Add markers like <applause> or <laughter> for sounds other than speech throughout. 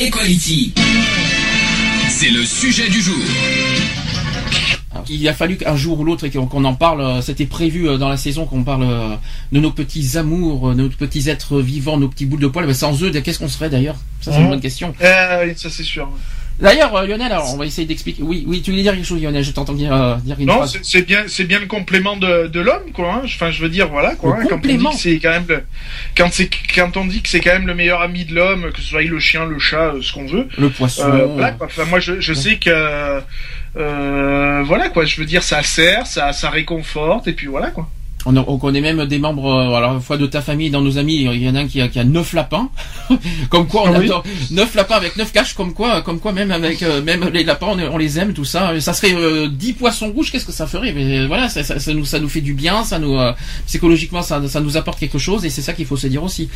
Equality. C'est le sujet du jour. Il a fallu qu'un jour ou l'autre et qu'on en parle. euh, C'était prévu euh, dans la saison qu'on parle euh, de nos petits amours, euh, nos petits êtres vivants, nos petits boules de poil. Mais sans eux, qu'est-ce qu'on serait d'ailleurs? Ça, c'est une Mhm. bonne question. Euh, oui, ça c'est sûr. D'ailleurs, euh, Lionel, alors, on va essayer d'expliquer. Oui, oui, tu voulais dire quelque chose, Lionel Je t'entends dire, euh, dire une Non, phrase. c'est c'est bien, c'est bien le complément de, de l'homme, quoi. hein. Enfin, je veux dire, voilà, quoi. Hein, Quand on dit complément. que c'est quand même le, quand c'est, quand on dit que c'est quand même le meilleur ami de l'homme, que ce soit le chien, le chat, euh, ce qu'on veut. Le poisson. Euh, voilà, quoi. Enfin, moi, je, je sais que, euh, voilà, quoi. Je veux dire, ça sert, ça, ça réconforte, et puis voilà, quoi. On, connaît même des membres, euh, alors, à la fois de ta famille, dans nos amis, il y en a un qui a, qui a neuf lapins. <laughs> comme quoi, on Ah oui. neuf lapins avec neuf caches, comme quoi, comme quoi, même avec, euh, même les lapins, on, on les aime, tout ça. Ça serait euh, dix poissons rouges, qu'est-ce que ça ferait? Mais euh, voilà, ça, ça, ça nous, ça nous fait du bien, ça nous, euh, psychologiquement, ça, ça nous apporte quelque chose, et c'est ça qu'il faut se dire aussi.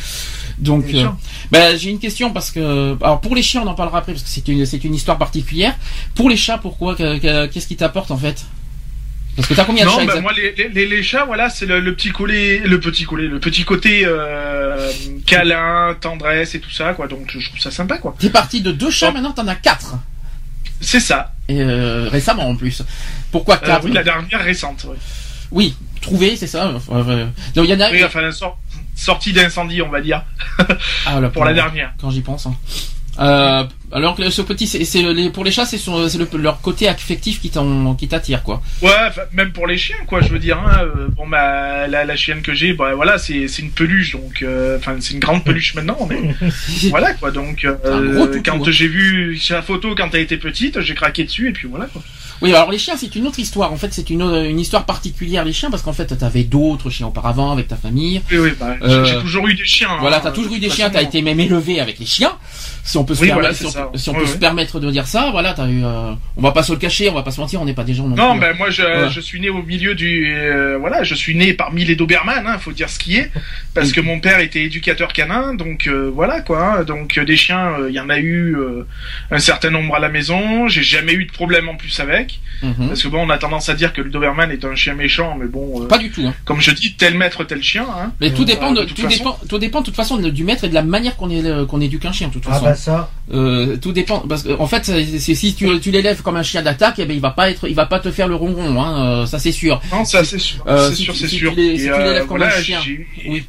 Donc, euh, ben, j'ai une question parce que, alors pour les chiens, on en parlera après parce que c'est une, c'est une histoire particulière. Pour les chats, pourquoi Que- que- Qu'est-ce qui t'apporte en fait? Parce que t'as combien de non, chats bah, moi, les, les, chats, voilà, c'est le, le petit collet, le petit collet, le petit côté euh, câlin, tendresse et tout ça, quoi. Donc, je trouve ça sympa, quoi. T'es parti de deux chats, maintenant t'en as quatre. C'est ça. Et euh, récemment en plus. Pourquoi Euh, quatre oui, la dernière récente. ouais. Oui, trouvé, c'est ça. Euh, donc il y en a. Oui, enfin, sortie d'incendie, on va dire, Ah, là, <laughs> pour la dernière. Quand j'y pense. hein. Euh, alors que ce petit, c'est pour les chats, c'est le- leur côté affectif qui t'attire quoi. Ouais, même pour les chiens, quoi, je veux dire. Hein, euh, bon, bah, la, la chienne que j'ai, bah, voilà, c'est une peluche, donc, euh, enfin, c'est une grande peluche maintenant, mais <laughs> voilà, quoi. Donc, euh, toutou, quand hein. j'ai vu sa photo quand elle était petite, j'ai craqué dessus, et puis voilà, quoi. Oui, alors les chiens, c'est une autre histoire. En fait, c'est une, une histoire particulière les chiens parce qu'en fait, t'avais d'autres chiens auparavant avec ta famille. Oui, oui, bah, j'ai- Euh, j'ai toujours eu des chiens. Voilà, hein, t'as toujours eu des chiens, t'as été même élevé avec les chiens, si on peut se Oui, permettre, voilà, si on, c'est ça. si on Ouais, peut se permettre de dire ça. Voilà, t'as eu. euh, on va pas se le cacher, on va pas se mentir, on n'est pas des gens non, Non, plus. ben moi je, Voilà. je suis né au milieu du euh, voilà, je suis né parmi les Doberman, hein, faut dire ce qui est, parce que mon père était éducateur canin, donc euh, voilà quoi. hein. Donc euh, des chiens, euh, il y en a eu euh, un certain nombre à la maison. J'ai jamais eu de problème en plus avec, Mhm. parce que bon, on a tendance à dire que le Doberman est un chien méchant, mais bon, euh, Pas du tout. Hein. comme je dis, tel maître tel chien. Hein. Mais tout dépend de, de toute tout façon. dépend, tout dépend de toute façon du maître et de la manière qu'on est qu'on éduque un chien de toute Ah façon. bah ça. Euh, tout dépend parce que en fait si tu, tu l'élèves comme un chien d'attaque, eh ben il va pas être, il va pas te faire le ronron, hein, euh, ça c'est sûr. Non, ça c'est sûr, Euh, c'est si sûr, c'est si sûr. tu si tu euh, l'élèves comme voilà, un chien. Oui.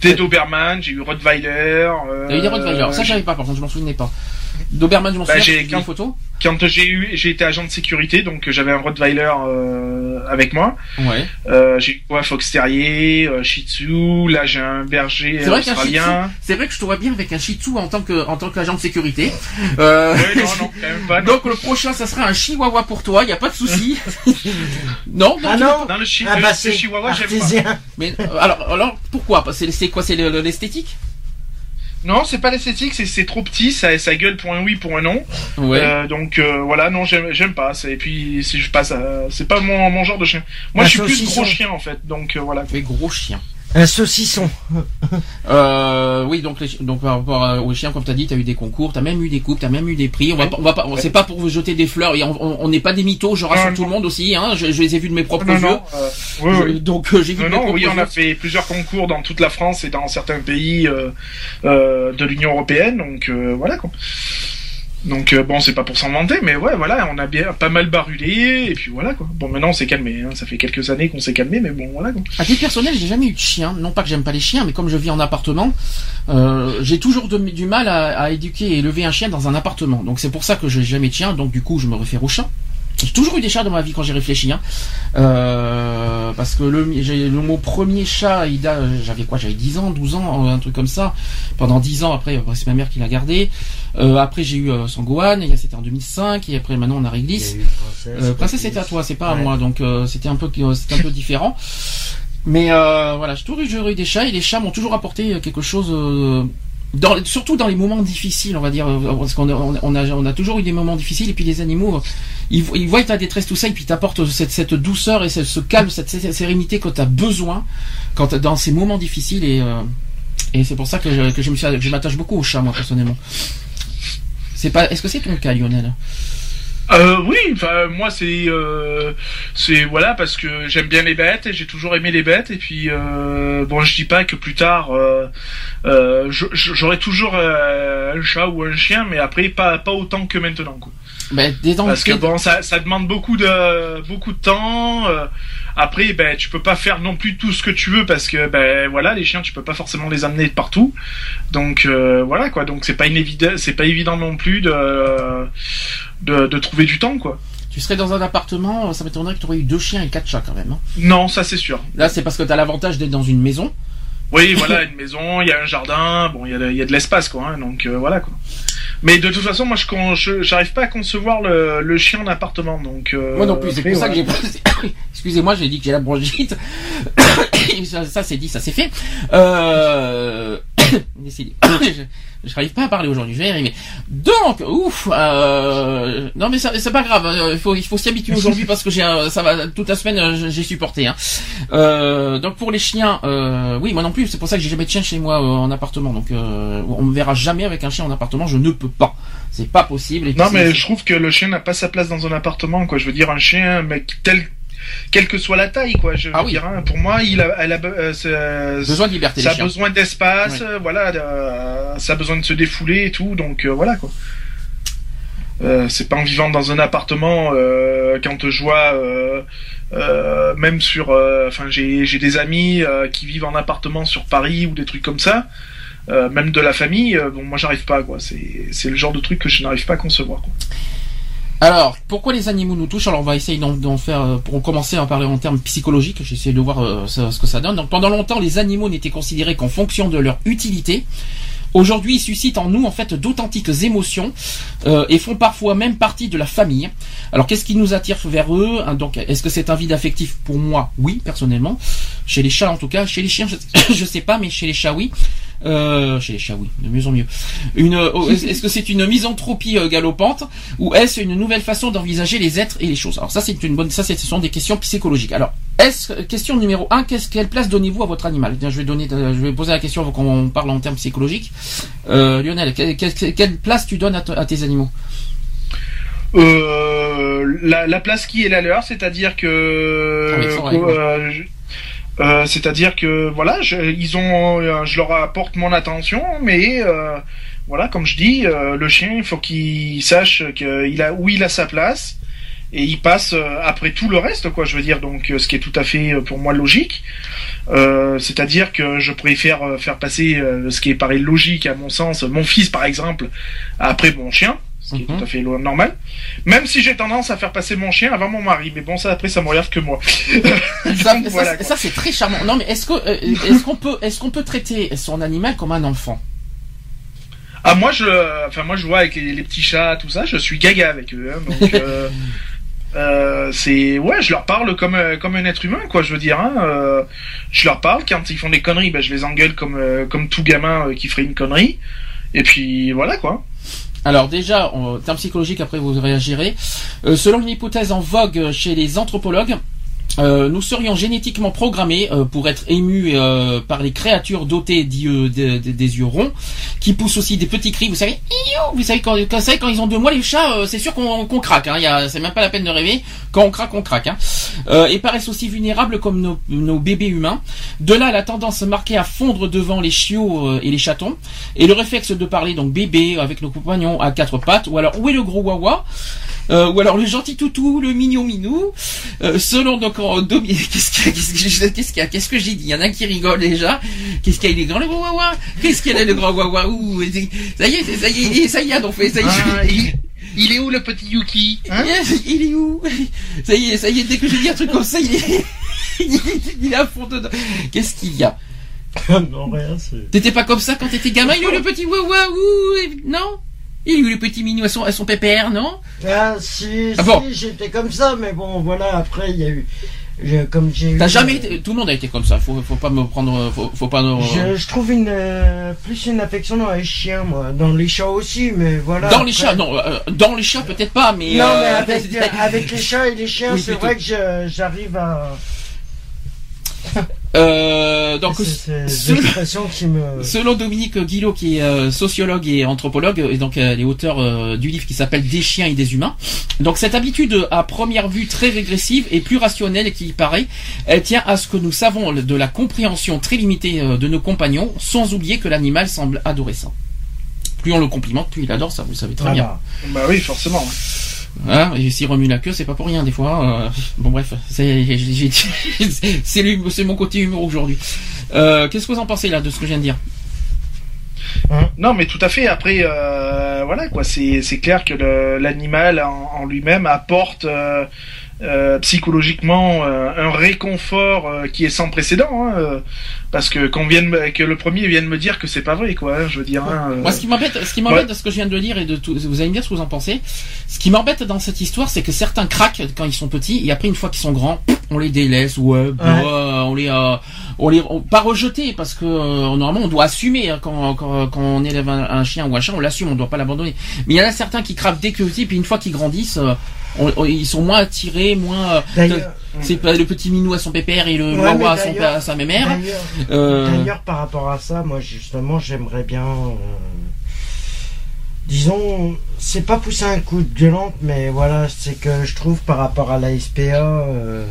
des Doberman, j'ai eu Rottweiler. Euh, T'as eu des Rottweiler, ça j'avais pas par contre, je m'en souvenais pas. Doberman, je m'en Bah, souviens. j'ai- une photo. quand j'ai eu j'ai été agent de sécurité donc j'avais un Rottweiler euh, avec moi Ouais. euh, j'ai eu quoi Fox Terrier euh, Shih Tzu là j'ai un berger C'est vrai qu'un Shih Tzu, australien c'est vrai que je te vois bien avec un Shih Tzu en tant que en tant qu'agent de sécurité. Euh, Ouais, non non quand même pas non, Donc le prochain, ça sera un Chihuahua pour toi, y a pas de souci. <laughs> non, Ah non Non, le, chi Ah bah le c'est chihuahua j'aime pas. Mais euh, alors, alors pourquoi? C'est quoi? C'est le- le- l'esthétique? Non c'est pas l'esthétique c'est c'est trop petit ça ça gueule pour un oui pour un non Ouais. Euh, donc euh, voilà non j'aime j'aime pas c'est- et puis si je passe c'est pas mon, mon genre de chien moi Un je suis plus gros chien en fait donc euh, voilà Mais gros chien. Un saucisson. Euh, oui, donc, les, donc par rapport aux chiens, comme t'as dit, t'as eu des concours, t'as même eu des coupes, t'as même eu des prix. On va, pas- on va pas, on- c'est pas pour vous jeter des fleurs. Et on- n'est pas des mythos. Je rassure Non, tout non. le monde aussi. Hein, je, je les ai vus de mes propres non yeux. non euh, oui, Je- oui. donc euh, j'ai vu Non, de mes non, propres oui, on a fait plusieurs concours dans toute la France et dans certains pays euh, euh, de l'Union européenne, donc euh, voilà quoi. Donc euh, bon, c'est pas pour s'en vanter, mais ouais, voilà, on a bien pas mal barulé et puis voilà quoi. Bon, maintenant on s'est calmé, hein, ça fait quelques années qu'on s'est calmé, mais bon voilà quoi. À titre personnel, j'ai jamais eu de chien. Non pas que j'aime pas les chiens, mais comme je vis en appartement, euh, j'ai toujours du mal à, éduquer et élever un chien dans un appartement. Donc c'est pour ça que j'ai jamais de chien. Donc du coup, je me réfère aux chats. J'ai toujours eu des chats dans ma vie quand j'ai réfléchi. Hein. Euh, parce que le, mon premier chat, j'avais quoi J'avais 10 ans, 12 ans, un truc comme ça. Pendant 10 ans, après, c'est ma mère qui l'a gardé. Euh, après, j'ai eu euh, Sangohan, et c'était en 2005. Et après, maintenant, on a Réglisse. A Princesse. Euh, c'était à toi, c'est pas à moi, donc euh, c'était un peu, euh, c'était un peu différent. Mais euh, voilà, j'ai toujours eu, des chats et les chats m'ont toujours apporté quelque chose euh, dans, surtout dans les moments difficiles, on va dire, euh, parce qu'on a, on a, on a toujours eu des moments difficiles, et puis les animaux, ils, ils voient ta détresse, tout ça, et puis t'apportent cette, cette douceur et ce, ce calme, cette, sérénité que tu as besoin quand t'as- dans ces moments difficiles, et, euh, et c'est pour ça que je, que je m'attache beaucoup au chat, moi, personnellement. C'est pas, est-ce que c'est ton cas, Lionel? Euh, oui, enfin moi c'est euh, c'est voilà parce que j'aime bien les bêtes et j'ai toujours aimé les bêtes et puis euh, bon je dis pas que plus tard euh, euh, j'aurai toujours euh, un chat ou un chien mais après pas pas autant que maintenant quoi. Ben, Parce que bon ça ça demande beaucoup de beaucoup de temps. euh, après ben tu peux pas faire non plus tout ce que tu veux parce que ben voilà les chiens tu peux pas forcément les amener de partout. Donc euh, voilà quoi donc c'est pas inévident c'est pas évident non plus de de, de trouver du temps quoi. Tu serais dans un appartement, ça m'étonnerait que tu aurais eu deux chiens et quatre chats quand même. hein. Non ça c'est sûr. Là, c'est parce que tu as l'avantage d'être dans une maison. Oui, voilà, une maison, il y a un jardin, bon, il y a, de- il y a de l'espace, quoi, hein, donc euh, voilà, quoi. Mais de toute façon, moi, je con- je j'arrive pas à concevoir le, le chien en appartement, donc. euh, Moi non plus, c'est pour ça que j'ai. <coughs> Excusez-moi, j'ai dit que j'ai la bronchite. <coughs> ça, ça, c'est dit, ça c'est fait. Euh... <coughs> décidé. <coughs> je n'arrive pas à parler aujourd'hui, je vais y arriver. Donc, ouf, euh... non mais ça, c'est pas grave, euh, il faut, il faut s'y habituer aujourd'hui parce que j'ai, ça va toute la semaine, euh, j'ai supporté. Hein. Euh, donc pour les chiens, euh, oui, moi non plus, c'est pour ça que j'ai jamais de chien chez moi euh, en appartement. Donc euh, on me verra jamais avec un chien en appartement, je ne peux pas, c'est pas possible. Et Non, mais je trouve que le chien n'a pas sa place dans un appartement, quoi. Je veux dire, un chien, mais tel. Quelle que soit la taille, quoi. Je Ah oui. dire, hein, pour moi, il a, elle a, euh, besoin de liberté. ça a besoin d'espace, euh, voilà, euh, ça a besoin de se défouler et tout, donc euh, voilà quoi. Euh, c'est pas en vivant dans un appartement euh, quand je vois euh, euh, même sur euh, enfin j'ai des amis euh, qui vivent en appartement sur Paris ou des trucs comme ça euh, même de la famille euh, bon moi j'arrive pas quoi c'est c'est le genre de truc que je n'arrive pas à concevoir quoi. Alors, pourquoi les animaux nous touchent? Alors, on va essayer d'en, faire, euh, pour commencer à parler en termes psychologiques. J'essaie de voir euh, ce que ça donne. Donc, pendant longtemps, les animaux n'étaient considérés qu'en fonction de leur utilité. Aujourd'hui, ils suscitent en nous en fait d'authentiques émotions euh, et font parfois même partie de la famille. Alors, qu'est-ce qui nous attire vers eux? Hein, Donc, est-ce que c'est un vide affectif? Pour moi Oui, personnellement. Chez les chats, en tout cas. Chez les chiens, je, <coughs> je sais pas, mais chez les chats, oui. Euh, chez les chats, oui, de mieux en mieux. Une, euh, est-ce que c'est une misanthropie euh, galopante ou est-ce une nouvelle façon d'envisager les êtres et les choses? Alors ça, c'est une bonne, ça, ce sont des questions psychologiques. Alors, est-ce question numéro un, qu'est-ce quelle place donnez-vous à votre animal? Tiens, Je vais donner, euh, je vais poser la question avant qu'on parle en termes psychologiques. Euh, Lionel, quelle, place tu donnes à, te- à tes animaux? Euh, la, la place qui est la leur, c'est-à-dire que, Ah, que, euh, euh, c'est-à-dire que voilà, je, ils ont, euh, je leur apporte mon attention, mais euh, voilà, comme je dis, euh, le chien, il faut qu'il sache qu'il a où il a sa place et il passe après tout le reste, quoi. Je veux dire, donc ce qui est tout à fait pour moi logique. C'est-à-dire que je préfère faire passer ce qui est pareil logique à mon sens, mon fils par exemple, après mon chien, ce qui Mhm. est tout à fait normal. Même si j'ai tendance à faire passer mon chien avant mon mari, mais bon ça après ça me regarde que moi. <laughs> Ça, Donc, ça, voilà, c'est- quoi. ça, c'est très charmant. Non, mais est-ce que euh, <laughs> est-ce qu'on peut est-ce qu'on peut traiter son animal comme un enfant? Ah moi je, enfin moi je vois avec les, les petits chats tout ça, je suis gaga avec eux. hein, donc <laughs> euh, euh, c'est ouais, je leur parle comme comme un être humain quoi. Je veux dire, hein, je leur parle quand ils font des conneries, ben je les engueule comme comme tout gamin qui ferait une connerie. Et puis voilà quoi. Alors déjà, en termes psychologiques, après vous réagirez. Euh, selon une hypothèse en vogue chez les anthropologues, euh, nous serions génétiquement programmés euh, pour être émus euh, par les créatures dotées de- des yeux ronds, qui poussent aussi des petits cris. Vous savez, vous savez quand, vous quand ils ont deux mois, les chats, c'est sûr qu'on qu'on craque. Hein, c'est même pas la peine de rêver. Quand on craque, on craque. Hein. Et paraissent aussi vulnérables comme nos, nos bébés humains. De là, la tendance marquée à fondre devant les chiots et les chatons, et le réflexe de parler donc bébé avec nos compagnons à quatre pattes, ou alors où est le gros wawa? Ou alors le gentil toutou, le mignon minou, selon donc domi- qu'est-ce qu'il y a, qu'est-ce qu'il y a, qu'est-ce qu'il y a, qu'est-ce que j'ai dit, il y en a qui rigolent déjà, qu'est-ce qu'il y a, il est grand le gros wawa, qu'est-ce qu'il y a le grand wawa, ouh, ça y est, ça y est, ça y est, on fait, ça y Ah, est, il, il est où le petit Yuki? Hein? Il est où? Ça y est, ça y est, dès que je dis un truc comme ça, il est, il est à fond dedans. Qu'est-ce qu'il y a? <laughs> Non, rien, c'est. T'étais pas comme ça quand t'étais gamin, il est où le petit wawa, non? Il est où le petit minou à son, à son pépère, non? Ah, si, Ah bon si, j'étais comme ça, mais bon, voilà, après, il y a eu. Je- comme j'ai eu- T'as jamais été, tout le monde a été comme ça. Faut, faut pas me prendre, faut, faut pas. me- Je, je trouve une euh, plus une affection dans les chiens, moi. Dans les chats aussi, mais voilà. dans les chats, non, euh, dans les chats peut-être pas, mais. non, mais <laughs> euh, avec, avec les chats et les chiens, Oui, c'est vrai que j'arrive à. <laughs> Euh, donc, qui me. Selon Dominique Guillot, qui est euh, sociologue et anthropologue, et donc euh, les auteurs euh, du livre qui s'appelle Des chiens et des humains, donc cette habitude à première vue très régressive et plus rationnelle qui paraît, elle tient à ce que nous savons de la compréhension très limitée euh, de nos compagnons, sans oublier que l'animal semble adorer ça. Plus on le complimente, plus il adore ça, vous le savez très bien. Voilà. Bah oui, forcément. Hein, et s'il remue la queue, c'est pas pour rien des fois. euh, bon bref, <laughs> c'est mon côté humour aujourd'hui. Euh, Qu'est-ce que vous en pensez là de ce que je viens de dire? Non, mais tout à fait. Après, euh, voilà quoi. C'est clair que l'animal en, en lui-même apporte euh, euh, psychologiquement euh, un réconfort euh, qui est sans précédent. hein, euh, parce que qu'on vienne que le premier vienne me dire que c'est pas vrai quoi. hein, je veux dire. hein, euh, Moi, ce qui m'embête, ce qui m'embête Ouais. de ce que je viens de lire et de tout, vous allez me dire ce que vous en pensez. Ce qui m'embête dans cette histoire, c'est que certains craquent quand ils sont petits et après une fois qu'ils sont grands, on les délaisse ouais, bah, on les, euh, on les, on- pas rejeter parce que euh, normalement on doit assumer hein, quand, quand, quand on élève un, un chien ou un chat, on l'assume, on doit pas l'abandonner. Mais il y en a certains qui craquent dès que petit, puis une fois qu'ils grandissent, euh, on- on- ils sont moins attirés, moins. euh, D'ailleurs, c'est pas le petit minou à son pépère et le Ouais, wawa à, son, à sa mémère. d'ailleurs- Euh, D'ailleurs, par rapport à ça, moi justement, j'aimerais bien. euh, disons, c'est pas pousser un coup de gueulante, mais voilà, c'est que je trouve par rapport à la SPA. euh,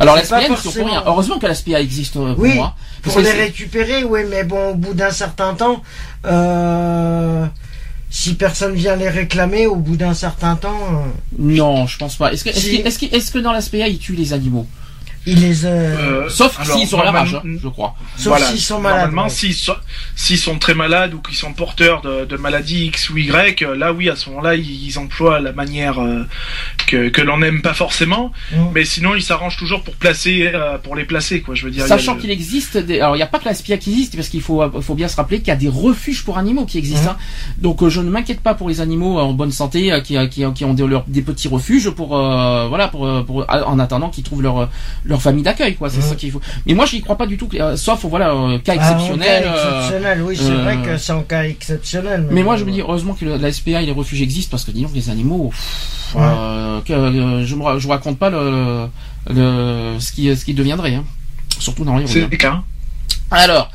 Alors la SPA, forcément- rien. Heureusement que la SPA existe pour Oui, moi. Pour les récupérer, oui, mais bon, au bout d'un certain temps, euh, si personne vient les réclamer, au bout d'un certain temps, euh, Non, je pense pas. Est-ce que, est-ce Si. que, est-ce que, est-ce que dans la SPA, ils tuent les animaux? Ils les. euh, euh, Sauf s'ils sont à la rage, hein, je crois. sauf voilà, s'ils sont malades. Normalement, s'ils sont, très malades ou qu'ils sont porteurs de, de maladies X ou Y, euh, là oui, à ce moment-là, ils, ils emploient la manière euh, que, que l'on n'aime pas forcément, mais sinon ils s'arrangent toujours pour placer, pour les placer, quoi. Je veux dire. Sachant le- qu'il existe des, alors il n'y a pas que la SPA qui existe, parce qu'il faut, bien se rappeler qu'il y a des refuges pour animaux qui existent. Hein. Donc je ne m'inquiète pas pour les animaux en bonne santé, qui, qui, qui ont des, petits refuges pour, euh, voilà, pour, pour, en attendant qu'ils trouvent leur, leur famille d'accueil, quoi. C'est ça qu'il faut. Mais moi, j'y crois pas du tout, euh, sauf voilà, euh, cas Ah, exceptionnel. cas euh, exceptionnel, oui, c'est euh, vrai que c'est en cas exceptionnel. Mais moi, je me dis heureusement que le- la SPA et les refuges existent parce que disons que les animaux, pff, Ouais. euh, que, euh, je je vous raconte pas le, le ce qui ce qui deviendrait, hein. surtout dans les rues. C'est hein. Alors,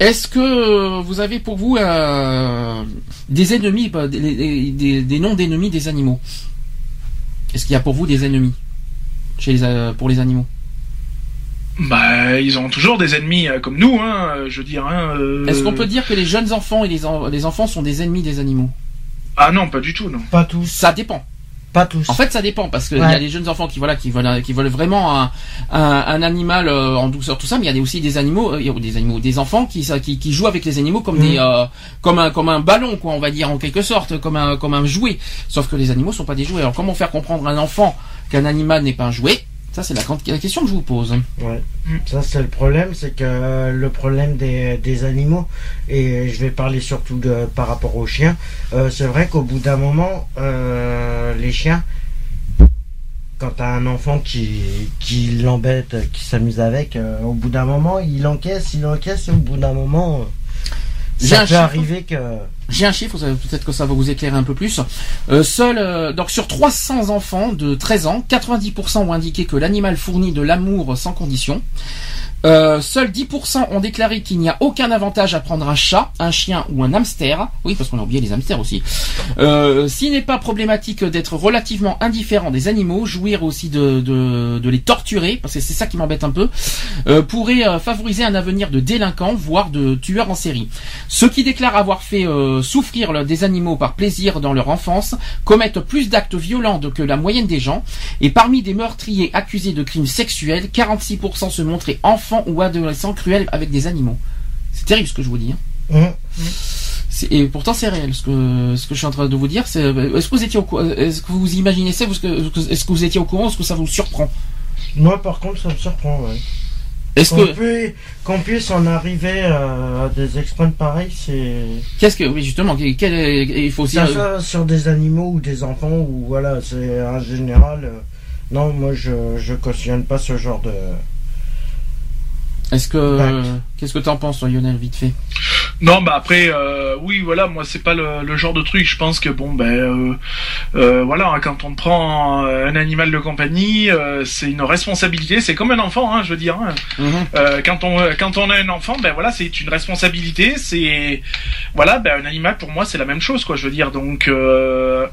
est-ce que vous avez pour vous euh, des ennemis, des, des- des- des noms d'ennemis des animaux? Est-ce qu'il y a pour vous des ennemis chez les, euh, pour les animaux? Bah, ils ont toujours des ennemis euh, comme nous, hein. euh, Je veux dire. Hein, euh, Est-ce qu'on peut dire que les jeunes enfants et les, en- les enfants sont des ennemis des animaux? Ah non, pas du tout, non. Pas tous. Ça dépend. Pas tous. En fait, ça dépend parce qu'il y a des jeunes enfants qui voilà qui veulent qui veulent vraiment un, un, un animal euh, en douceur tout ça, mais il y a des- aussi des animaux, euh, des animaux, des enfants qui ça- qui, qui jouent avec les animaux comme Mhm. des euh, comme un comme un ballon quoi, on va dire en quelque sorte, comme un comme un jouet. Sauf que les animaux sont pas des jouets. Alors comment faire comprendre à un enfant qu'un animal n'est pas un jouet? Ça c'est la, grande- la question que je vous pose. Ouais. Ça, c'est le problème, c'est que euh, le problème des, des animaux, et je vais parler surtout de, par rapport aux chiens, euh, c'est vrai qu'au bout d'un moment, euh, les chiens, quand t'as un enfant qui, qui l'embête, qui s'amuse avec, euh, au bout d'un moment, il encaisse, il encaisse, et au bout d'un moment, ça peut chiffre. arriver que... J'ai un chiffre, peut-être que ça va vous éclairer un peu plus. Euh, seul, euh, donc sur 300 enfants de 13 ans, 90% ont indiqué que l'animal fournit de l'amour sans condition. Euh, seuls 10% ont déclaré qu'il n'y a aucun avantage à prendre un chat, un chien ou un hamster. Oui, parce qu'on a oublié les hamsters aussi. Euh, S'il n'est pas problématique d'être relativement indifférent des animaux, jouir aussi de, de, de les torturer, parce que c'est ça qui m'embête un peu, euh, pourrait euh, favoriser un avenir de délinquants, voire de tueurs en série. Ceux qui déclarent avoir fait euh, souffrir des animaux par plaisir dans leur enfance commettent plus d'actes violents que la moyenne des gens. Et parmi des meurtriers accusés de crimes sexuels, 46% se montraient enfants ou adolescents cruels avec des animaux. C'est terrible ce que je vous dis. hein. C'est- Et pourtant c'est réel ce que ce que je suis en train de vous dire. C'est est-ce que vous étiez au est-ce que vous imaginez ça Est-ce que est-ce que vous étiez au courant Est-ce que ça vous surprend? Moi, par contre, ça me surprend, ouais. Est-ce Qu'on que peut- qu'on puisse en arriver à des extrêmes pareils, c'est... qu'est-ce que oui justement quel, il faut aussi Ça euh, sur des animaux ou des enfants ou voilà c'est en général euh, Non, moi je, je cautionne pas ce genre de. Est-ce que qu'est-ce que t'en penses, toi, Lionel, vite fait? Non, bah après, euh, oui, voilà, moi c'est pas le, le genre de truc. Je pense que bon, ben, euh, euh, voilà, hein, quand on prend un animal de compagnie, euh, c'est une responsabilité. C'est comme un enfant, hein, je veux dire. hein. Mhm. Euh, quand on quand on a un enfant, ben voilà, c'est une responsabilité. C'est voilà, ben un animal pour moi c'est la même chose, quoi. Je veux dire, donc euh,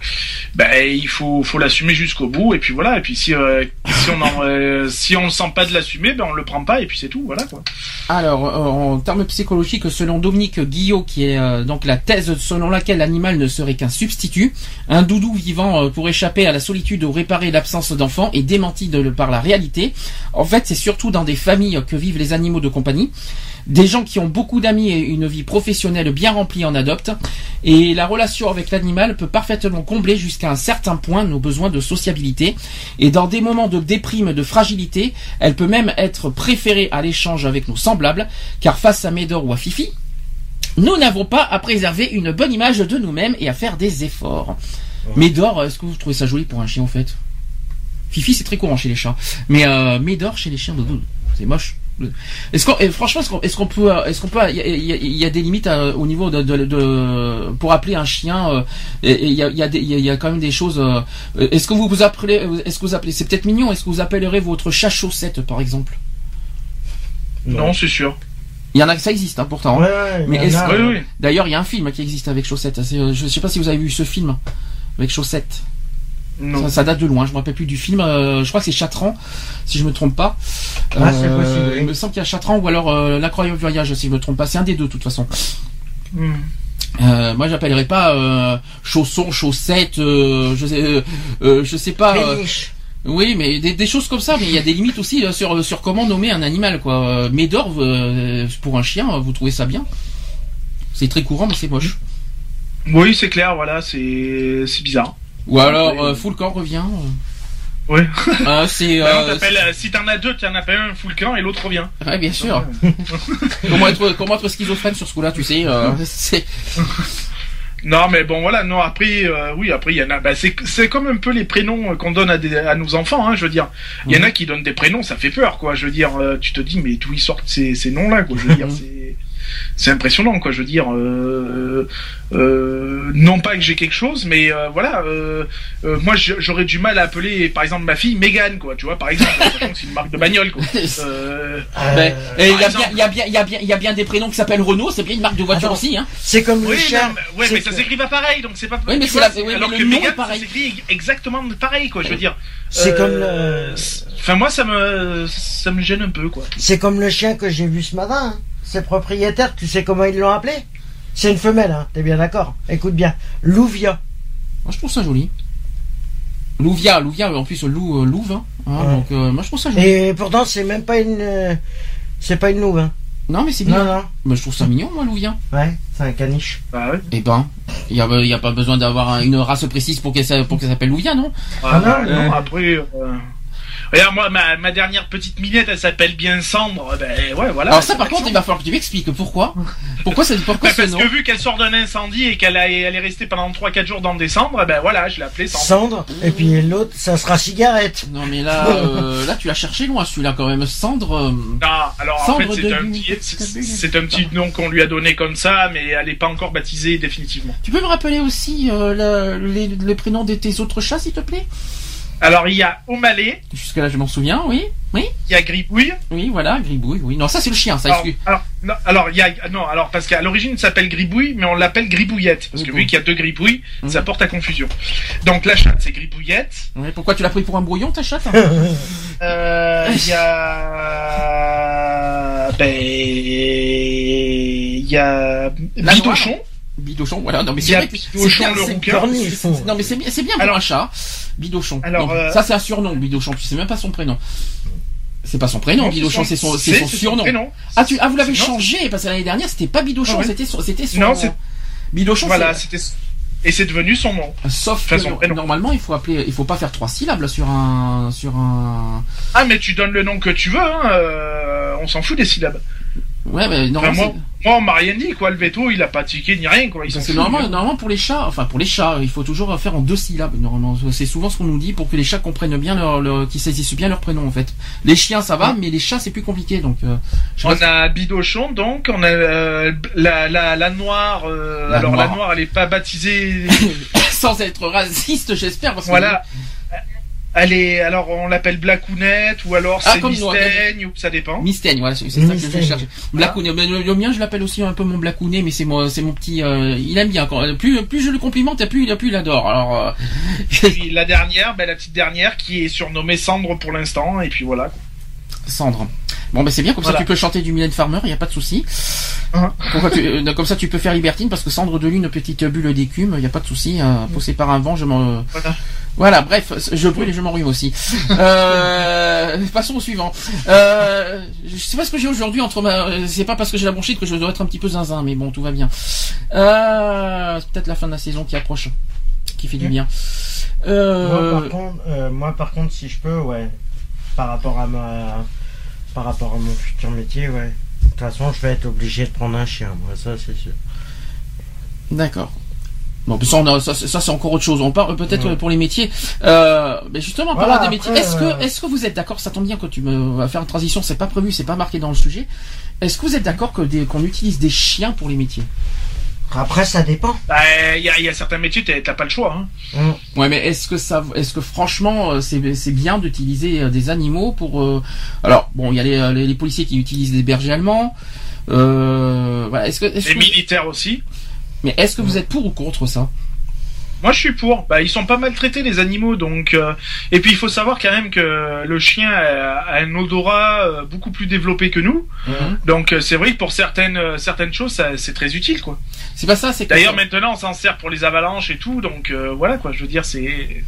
ben il faut faut l'assumer jusqu'au bout. Et puis voilà. Et puis si euh, si on en, euh, si on le sent pas de l'assumer, ben on le prend pas. Et puis c'est tout, voilà Alors, euh, en termes psychologiques, selon Dominique Guillot, qui est euh, donc la thèse selon laquelle l'animal ne serait qu'un substitut, un doudou vivant euh, pour échapper à la solitude ou réparer l'absence d'enfants est démenti de, par la réalité. En fait, c'est surtout dans des familles que vivent les animaux de compagnie. Des gens qui ont beaucoup d'amis et une vie professionnelle bien remplie en adoptent. Et la relation avec l'animal peut parfaitement combler jusqu'à un certain point nos besoins de sociabilité. Et dans des moments de déprime, de fragilité, elle peut même être préférée à l'échange avec nos semblables, car face à Médor ou à Fifi, nous n'avons pas à préserver une bonne image de nous-mêmes et à faire des efforts. Médor, est-ce que vous trouvez ça joli pour un chien en fait? Fifi, c'est très courant chez les chats. Mais euh, Médor chez les chiens, c'est moche. Est-ce qu'on, franchement, est-ce qu'on, est-ce qu'on peut, est-ce qu'on peut, il y a, y y des limites euh, au niveau de, de, de- pour appeler un chien. euh, Il y a, il y, a y a- il y a quand même des choses. euh, est-ce que vous vous appelez, est-ce que vous appelez, c'est peut-être mignon. Est-ce que vous appellerez votre chat chaussette par exemple? Non, c'est sûr. Il y en a, ça existe hein, pourtant. Ouais, hein. ouais, Mais Oui, oui. D'ailleurs, il y a un film qui existe avec Chaussette. Je sais pas si vous avez vu ce film avec Chaussette. Non. Ça, ça date de loin. Je me rappelle plus du film. euh, je crois que c'est Chatran, si je me trompe pas. Ah, c'est possible, oui. Il me semble qu'il y a Chatran ou alors euh, L'incroyable voyage, si je me trompe pas. C'est un des deux, de toute façon. Hmm. Euh, moi, j'appellerais pas euh, chausson, chaussette. euh, je sais, euh, euh, je sais pas. euh, oui, mais des, des choses comme ça. Mais il y a des limites aussi euh, sur sur comment nommer un animal, quoi. Euh, Médor, euh, pour un chien, vous trouvez ça bien? C'est très courant, mais c'est moche. Oui, c'est clair. Voilà, c'est c'est bizarre. Ou alors, Ouais. euh, Foulcan revient. Oui. Euh, c'est. On euh, t'appelle, euh, si t'en as deux, t'en as pas un full camp et l'autre revient. Ouais, bien sûr. <laughs> comment être comment être schizophrène sur ce coup-là, tu sais. euh, <laughs> c'est Non, mais bon, voilà. Non, après, euh, oui, après, il y en a. Bah, c'est c'est comme un peu les prénoms qu'on donne à, des, à nos enfants. Hein, je veux dire, il y en a qui donnent des prénoms, ça fait peur, quoi. Je veux dire, euh, tu te dis, mais d'où ils sortent ces, ces noms-là, quoi. Je veux dire, c'est c'est impressionnant, quoi. Je veux dire, euh, euh, non pas que j'ai quelque chose, mais euh, voilà. Euh, euh, moi, j'aurais du mal à appeler, par exemple, ma fille Megan, quoi. Tu vois, par exemple, <laughs> c'est une marque de bagnole, quoi. <laughs> Euh, Ben, et il y a par bien, exemple- il y a bien, il y a bien, il y a bien des prénoms qui s'appellent Renault, c'est bien une marque de voiture Attends. aussi, hein. c'est comme Oui, le chien. mais, ouais, mais ça s'écrit pas pareil, donc c'est pas. Oui, mais vois, la- oui, alors mais que pareil. ça s'écrit exactement pareil, quoi. Je veux dire. C'est Euh, comme le. Enfin, moi, ça me, ça me gêne un peu, quoi. C'est comme le chien que j'ai vu ce matin. hein. Ses propriétaires, tu sais comment ils l'ont appelé? C'est une femelle, hein, t'es bien d'accord? Écoute bien. Louvia. Moi, je trouve ça joli. Louvia, Louvia, en plus, loup, euh, louve, hein. Hein, Ouais. Donc, euh, moi, je trouve ça joli. Et pourtant, c'est même pas une. euh, C'est pas une louve, hein. Non, mais c'est Non, bien. non. Mais je trouve ça mignon, moi, Louvia. Ouais, c'est un caniche. Bah ouais. Eh ben, il y a, il y a pas besoin d'avoir un- une race précise pour qu'elle pour qu'elle s'appelle Louvia, non? Ah non, non, non. après. Regarde, moi, ma, ma dernière petite minette, elle s'appelle bien Cendre. Ben ouais, voilà. Alors ça, par contre, il va falloir que tu m'expliques pourquoi. Pourquoi c'est pourquoi Ben, ce parce nom que vu qu'elle sort d'un incendie et qu'elle elle est restée pendant 3-4 jours dans des cendres, ben voilà, je l'ai appelée Cendre. Cendre. Et puis l'autre, ça sera cigarette. Non, mais là, <laughs> euh, là, tu l'as cherché loin, celui-là quand même. Cendre. euh, Non, alors en fait, c'est un, petit, c'est un petit nom qu'on lui a donné comme ça, mais elle n'est pas encore baptisée définitivement. Tu peux me rappeler aussi euh, le- les, les prénoms de tes autres chats, s'il te plaît? Alors il y a Omalé, Jusque là, je m'en souviens, oui, oui, il y a Gribouille. oui, voilà, Gribouille, oui. Non, ça c'est le chien, ça. Alors, excuse. alors, non, alors il y a non alors parce qu'à l'origine il s'appelle Gribouille mais on l'appelle Gribouillette parce que vu qu'il y a deux Gribouilles Mhm. ça porte à confusion. Donc la chatte c'est Gribouillette. Pourquoi tu l'as pris pour un brouillon, ta chatte hein <laughs> Euh, Il y a ben il y a Bidochon. Bidochon, voilà. Non, mais c'est a vrai que Bidochon, c'est bien, le c'est- rouquin. Non, mais c'est bien, c'est bien pour Alors- un chat. Bidochon. Alors, Non, euh, ça c'est un surnom, Bidochon. Tu sais même pas son prénom. C'est pas son prénom, Non, Bidochon, c'est son, c'est son surnom. prénom. Ah, tu, ah, vous l'avez changé parce que l'année dernière c'était pas Bidochon, Ah ouais. c'était son, c'était son. Non, c'est- Bidochon. Voilà, c'est- c'était et c'est devenu son nom. Sauf Enfin, que son prénom. normalement il faut appeler, il faut pas faire trois syllabes là, sur un, sur un. Ah mais tu donnes le nom que tu veux, hein, euh, on s'en fout des syllabes. Ouais, mais normalement. moi- Moi, on m'a rien dit, quoi. Le veto, il a pas tiqué ni rien, quoi. Parce que normalement, hein. normalement pour les chats, enfin pour les chats, il faut toujours faire en deux syllabes. Normalement, c'est souvent ce qu'on nous dit pour que les chats comprennent bien leur, leur qu'ils saisissent bien leur prénom en fait. Les chiens ça va, mais les chats c'est plus compliqué donc. euh, je On a Bidochon, donc, on a euh, la, la, la noire. euh, La alors, noire. la noire, elle est pas baptisée. <laughs> sans être raciste, j'espère parce que voilà. Elle est, alors, on l'appelle Blackounette, ou alors Ah, c'est Mistaigne, ou ça dépend. Mistaigne, voilà, c'est ça que je cherche. Blacounet, mais le, le mien je l'appelle aussi un peu mon Blacounet, mais c'est mon, c'est mon petit, euh, il aime bien. Quand, plus, plus je le complimente, plus, plus il adore. Alors, euh, <laughs> Puis la dernière, ben, la petite dernière, qui est surnommée Cendre pour l'instant, et puis voilà. quoi. Cendre. Bon ben c'est bien comme ça tu peux chanter du Mylène Farmer, il y a pas de souci. Hein. Euh, comme ça tu peux faire Libertine parce que Cendre de lune, petite bulle d'écume, il y a pas de souci. Euh, poussé par un vent, je m'en. Voilà. Voilà, bref, je brûle et je m'enrhume aussi. <laughs> Euh, passons au suivant. Euh, je sais pas ce que j'ai aujourd'hui entre ma. C'est pas parce que j'ai la bronchite que je dois être un petit peu zinzin, mais bon, tout va bien. Euh, c'est peut-être la fin de la saison qui approche, qui fait du bien. Moi, par contre, moi, par contre, si je peux, ouais, par rapport à ma, par rapport à mon futur métier, ouais. De toute façon, je vais être obligé de prendre un chien, moi, ça, c'est sûr. D'accord. Bon, ça, on a- ça, c'est- ça, c'est encore autre chose. On parle peut-être Ouais. pour les métiers. Euh, mais justement, en Voilà, parlant des métiers, est-ce euh, que, est-ce que vous êtes d'accord Ça tombe bien que tu me vas faire une transition. C'est pas prévu, c'est pas marqué dans le sujet. Est-ce que vous êtes d'accord que qu'on utilise des chiens pour les métiers? Après, ça dépend. Il y, a, y a certains métiers, t'as t'as pas le choix. Hein. Hum. Ouais, mais est-ce que ça, est-ce que franchement, euh, c'est c'est bien d'utiliser euh, des animaux pour euh, Alors, bon, il y a les, euh, les, les policiers qui utilisent des bergers allemands. Euh, voilà, est-ce que, est-ce Les que- militaires aussi. mais est-ce que vous êtes pour ou contre ça? Moi, je suis pour. Bah, ils sont pas maltraités les animaux, donc. euh, Et puis, il faut savoir quand même que le chien a, a un odorat euh, beaucoup plus développé que nous. Donc, euh, c'est vrai que pour certaines euh, certaines choses, ça- c'est très utile, quoi. C'est pas ça, c'est D'ailleurs, maintenant, on s'en sert pour les avalanches et tout, donc euh, voilà, quoi. Je veux dire, c'est.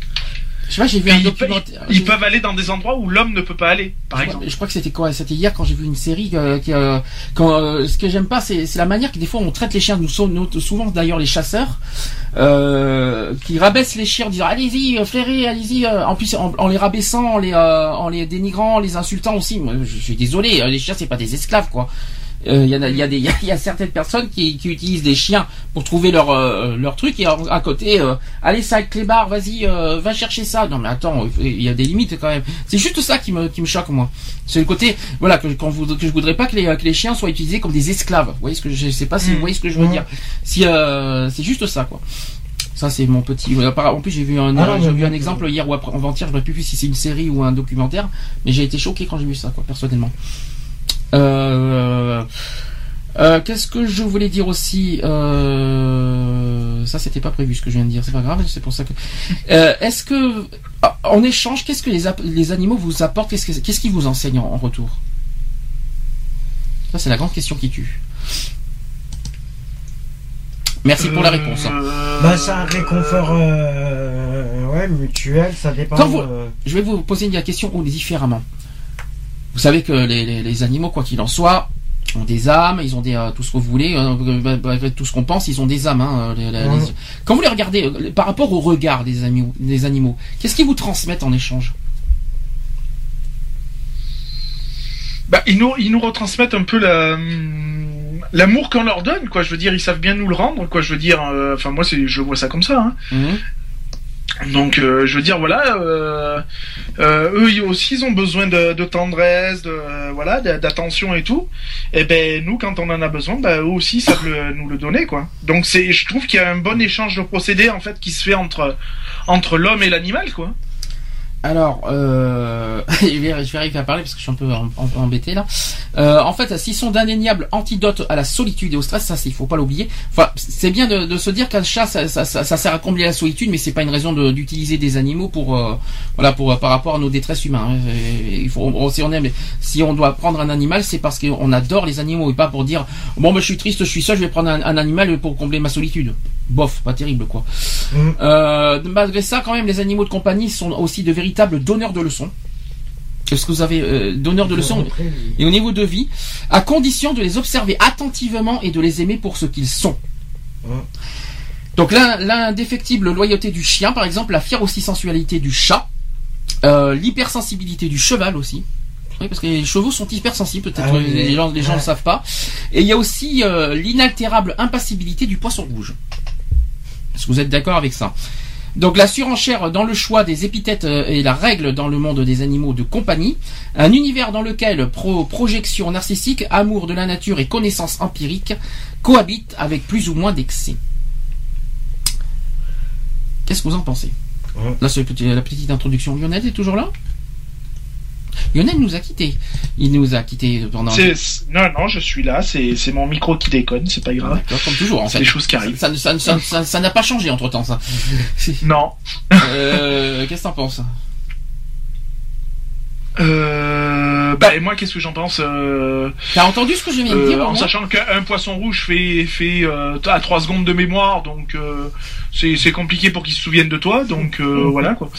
Je sais pas, j'ai vu un ils, documentaire. ils j'ai- peuvent aller dans des endroits où l'homme ne peut pas aller, par je, exemple. crois, je crois que c'était quoi? C'était hier quand j'ai vu une série euh, qui, euh, quand euh, ce que j'aime pas c'est la manière que des fois on traite les chiens. Nous sommes souvent d'ailleurs les chasseurs euh, qui rabaissent les chiens en disant allez-y euh, flairez allez-y euh, en plus en, en les rabaissant en les euh, en les dénigrant en les insultant aussi. Moi je suis désolé les chiens c'est pas des esclaves quoi Euh, il y, en a, y, a des- <laughs> y a- y a certaines personnes qui, qui utilisent des chiens pour trouver leur euh, leur truc et à, à côté euh, allez ça clébard vas-y euh, va chercher ça. Non mais attends il y a des limites quand même. C'est juste ça qui me qui me choque moi. C'est le côté voilà que quand vous que je voudrais pas que les que les chiens soient utilisés comme des esclaves. Vous voyez ce que je sais pas si vous Mm. voyez ce que je veux Mm. dire. Si euh, c'est juste ça quoi. Ça c'est mon petit en plus j'ai vu un Ah j'ai vu un exemple hier ou après avant-hier je ne sais plus si c'est une série ou un documentaire mais j'ai été choqué quand j'ai vu ça quoi personnellement euh, euh, qu'est-ce que je voulais dire aussi euh, Ça, c'était pas prévu ce que je viens de dire. C'est pas grave. C'est pour ça que. Euh, Est-ce que, ah, en échange, qu'est-ce que les, les animaux vous apportent Qu'est-ce que- qu'est-ce qu'ils vous enseignent en, en retour? Ça, c'est la grande question qui tue. Merci pour la réponse. hein. Euh, Bah, c'est un réconfort, euh, ouais, mutuel, ça dépend. Quand vous- euh, Je vais vous poser une question ou différemment. Vous savez que les, les- les animaux, quoi qu'il en soit, ont des âmes, ils ont des euh, tout ce que vous voulez, euh, bah, bah, tout ce qu'on pense, ils ont des âmes. hein, les- les- Ouais. les- Quand vous les regardez, euh, par rapport au regard des animaux, des animaux, qu'est-ce qu'ils vous transmettent en échange? Bah, ils nous, ils nous retransmettent un peu la, hum, l'amour qu'on leur donne, quoi. Je veux dire, ils savent bien nous le rendre, quoi. Je veux dire, euh, enfin, moi, c'est, je vois ça comme ça, hein. Mhm. Donc, euh, je veux dire, voilà, euh, euh, eux aussi, ils ont besoin de, tendresse, de, voilà, d'attention et tout. Et ben, nous, quand on en a besoin, bah, eux aussi savent le- nous le donner, quoi. Donc, c'est, je trouve qu'il y a un bon échange de procédés, en fait, qui se fait entre, entre l'homme et l'animal, quoi. Alors, euh, je vais je vais arriver à parler parce que je suis un peu embêté là. Euh, en fait, s'ils sont d'indéniables antidotes à la solitude et au stress, ça, il faut pas l'oublier. Enfin, c'est bien de, de se dire qu'un chat, ça, ça, ça, ça sert à combler la solitude, mais c'est pas une raison de- d'utiliser des animaux pour, euh, voilà, pour par rapport à nos détresses humains. hein. Il faut, on- si on aime, si on doit prendre un animal, c'est parce qu'on adore les animaux et pas pour dire, bon, ben, je suis triste, je suis seul, je vais prendre un, un animal pour combler ma solitude. Bof, pas terrible quoi. Mhm. Euh, malgré ça, quand même, les animaux de compagnie sont aussi de véritables donneurs de leçons. Est-ce que vous avez euh, donneurs de leçons et au niveau de vie, à condition de les observer attentivement et de les aimer pour ce qu'ils sont. Mhm. Donc l'in- l'indéfectible loyauté du chien, par exemple, la fière aussi sensualité du chat, euh, l'hypersensibilité du cheval aussi. Oui, parce que les chevaux sont hypersensibles, peut-être Ah oui, euh, les gens, les gens ouais. le savent pas. Et il y a aussi euh, l'inaltérable impassibilité du poisson rouge. Est-ce que vous êtes d'accord avec ça? Donc la surenchère dans le choix des épithètes euh, est la règle dans le monde des animaux de compagnie, un univers dans lequel pro- projection narcissique, amour de la nature et connaissance empirique cohabitent avec plus ou moins d'excès. Qu'est-ce que vous en pensez? Ouais. Là c'est la petite introduction. Lionel est toujours là? Lionel nous a quittés. Il nous a quittés pendant... Non, non, je suis là, c'est c'est mon micro qui déconne, c'est pas grave. Comme toujours en C'est fait. des choses qui arrivent. Ça, ça, ça, ça- ça n'a pas changé entre temps ça. Non. Euh, Qu'est-ce que t'en penses? Euh, bah, et moi, qu'est-ce que j'en pense euh, T'as entendu ce que je viens de euh, dire au En sachant qu'un poisson rouge fait, fait euh, à 3 secondes de mémoire, donc euh, c'est c'est compliqué pour qu'il se souvienne de toi, donc euh, voilà quoi.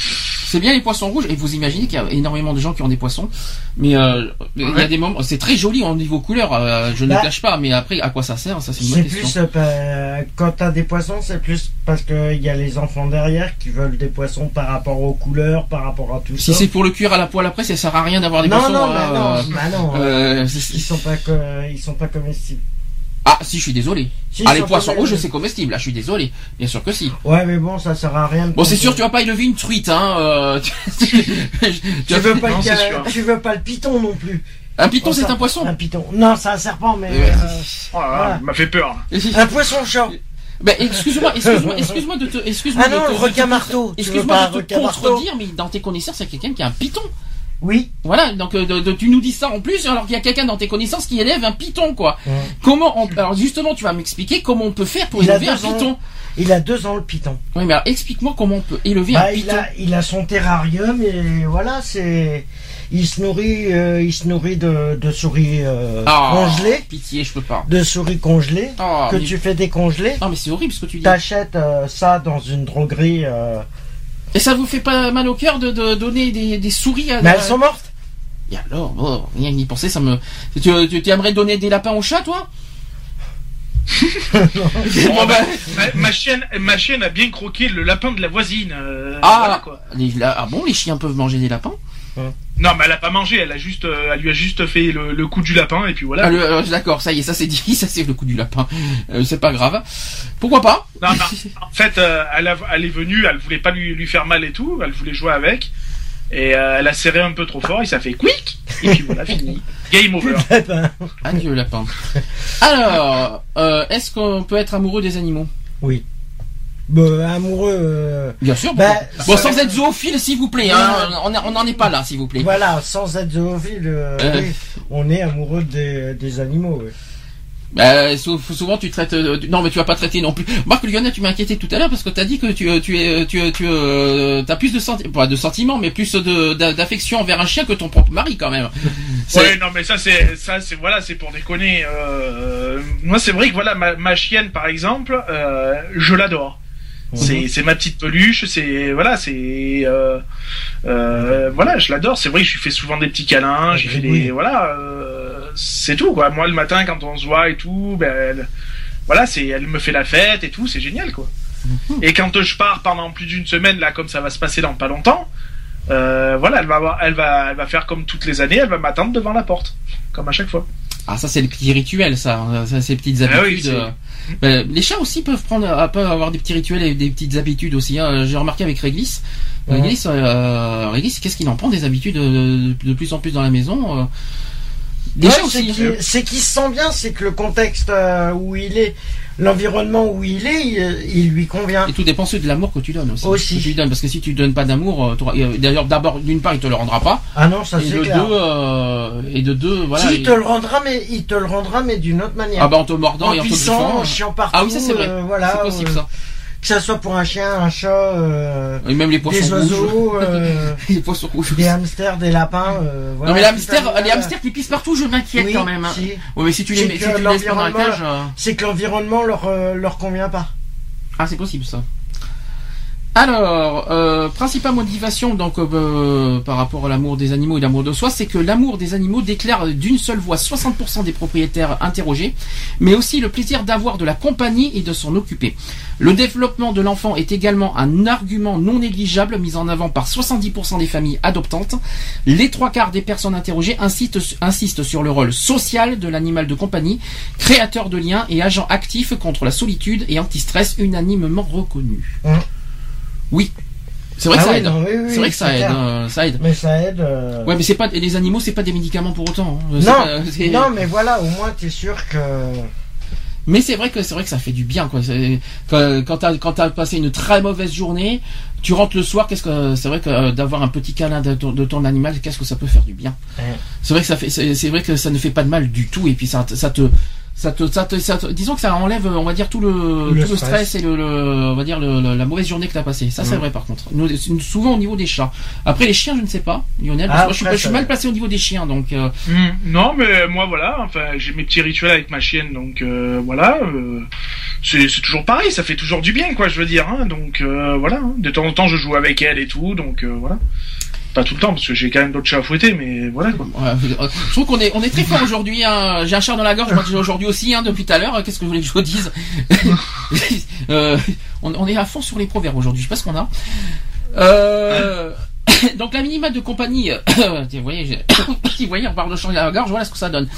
C'est bien les poissons rouges et vous imaginez qu'il y a énormément de gens qui ont des poissons, mais euh, il y a Ouais. des moments, c'est très joli au niveau couleur, euh, je ne Bah, le cache pas, mais après à quoi ça sert, ça c'est une C'est bonne question. plus euh, quand t'as des poissons, c'est plus parce qu'il y a les enfants derrière qui veulent des poissons par rapport aux couleurs, par rapport à tout Si ça. c'est pour le cuire à la poêle après, ça sert à rien d'avoir des non, poissons. non, euh, bah non, bah non. euh, c'est- Ils sont pas, ils sont pas comestibles. Ah si, je suis désolé. Si, ah les poissons rouges c'est comestible, là je suis désolé. Bien sûr que si. Ouais, mais bon, ça sert à rien. de Bon c'est sûr tu vas pas élever une truite, hein. euh, tu- <laughs> Tu veux pas Non, le, c'est tu veux pas le python non plus. Un python Oh, c'est un poisson. Un python. Non, c'est un serpent, mais. Ouais. euh, Oh là là, Voilà. m'a fait peur. un poisson chat. Ben, excuse-moi, excuse-moi, excuse-moi de te, excuse-moi Ah non, de te, le requin marteau. Excuse-moi de te contredire, mais dans tes connaissances, il y a quelqu'un qui a un python. Oui. Voilà, donc euh, de, de- tu nous dis ça en plus, alors qu'il y a quelqu'un dans tes connaissances qui élève un python, quoi. Comment on, alors justement, tu vas m'expliquer comment on peut faire pour Il élever un python. Il a deux ans le python. Oui, mais alors explique-moi comment on peut élever Bah, un il python. a, il a son terrarium et voilà, c'est. Il se nourrit, euh, il se nourrit de, de souris euh, Ah, congelées, Pitié, je peux pas. de souris congelées Ah, que mais- tu fais décongeler. Non, mais c'est horrible ce que tu dis. T'achètes euh, ça dans une droguerie, Et ça vous fait pas mal au cœur de, de donner des, des souris à. mais elles sont mortes. Et alors, oh, rien que d'y penser, ça me. Tu, tu, tu aimerais donner des lapins aux chats, toi <laughs> <laughs> Bon, ben, Ma, ma chienne, ma chienne a bien croqué le lapin de la voisine. euh, Ah, voilà, quoi. les- la- ah bon, les chiens peuvent manger des lapins Non, mais elle a pas mangé, elle a juste, euh, elle lui a juste fait le, le coup du lapin et puis voilà. Ah, le- euh, D'accord, ça y est, ça c'est dit, <laughs> ça c'est le coup du lapin. Euh, c'est pas grave. Pourquoi pas Non, non. <laughs> En fait, euh, elle, a- elle est venue, elle voulait pas lui, lui faire mal et tout, elle voulait jouer avec. Et euh, elle a serré un peu trop fort, et ça fait quick Et puis voilà, <laughs> fini. Game over. Ben, Adieu lapin. Alors, euh, est-ce qu'on peut être amoureux des animaux? Oui. Bah, amoureux. euh, Bien sûr. Bah, bon, sans être zoophile, s'il vous plaît. Hein, on on n'en est pas là, s'il vous plaît. Voilà, sans être zoophile, euh, Euh. oui, on est amoureux des, des animaux. oui. Bah, sou- souvent tu traites. euh, non, mais tu vas pas traiter non plus. Marc Lionel, tu m'as inquiété tout à l'heure parce que t'as dit que tu, euh, tu es, tu, tu, euh, t'as plus de senti- pas de sentiments, mais plus d'affection envers un chien que ton propre mari quand même. <laughs> Ouais, non, mais ça, c'est, ça, c'est, voilà, c'est pour déconner. Euh, moi, c'est vrai que voilà, ma, ma chienne, par exemple, euh, je l'adore. C'est, c'est ma petite peluche, c'est, voilà, c'est, euh, euh, voilà, je l'adore. C'est vrai que je lui fais souvent des petits câlins, j'ai fait des, voilà, euh, c'est tout, quoi. Moi, le matin, quand on se voit et tout, ben, elle- voilà, c'est, elle me fait la fête et tout, c'est génial, quoi. Et quand je pars pendant plus d'une semaine, là, comme ça va se passer dans pas longtemps, euh, voilà, elle va, avoir- elle va, elle va faire comme toutes les années, elle va m'attendre devant la porte, comme à chaque fois. Ah, ça c'est les petits rituels, ça, ça ces petites Ah oui, habitudes. c'est- euh. Ben, les chats aussi peuvent prendre, euh, peuvent avoir des petits rituels et des petites habitudes aussi. hein. J'ai remarqué avec Réglis. Ouais. Réglis, euh, Réglis, qu'est-ce qu'il en prend des habitudes euh, de, de plus en plus dans la maison euh? Les Ouais, chats c'est aussi. qu'il c'est qu'il se sent bien, c'est que le contexte euh, où il est, l'environnement où il est, il, il lui convient. Et tout dépend de l'amour que tu donnes aussi. Aussi. Que tu lui donnes, parce que si tu donnes pas d'amour, euh, euh, d'ailleurs d'abord d'une part il te le rendra pas, Ah non, ça c'est clair. deux, euh, et de deux, voilà. si, il te le rendra, mais il te le rendra, mais d'une autre manière. Ah bah en te mordant en et en te puissant, bouffant. en chiant partout. Ah oui ça c'est vrai. euh, voilà, c'est possible euh, ça. Que ça soit pour un chien, un chat, euh, Et même les poissons des rouges. oiseaux, euh, <laughs> les poissons rouges. des hamsters, des lapins. euh, voilà, non mais les hamsters, les hamsters qui pissent partout, je m'inquiète Oui, quand même. hein. si. Ouais, mais si tu les, mets- si que tu les laisses pas dans la cage. C'est que l'environnement leur, leur convient pas. Ah, c'est possible ça. Alors, euh, principale motivation donc euh, par rapport à l'amour des animaux et l'amour de soi, c'est que l'amour des animaux déclare d'une seule voix 60% des propriétaires interrogés, mais aussi le plaisir d'avoir de la compagnie et de s'en occuper. Le développement de l'enfant est également un argument non négligeable mis en avant par 70% des familles adoptantes. Les trois quarts des personnes interrogées insistent, sur le rôle social de l'animal de compagnie, créateur de liens et agent actif contre la solitude et anti-stress unanimement reconnu. Hum. Oui. C'est vrai que Ah ça oui, aide. non, oui, oui, c'est vrai que ça c'est euh, ça aide. Mais ça aide. euh, Ouais, mais c'est pas les animaux, c'est pas des médicaments pour autant. hein. Non, pas- non, mais voilà, au moins t'es sûr que. Mais c'est vrai que c'est vrai que ça fait du bien quoi. Quand, quand t'as quand t'as passé une très mauvaise journée, tu rentres le soir. Qu'est-ce que c'est vrai que euh, d'avoir un petit câlin de ton, de ton animal, qu'est-ce que ça peut faire du bien? Ouais. C'est vrai que ça fait c'est c'est vrai que ça ne fait pas de mal du tout et puis ça ça te ça te, ça te, ça te- disons que ça enlève, on va dire tout le, Le tout le stress. stress et le, le- on va dire le- le- la mauvaise journée que t'as passée. Ça c'est Mm. vrai par contre. Nous, souvent au niveau des chats. Après les chiens, je ne sais pas, Lionel. parce Ah, que moi, je suis, après, je suis mal placé au niveau des chiens, donc. euh, Hmm, Non, mais moi voilà, enfin j'ai mes petits rituels avec ma chienne, donc euh, voilà, euh, c'est c'est toujours pareil, ça fait toujours du bien, quoi, je veux dire. Hein, donc euh, voilà, hein. de temps en temps je joue avec elle et tout, donc euh, voilà. Pas tout le temps parce que j'ai quand même d'autres chats à fouetter, mais voilà je trouve qu'on est, on est très fort aujourd'hui. Hein. J'ai un chat dans la gorge, aujourd'hui aussi, hein, depuis tout à l'heure. Qu'est-ce que vous voulez que je vous dise <laughs> Euh, on, est à fond sur les proverbes aujourd'hui. Je sais pas ce qu'on a. Euh, <coughs> donc l'animal de compagnie, <coughs> <coughs> vous voyez, on parle de changer la gorge, voilà ce que ça donne.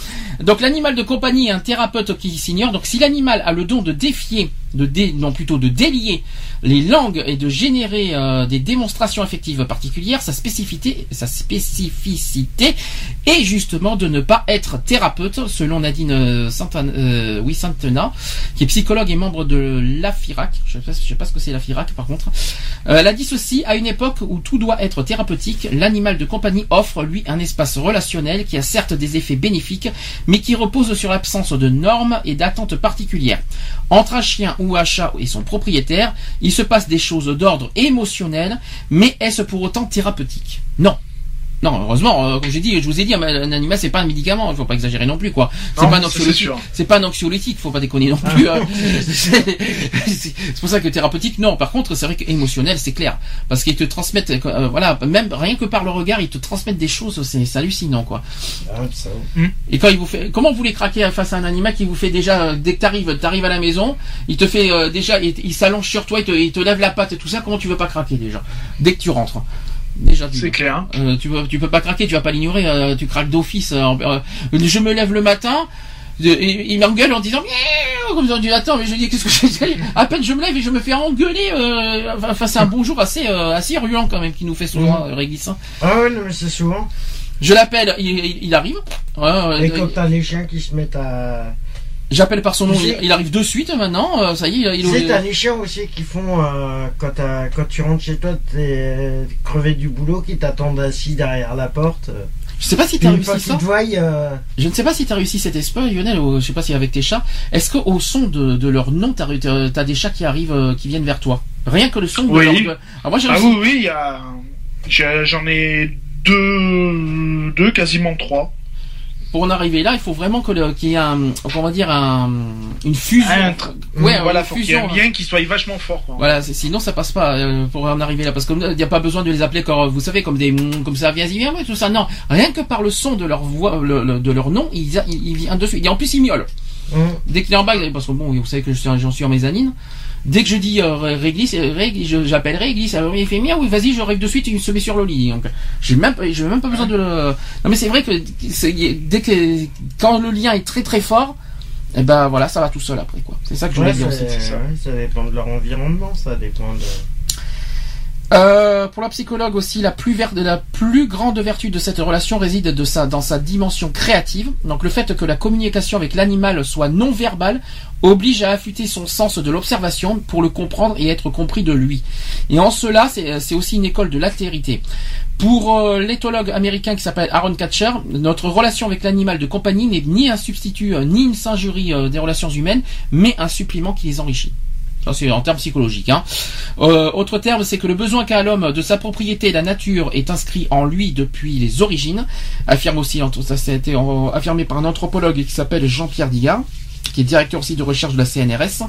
Donc l'animal de compagnie un thérapeute qui s'ignore. Donc si l'animal a le don de défier, de dé, non plutôt de délier les langues et de générer euh, des démonstrations affectives particulières, sa spécificité, sa spécificité est justement de ne pas être thérapeute, selon Nadine euh, Santana, euh, oui, Santena, qui est psychologue et membre de l'AFIRAC. Je je sais pas ce que c'est l'AFIRAC par contre. Elle a dit ceci, à une époque où tout doit être thérapeutique, l'animal de compagnie offre, lui, un espace relationnel qui a certes des effets bénéfiques, mais qui repose sur l'absence de normes et d'attentes particulières. Entre un chien ou un chat et son propriétaire, se passe des choses d'ordre émotionnel, mais est-ce pour autant thérapeutique? Non. Non, heureusement, euh, comme j'ai dit, je vous ai dit, un, un animal c'est pas un médicament, il faut pas exagérer non plus quoi. C'est pas un anxiolytique, c'est pas un anxiolytique, faut pas déconner non plus. hein. <laughs> c'est c'est pour ça que thérapeutique, non. Par contre, c'est vrai que émotionnel, c'est clair, parce qu'ils te transmettent, euh, voilà, même rien que par le regard, ils te transmettent des choses, c'est hallucinant quoi. Ah, ça- Et quand il vous fait, comment vous les craquez face à un animal qui vous fait déjà euh, dès que t'arrives, t'arrives à la maison, il te fait euh, déjà, il, il s'allonge sur toi, il te, il te lève la patte et tout ça. Comment tu veux pas craquer déjà dès que tu rentres? Déjà, C'est clair. euh, tu peux, tu peux pas craquer, tu vas pas l'ignorer, euh, tu craques d'office. euh, euh, je me lève le matin, et- il m'engueule en disant comme ça, attends mais je dis qu'est-ce que je fais? À peine je me lève et je me fais engueuler. Euh, enfin c'est un bonjour assez euh, assez ruant quand même qui nous fait souvent euh, Régis, hein. Ah ouais, non, mais c'est souvent. Je l'appelle, il, arrive. Ouais, Et euh, quand t'as les chiens qui se mettent à. J'appelle par son nom, il, il arrive de suite maintenant, euh, ça y est, il, Tu sais, il, t'as les chiens aussi qui font. euh, quand, t'as- quand tu rentres chez toi, t'es crevé du boulot, qui t'attendent assis derrière la porte. euh. je sais pas si t'as réussi ça. te voient, euh, Je ne sais pas si t'as réussi cet exploit, Lionel, ou je sais pas si avec tes chats. Est-ce qu'au son de, de leur nom, t'as, t'as des chats qui arrivent, euh, qui viennent vers toi? Rien que le son de Oui. leur. de- Ah, moi j'ai Ah réussi. oui, oui, il y a, j'en ai deux, deux, quasiment trois. Pour en arriver là, il faut vraiment que le- qu'il y ait un, comment dire, un, une fusion. Un ouais, voilà, une faut qu'il y ait fusion. un lien qui soit vachement fort. Quoi. Voilà, sinon ça passe pas euh, pour en arriver là, parce qu'il n'y a pas besoin de les appeler comme vous savez comme des comme ça viens viens tout ça. Non, rien que par le son de leur voix, le- le- de leur nom, ils ils, ils viennent dessus. Et en plus ils miaulent. hum, Dès qu'il est en bas, parce que bon, vous savez que je suis- j'en suis en mezzanine. Dès que je dis euh, Réglis, euh, Rég- je- j'appelle Réglis, alors il fait miaou, oui, vas-y, je règle de suite, il se met sur le lit. Donc, j'ai même, pas- j'ai même pas besoin de le. Non, mais c'est vrai que c'est- dès que quand le lien est très très fort, et ben voilà, ça va tout seul après quoi. C'est ça que je voulais dire c'est- aussi. ça dépend de leur environnement, ça dépend de. Euh, pour la psychologue aussi, la plus, grande vertu de cette relation réside dans sa dimension créative. Donc le fait que la communication avec l'animal soit non verbale oblige à affûter son sens de l'observation pour le comprendre et être compris de lui. Et en cela, c'est aussi une école de l'altérité. Pour euh, l'éthologue américain qui s'appelle Aaron Katcher, notre relation avec l'animal de compagnie n'est ni un substitut euh, ni une singerie des relations humaines, mais un supplément qui les enrichit. C'est en termes psychologiques. Hein. Euh, autre terme, c'est que le besoin qu'a l'homme de sa propriété, la nature, est inscrit en lui depuis les origines. Affirme aussi, ça, ça a été euh, affirmé par un anthropologue qui s'appelle Jean-Pierre Digard. qui est directeur aussi de recherche de la CNRS.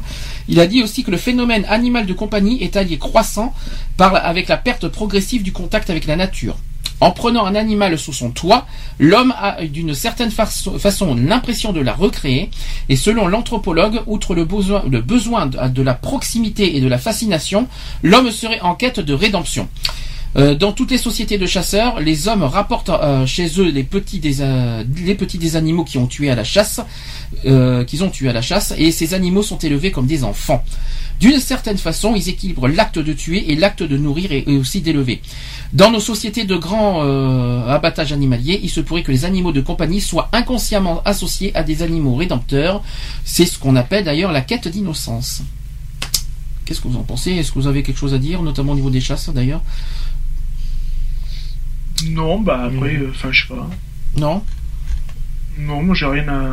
Il a dit aussi que le phénomène animal de compagnie est allié croissant par, avec la perte progressive du contact avec la nature. En prenant un animal sous son toit, l'homme a d'une certaine façon, l'impression de la recréer, et selon l'anthropologue, outre le besoin, de, la proximité et de la fascination, l'homme serait en quête de rédemption. Euh, dans toutes les sociétés de chasseurs, les hommes rapportent euh, chez eux les petits, des, euh, les petits des animaux qui ont tué qu'ils ont tué à la chasse, et ces animaux sont élevés comme des enfants. D'une certaine façon, ils équilibrent l'acte de tuer et l'acte de nourrir et, et aussi d'élever. Dans nos sociétés de grand euh, abattage animalier, il se pourrait que les animaux de compagnie soient inconsciemment associés à des animaux rédempteurs. C'est ce qu'on appelle d'ailleurs la quête d'innocence. Qu'est-ce que vous en pensez? Est-ce que vous avez quelque chose à dire, notamment au niveau des chasses d'ailleurs? Non, bah après, Mhm. euh, enfin, je sais pas. Non? Non, moi j'ai rien à.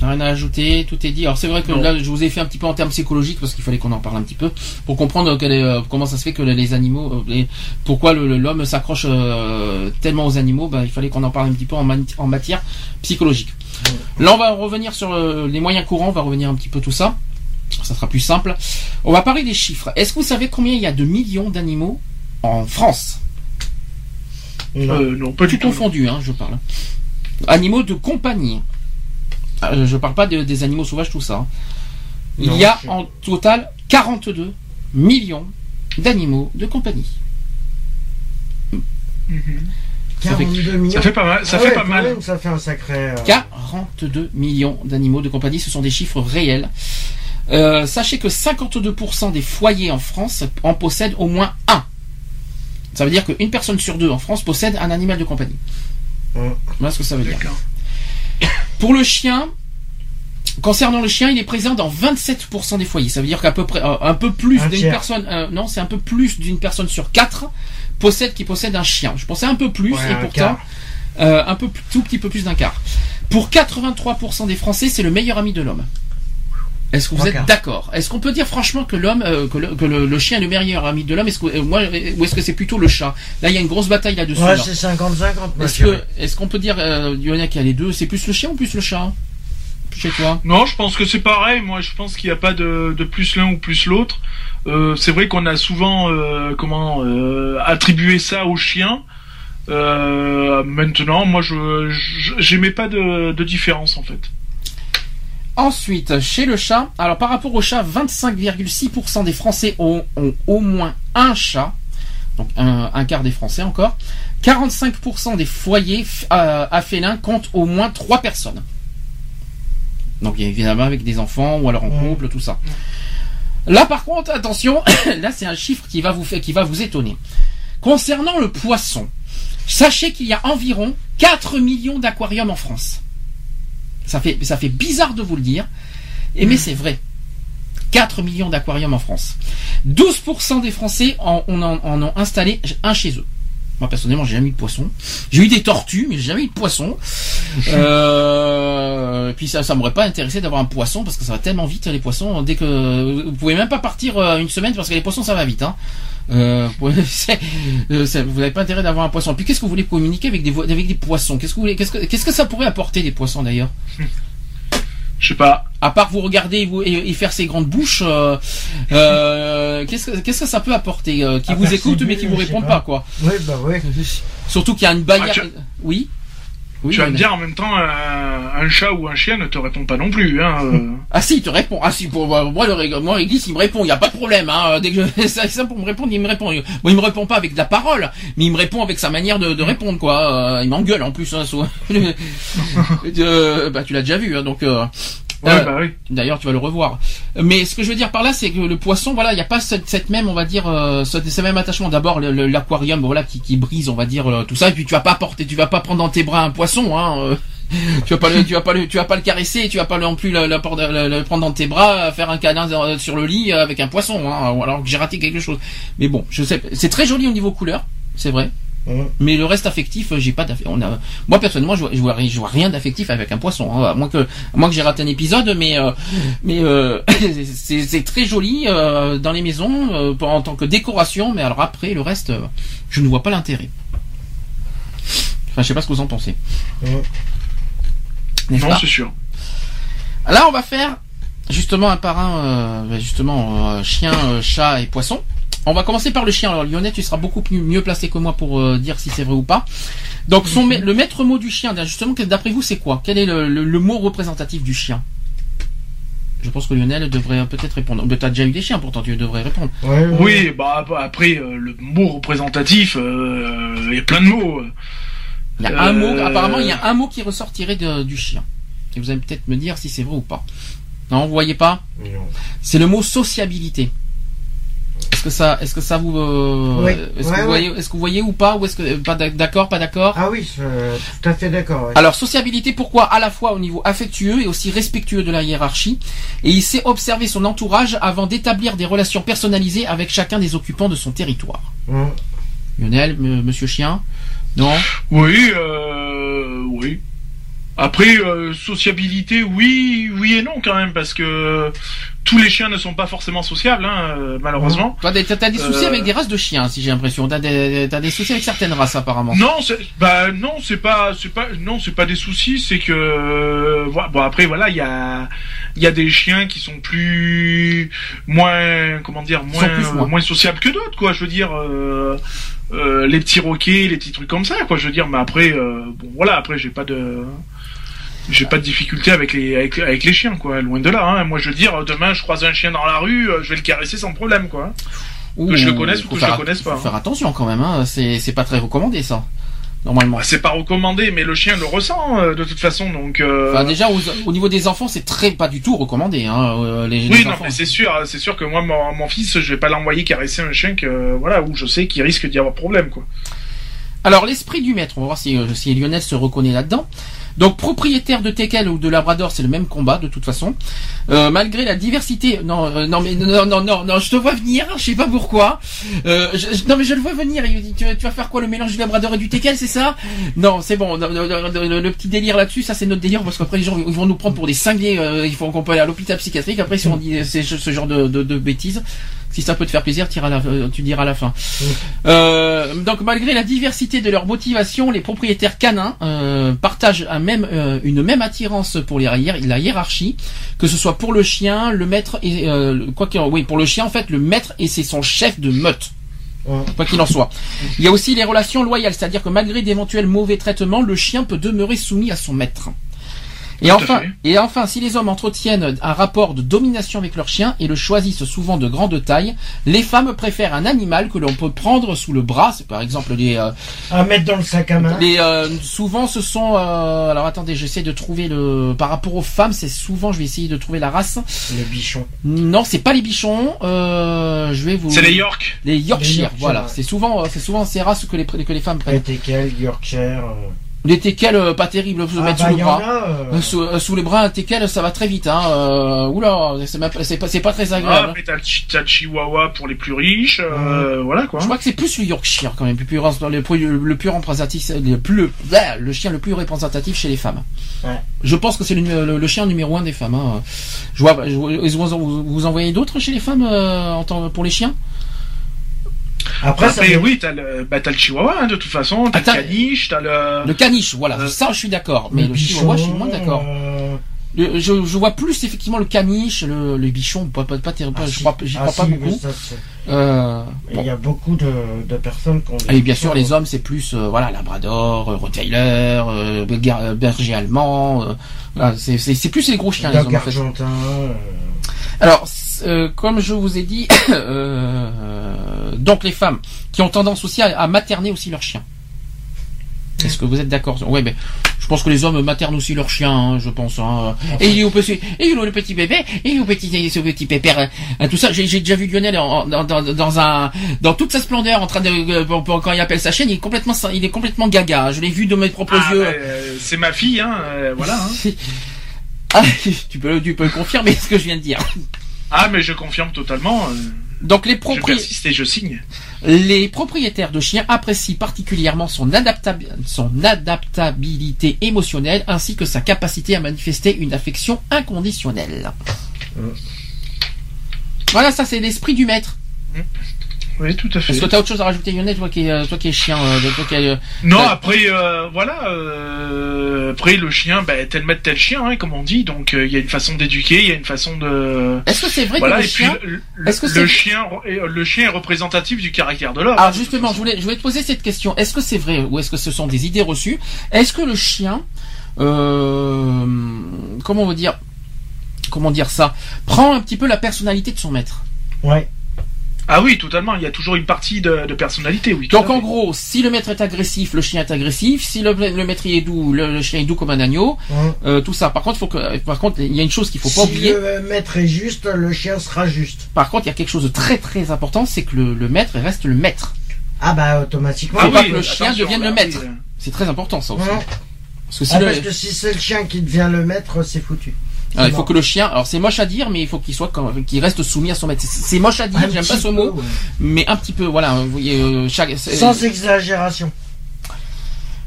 Rien à ajouter, tout est dit. Alors c'est vrai que Non. là, je vous ai fait un petit peu en termes psychologiques parce qu'il fallait qu'on en parle un petit peu pour comprendre euh, comment ça se fait que les animaux, euh, les- pourquoi l'homme s'accroche euh, tellement aux animaux. Ben, il fallait qu'on en parle un petit peu en, matière psychologique. Là, on va revenir sur euh, les moyens courants. On va revenir un petit peu tout ça. Ça sera plus simple. On va parler des chiffres. Est-ce que vous savez combien il y a de millions d'animaux en France? Non. Euh, non, pas Tout du tout. confondu, hein, je parle. Animaux de compagnie. Euh, je parle pas de- des animaux sauvages, tout ça. hein. Il Non, y a je- en total 42 millions d'animaux de compagnie. Ça fait- 42 millions. Ça fait pas mal. Ça Ah fait ouais, pas mal. même, ça fait un sacré. euh, 42 millions d'animaux de compagnie, ce sont des chiffres réels. Euh, sachez que 52% des foyers en France en possèdent au moins un. Ça veut dire qu'une personne sur deux en France possède un animal de compagnie. Ouais. Voilà ce que ça veut dire. Pour le chien, concernant le chien, il est présent dans 27% des foyers. Ça veut dire qu'à peu près euh, un peu plus Un d'une personne, euh, non, c'est un peu plus d'une personne sur quatre possède qui possède un chien. Je pensais un peu plus Ouais, et pourtant euh, un peu tout petit peu plus d'un quart. Pour 83% des Français, c'est le meilleur ami de l'homme. Est-ce que vous êtes d'accord? Est-ce qu'on peut dire franchement que l'homme, euh, que, le, que le- le chien est le meilleur ami de l'homme? Est-ce que euh, moi, ou est-ce que c'est plutôt le chat? Là, il y a une grosse bataille là-dessus. Ouais, là. c'est 50-50, moi, Est-ce que, qu'on peut dire, euh, il y a les deux? C'est plus le chien ou plus le chat? Chez toi? Non, je pense que c'est pareil. Moi, je pense qu'il n'y a pas de, de plus l'un ou plus l'autre. Euh, c'est vrai qu'on a souvent euh, comment euh, attribué ça aux chiens. Euh, maintenant, moi, je je- j'aimais pas de, de différence en fait. Ensuite, chez le chat, alors par rapport au chat, 25,6% des Français ont, ont au moins un chat, donc un, un quart des Français encore. 45% des foyers euh, à félins comptent au moins trois personnes. Donc évidemment avec des enfants ou alors en Mm. couple, tout ça. Là par contre, attention, <coughs> là c'est un chiffre qui va vous faire, qui va vous étonner. Concernant le poisson, sachez qu'il y a environ 4 millions d'aquariums en France. Ça fait, ça fait bizarre de vous le dire, et mais c'est vrai. 4 millions d'aquariums en France. 12% des Français en, en, en ont installé un chez eux. Moi personnellement, j'ai jamais eu de poisson. J'ai eu des tortues, mais j'ai jamais eu de poisson. Euh, puis ça, ça m'aurait pas intéressé d'avoir un poisson parce que ça va tellement vite les poissons. Dès que vous pouvez même pas partir euh, une semaine parce que les poissons ça va vite. Hein. Euh, <laughs> euh, vous n'avez pas intérêt d'avoir un poisson. Puis qu'est-ce que vous voulez communiquer avec des poissons? Qu'est-ce que que qu'est-ce que ça pourrait apporter des poissons d'ailleurs? Je sais pas. À part vous regarder et, vous- et- et faire ces grandes bouches, euh, euh, <laughs> qu'est-ce que qu'est-ce que ça peut apporter euh, Qui vous écoute mais qui vous répondent pas. pas quoi. Oui, bah oui. Surtout qu'il y a une barrière. Ah, tu- Oui. Oui, tu vas me dire en même temps, un, un chat ou un chien ne te répond pas non plus. Hein, euh. <laughs> Ah si, il te répond. Ah si, pour moi, moi, le moi, Réglisse, il me répond. Il y a pas de problème. Hein. Dès que je, <laughs> c'est ça pour me répondre, il me répond. Bon, il me répond pas avec de la parole, mais il me répond avec sa manière de, de répondre, quoi. Euh, il m'engueule en plus. Hein, <laughs> sous- Euh, bah, tu l'as déjà vu, hein, donc. Ouais, euh, bah oui. D'ailleurs, tu vas le revoir. Mais ce que je veux dire par là, c'est que le poisson, voilà, il n'y a pas cette, cette même, on va dire, euh, ce, ce même attachement. D'abord, l'aquarium, voilà, qui, qui brise, on va dire, euh, tout ça. Et puis, tu vas pas porter, tu vas pas prendre dans tes bras un poisson, hein. euh, <laughs> tu vas pas le, tu vas pas le, tu vas pas le caresser, tu vas pas non plus le, le, le- le prendre dans tes bras, faire un câlin sur le lit avec un poisson, hein, alors que j'ai raté quelque chose. Mais bon, je sais, c'est très joli au niveau couleur, c'est vrai. Mmh. Mais le reste affectif, euh, j'ai pas. On a, moi personnellement, je vois, je vois, ri- je vois rien d'affectif avec un poisson. Hein, à moins que, à moins que j'ai raté un épisode, mais euh, mais euh, <laughs> c'est très joli euh, dans les maisons pour- en tant que décoration. Mais alors après, le reste, je ne vois pas l'intérêt. Enfin, je sais pas ce que vous en pensez. Mmh. N'est-ce Non, c'est sûr. Là, on va faire justement un par un, euh, justement chien, chat et poisson. On va commencer par le chien. Alors Lionel, tu seras beaucoup mieux placé que moi pour euh, dire si c'est vrai ou pas. Donc son, ma- le maître mot du chien, justement, d'après vous, c'est quoi? Quel est le, le- le mot représentatif du chien? Je pense que Lionel devrait peut-être répondre. Mais t'as déjà eu des chiens, pourtant tu devrais répondre. Ouais, ouais. Oui, bah après euh, le mot représentatif, euh, il y a plein de mots. Il y a un mot, apparemment, il y a un mot qui ressortirait de- du chien. Et vous allez peut-être me dire si c'est vrai ou pas. Non, vous voyez pas? Non. C'est le mot sociabilité. Est-ce que ça, est-ce que ça vous, euh, Oui. est-ce Ouais, que vous ouais. voyez, est-ce que vous voyez ou pas, ou est-ce que pas d'ac- d'accord, pas d'accord? Ah oui, je- tout à fait d'accord. ouais. Alors sociabilité, pourquoi À la fois au niveau affectueux et aussi respectueux de la hiérarchie, et il sait observer son entourage avant d'établir des relations personnalisées avec chacun des occupants de son territoire. Hum. Lionel, m- Monsieur Chien, non? Oui, euh, oui. Après, euh, sociabilité, oui, oui et non quand même, parce que tous les chiens ne sont pas forcément sociables, hein, euh, malheureusement. Toi, t'as des soucis Euh. avec des races de chiens, si j'ai l'impression. T'as des, t'as des soucis avec certaines races apparemment. Non, c'est, bah non, c'est pas, c'est pas, non, c'est pas des soucis, c'est que, euh, bon après voilà, il y a, il y a des chiens qui sont plus, moins, comment dire, moins, moins. moins sociables que d'autres, quoi. Je veux dire, euh, euh, les petits roquets, les petits trucs comme ça, quoi. Je veux dire, mais après, euh, bon voilà, après j'ai pas de, j'ai pas de difficulté avec les, avec, avec les chiens, quoi. Loin de là. Hein. Moi, je veux dire, demain, je croise un chien dans la rue, euh, je vais le caresser sans problème, quoi. Que je le connaisse ou que je le connaisse pas. Faut faire attention quand même, hein. c'est pas très recommandé ça, normalement. Bah, c'est pas recommandé, mais le chien le ressent euh, de toute façon, donc. euh, Enfin, déjà, au, au niveau des enfants, c'est très pas du tout recommandé. Hein, les, les Oui, non, enfants. mais c'est sûr, c'est sûr que moi, mon, mon fils, je vais pas l'envoyer caresser un chien que, voilà, où je sais qu'il risque d'y avoir problème, quoi. Alors, l'esprit du maître, on va voir si, si Lionel se reconnaît là-dedans. Donc, propriétaire de teckel ou de labrador, c'est le même combat de toute façon. Euh, malgré la diversité, non, euh, non, mais non, non, non, non, je te vois venir, je sais pas pourquoi. Euh, je- non, mais je le vois venir. Il dit, tu, vas- faire quoi, le mélange du labrador et du teckel, c'est ça? Non, c'est bon. Le, petit délire là-dessus, ça c'est notre délire parce qu'après les gens ils vont nous prendre pour des cinglés. euh, il faut qu'on peut aller à l'hôpital psychiatrique. Après, si on dit ce genre de, de, de bêtises. Si ça peut te faire plaisir, tire à la- euh, tu diras à la fin. Euh, donc malgré la diversité de leur motivation, les propriétaires canins euh, partagent un même, euh, une même attirance pour les la hiérarchie, que ce soit pour le chien, le maître et quoi qu'il oui pour le chien en fait le maître et c'est son chef de meute. Quoi qu'il en soit. Il y a aussi les relations loyales, c'est-à-dire que malgré d'éventuels mauvais traitements, le chien peut demeurer soumis à son maître. Et enfin, et enfin, si les hommes entretiennent un rapport de domination avec leur chien et le choisissent souvent de grande taille, les femmes préfèrent un animal que l'on peut prendre sous le bras. C'est par exemple les, euh, À mettre dans le sac à main. les euh, souvent ce sont. euh, alors attendez, j'essaie de trouver le. Par rapport aux femmes, c'est souvent. Je vais essayer de trouver la race. Les bichons. Non, c'est pas les bichons. Euh, je vais vous. C'est les York. Les Yorkshire, Les Yorkshire, voilà. ouais. C'est souvent, euh, c'est souvent ces races que les que les femmes prennent. Yorkshire. Les teckels, euh, pas terrible, vous Ah, mettre bah, sous le bras. a, euh, Euh, Sous, euh, sous les bras, un teckel, ça va très vite. Hein. Euh, oula, c'est pas- c'est pas, très Ah, agréable. t'as le, chi- t'as le Chihuahua pour les plus riches, euh, voilà, quoi. Je crois que c'est plus le Yorkshire quand même, le plus, le plus, le plus représentatif, le, plus, ah, le chien le plus représentatif chez les femmes. Ouais. Je pense que c'est le, le- le chien numéro un des femmes. Hein. Je vois, je vois- vous, vous, vous en voyez d'autres chez les femmes euh, en pour les chiens? Après, oui, t'as le, bah, t'as le Chihuahua, hein, de toute façon, t'as le caniche, t'as le... Le caniche, voilà, Euh, ça je suis d'accord, mais le, bichon, chihuahua je suis moins d'accord. Le- Je, je vois plus effectivement le caniche, le, le bichon, pas, pas, pas, terrible, ah, je crois, j'y Ah, crois pas si, beaucoup. ça, Euh, Il bon. y a beaucoup de, de personnes qui ont Et bien sûr, les hommes, c'est plus euh, voilà Labrador, euh, Rottweiler, euh, Ber- berger allemand. voilà, c'est plus les gros chiens, les hommes. En fait. Alors, comme je vous ai dit, <coughs> donc les femmes qui ont tendance aussi à, à materner aussi leurs chiens. Est-ce que vous êtes d'accord Ouais, mais je pense que les hommes maternent aussi leurs chiens, hein, je pense. Hein. Et il est où petit, et il est où le petit bébé, et il est où petit, ce petit pépère, hein, tout ça. J'ai déjà vu Lionel en- dans, dans, dans un, dans toute sa splendeur, en train de, euh, quand il appelle sa chienne, il est complètement, il est complètement gaga. Je l'ai vu de mes propres Ah, yeux. bah, euh, c'est ma fille, hein, euh, voilà. <laughs> Ah, tu peux, tu peux confirmer ce que je viens de dire. Ah, mais je confirme totalement, Donc les je propriétaires. persiste et je signe. Les propriétaires de chiens apprécient particulièrement son, adaptab- son adaptabilité émotionnelle ainsi que sa capacité à manifester une affection inconditionnelle. Mm. Voilà, ça c'est l'esprit du maître. Oui, tout à fait. Est-ce que tu as autre chose à rajouter, Lionel, toi qui es, euh, toi qui es chien euh, toi qui es, euh, Non, après, euh, voilà. euh, après, le chien, ben, tel maître, tel chien, hein, comme on dit. Donc, euh, il y a une façon d'éduquer, il y a une façon de. Est-ce que c'est vrai Voilà, que le puis chien... le, le- est-ce que le c'est- chien, est- le chien est représentatif du caractère de l'homme. Alors hein, justement, je voulais, je voulais te poser cette question. Est-ce que c'est vrai ou est-ce que ce sont des idées reçues? Est-ce que le chien, euh, comment on veut dire, comment dire ça, prend un petit peu la personnalité de son maître? Ouais. Ah oui, totalement. Il y a toujours une partie de, de personnalité, oui. Donc en fait. gros, si le maître est agressif, le chien est agressif. Si le, le maître est doux, le, le chien est doux comme un agneau. Hein. Euh, tout ça. Par contre, faut que, par contre, il y a une chose qu'il faut pas si oublier. le maître est juste, le chien sera juste. Par contre, il y a quelque chose de très très important, c'est que le, le maître reste le maître. Ah bah automatiquement. Faut Ah pas oui, que le chien devienne le maître. oui, C'est très important ça aussi. Parce que si Ah, le- parce que si c'est le chien qui devient le maître, c'est foutu. Alors, il faut que le chien, alors c'est moche à dire, mais il faut qu'il soit, qu'il reste soumis à son maître. C'est- moche à dire, j'aime pas ce peu, mot, ouais. mais un petit peu, voilà. Vous voyez, euh, chaque. Sans exagération.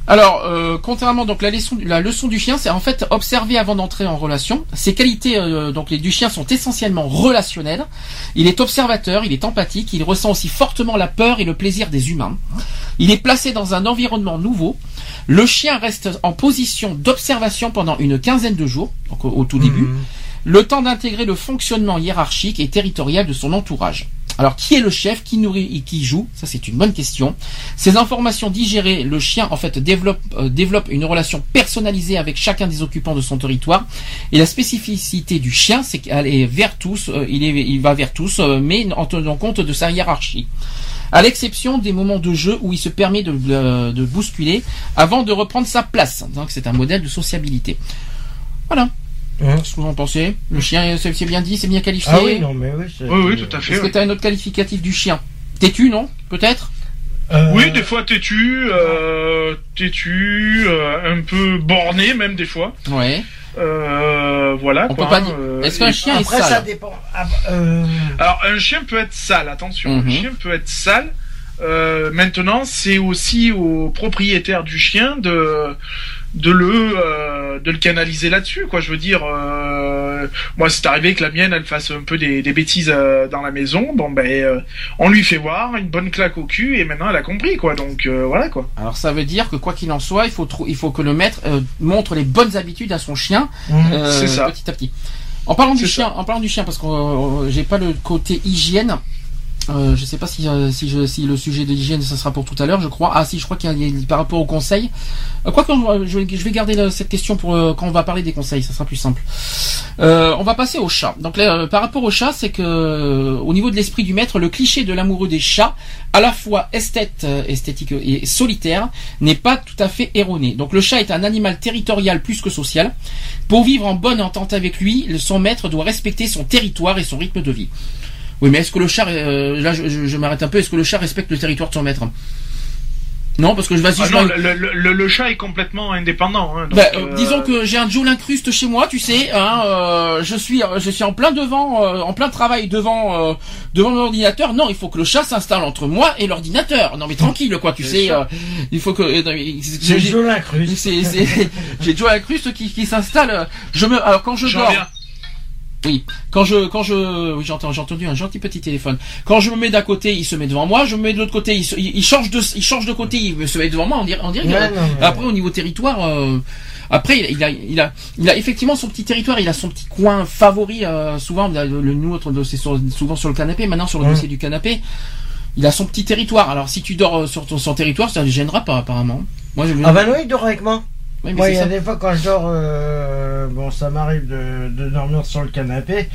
Alors, euh, contrairement donc la leçon, la leçon du chien, c'est en fait observer avant d'entrer en relation. Ses qualités euh, donc les du chien sont essentiellement relationnelles. Il est observateur, il est empathique, il ressent aussi fortement la peur et le plaisir des humains. Il est placé dans un environnement nouveau. Le chien reste en position d'observation pendant une quinzaine de jours, donc au, au tout début, Mhm. le temps d'intégrer le fonctionnement hiérarchique et territorial de son entourage. Alors, qui est le chef, qui nourrit et qui joue? Ça, c'est une bonne question. Ces informations digérées, le chien, en fait, développe, euh, développe une relation personnalisée avec chacun des occupants de son territoire. Et la spécificité du chien, c'est qu'il est vers tous, euh, il, va vers tous, euh, mais en tenant compte de sa hiérarchie. À l'exception des moments de jeu où il se permet de bousculer avant de reprendre sa place. Donc, c'est un modèle de sociabilité. Voilà. Hein Qu'est-ce que vous en pensez? Le chien, c'est bien dit, c'est bien qualifié. Ah oui, non, mais oui. Oui, oui, tout à fait. Est-ce que tu as un autre qualificatif du chien? Têtu, non? Peut-être? Euh, Oui, des fois têtu, euh, têtu, euh, un peu borné même des fois. Ouais. Euh, voilà. On quoi, peut pas hein, dire- Est-ce qu'un chien est Après, ça sale dépend. Ah, bah, euh, Alors un chien peut être sale, attention. Mhm. Un chien peut être sale. Euh, maintenant, c'est aussi au propriétaire du chien de de le euh, de le canaliser là-dessus, quoi. Je veux dire, euh, moi, c'est arrivé que la mienne, elle fasse un peu des, des bêtises euh, dans la maison. Bon, ben, euh, on lui fait voir une bonne claque au cul et maintenant, elle a compris, quoi. Donc euh, voilà, quoi. Alors ça veut dire que quoi qu'il en soit, il faut, il faut que le maître euh, montre les bonnes habitudes à son chien C'est ça. petit à petit. En parlant du chien, en parlant du chien, parce que j'ai pas le côté hygiène. Euh, je sais pas si, euh, si, je, si le sujet de l'hygiène ça sera pour tout à l'heure. Je crois. Ah si, je crois qu'il y a par rapport au conseil. Euh, quoi que euh, je, vais- je vais garder cette question pour quand on va parler des conseils. Ça sera plus simple. On va passer au chat. Donc là, par rapport au chat, c'est que au niveau de l'esprit du maître, le cliché de l'amoureux des chats, à la fois esthète, esthétique et solitaire, n'est pas tout à fait erroné. Donc le chat est un animal territorial plus que social. Pour vivre en bonne entente avec lui, son maître doit respecter son territoire et son rythme de vie. Oui, mais est-ce que le chat, euh, là je, je- je m'arrête un peu, est-ce que le chat respecte le territoire de son maître? Non, parce que je vas-y, Ah non, le, le- le- le chat est complètement indépendant. Hein, donc, bah, euh, euh, disons que j'ai un Joe l'incruste chez moi, tu sais, hein, euh, je suis, je suis en plein devant, euh, en plein travail devant, euh, devant mon ordinateur. Non, il faut que le chat s'installe entre moi et l'ordinateur. Non, mais tranquille, quoi, tu sais, euh, il faut que. euh, J'ai Joe l'incruste. c'est, c'est- <laughs> j'ai Joe l'incruste qui, qui s'installe. euh, Je me, alors quand je dors, viens. Oui, quand je, quand je, oui, j'entends, j'ai entendu un gentil petit téléphone. Quand je me mets d'un côté, il se met devant moi. Je me mets de l'autre côté, il, se- il, il change de, il change de côté, il se met devant moi. On dirait, on dirait. Non, après, au niveau territoire, euh, après, il a, il a, il a effectivement son petit territoire. Il a son petit coin favori. euh, souvent, le, le nôtre, c'est souvent sur le canapé. Maintenant, sur le dossier du canapé, il a son petit territoire. Alors, si tu dors euh, sur ton son territoire, ça ne gênera pas apparemment. Moi, je. Ah bah non, il dort avec moi. Oui, Moi, il y a des fois quand je dors, euh, bon, ça m'arrive de, de dormir sur le canapé.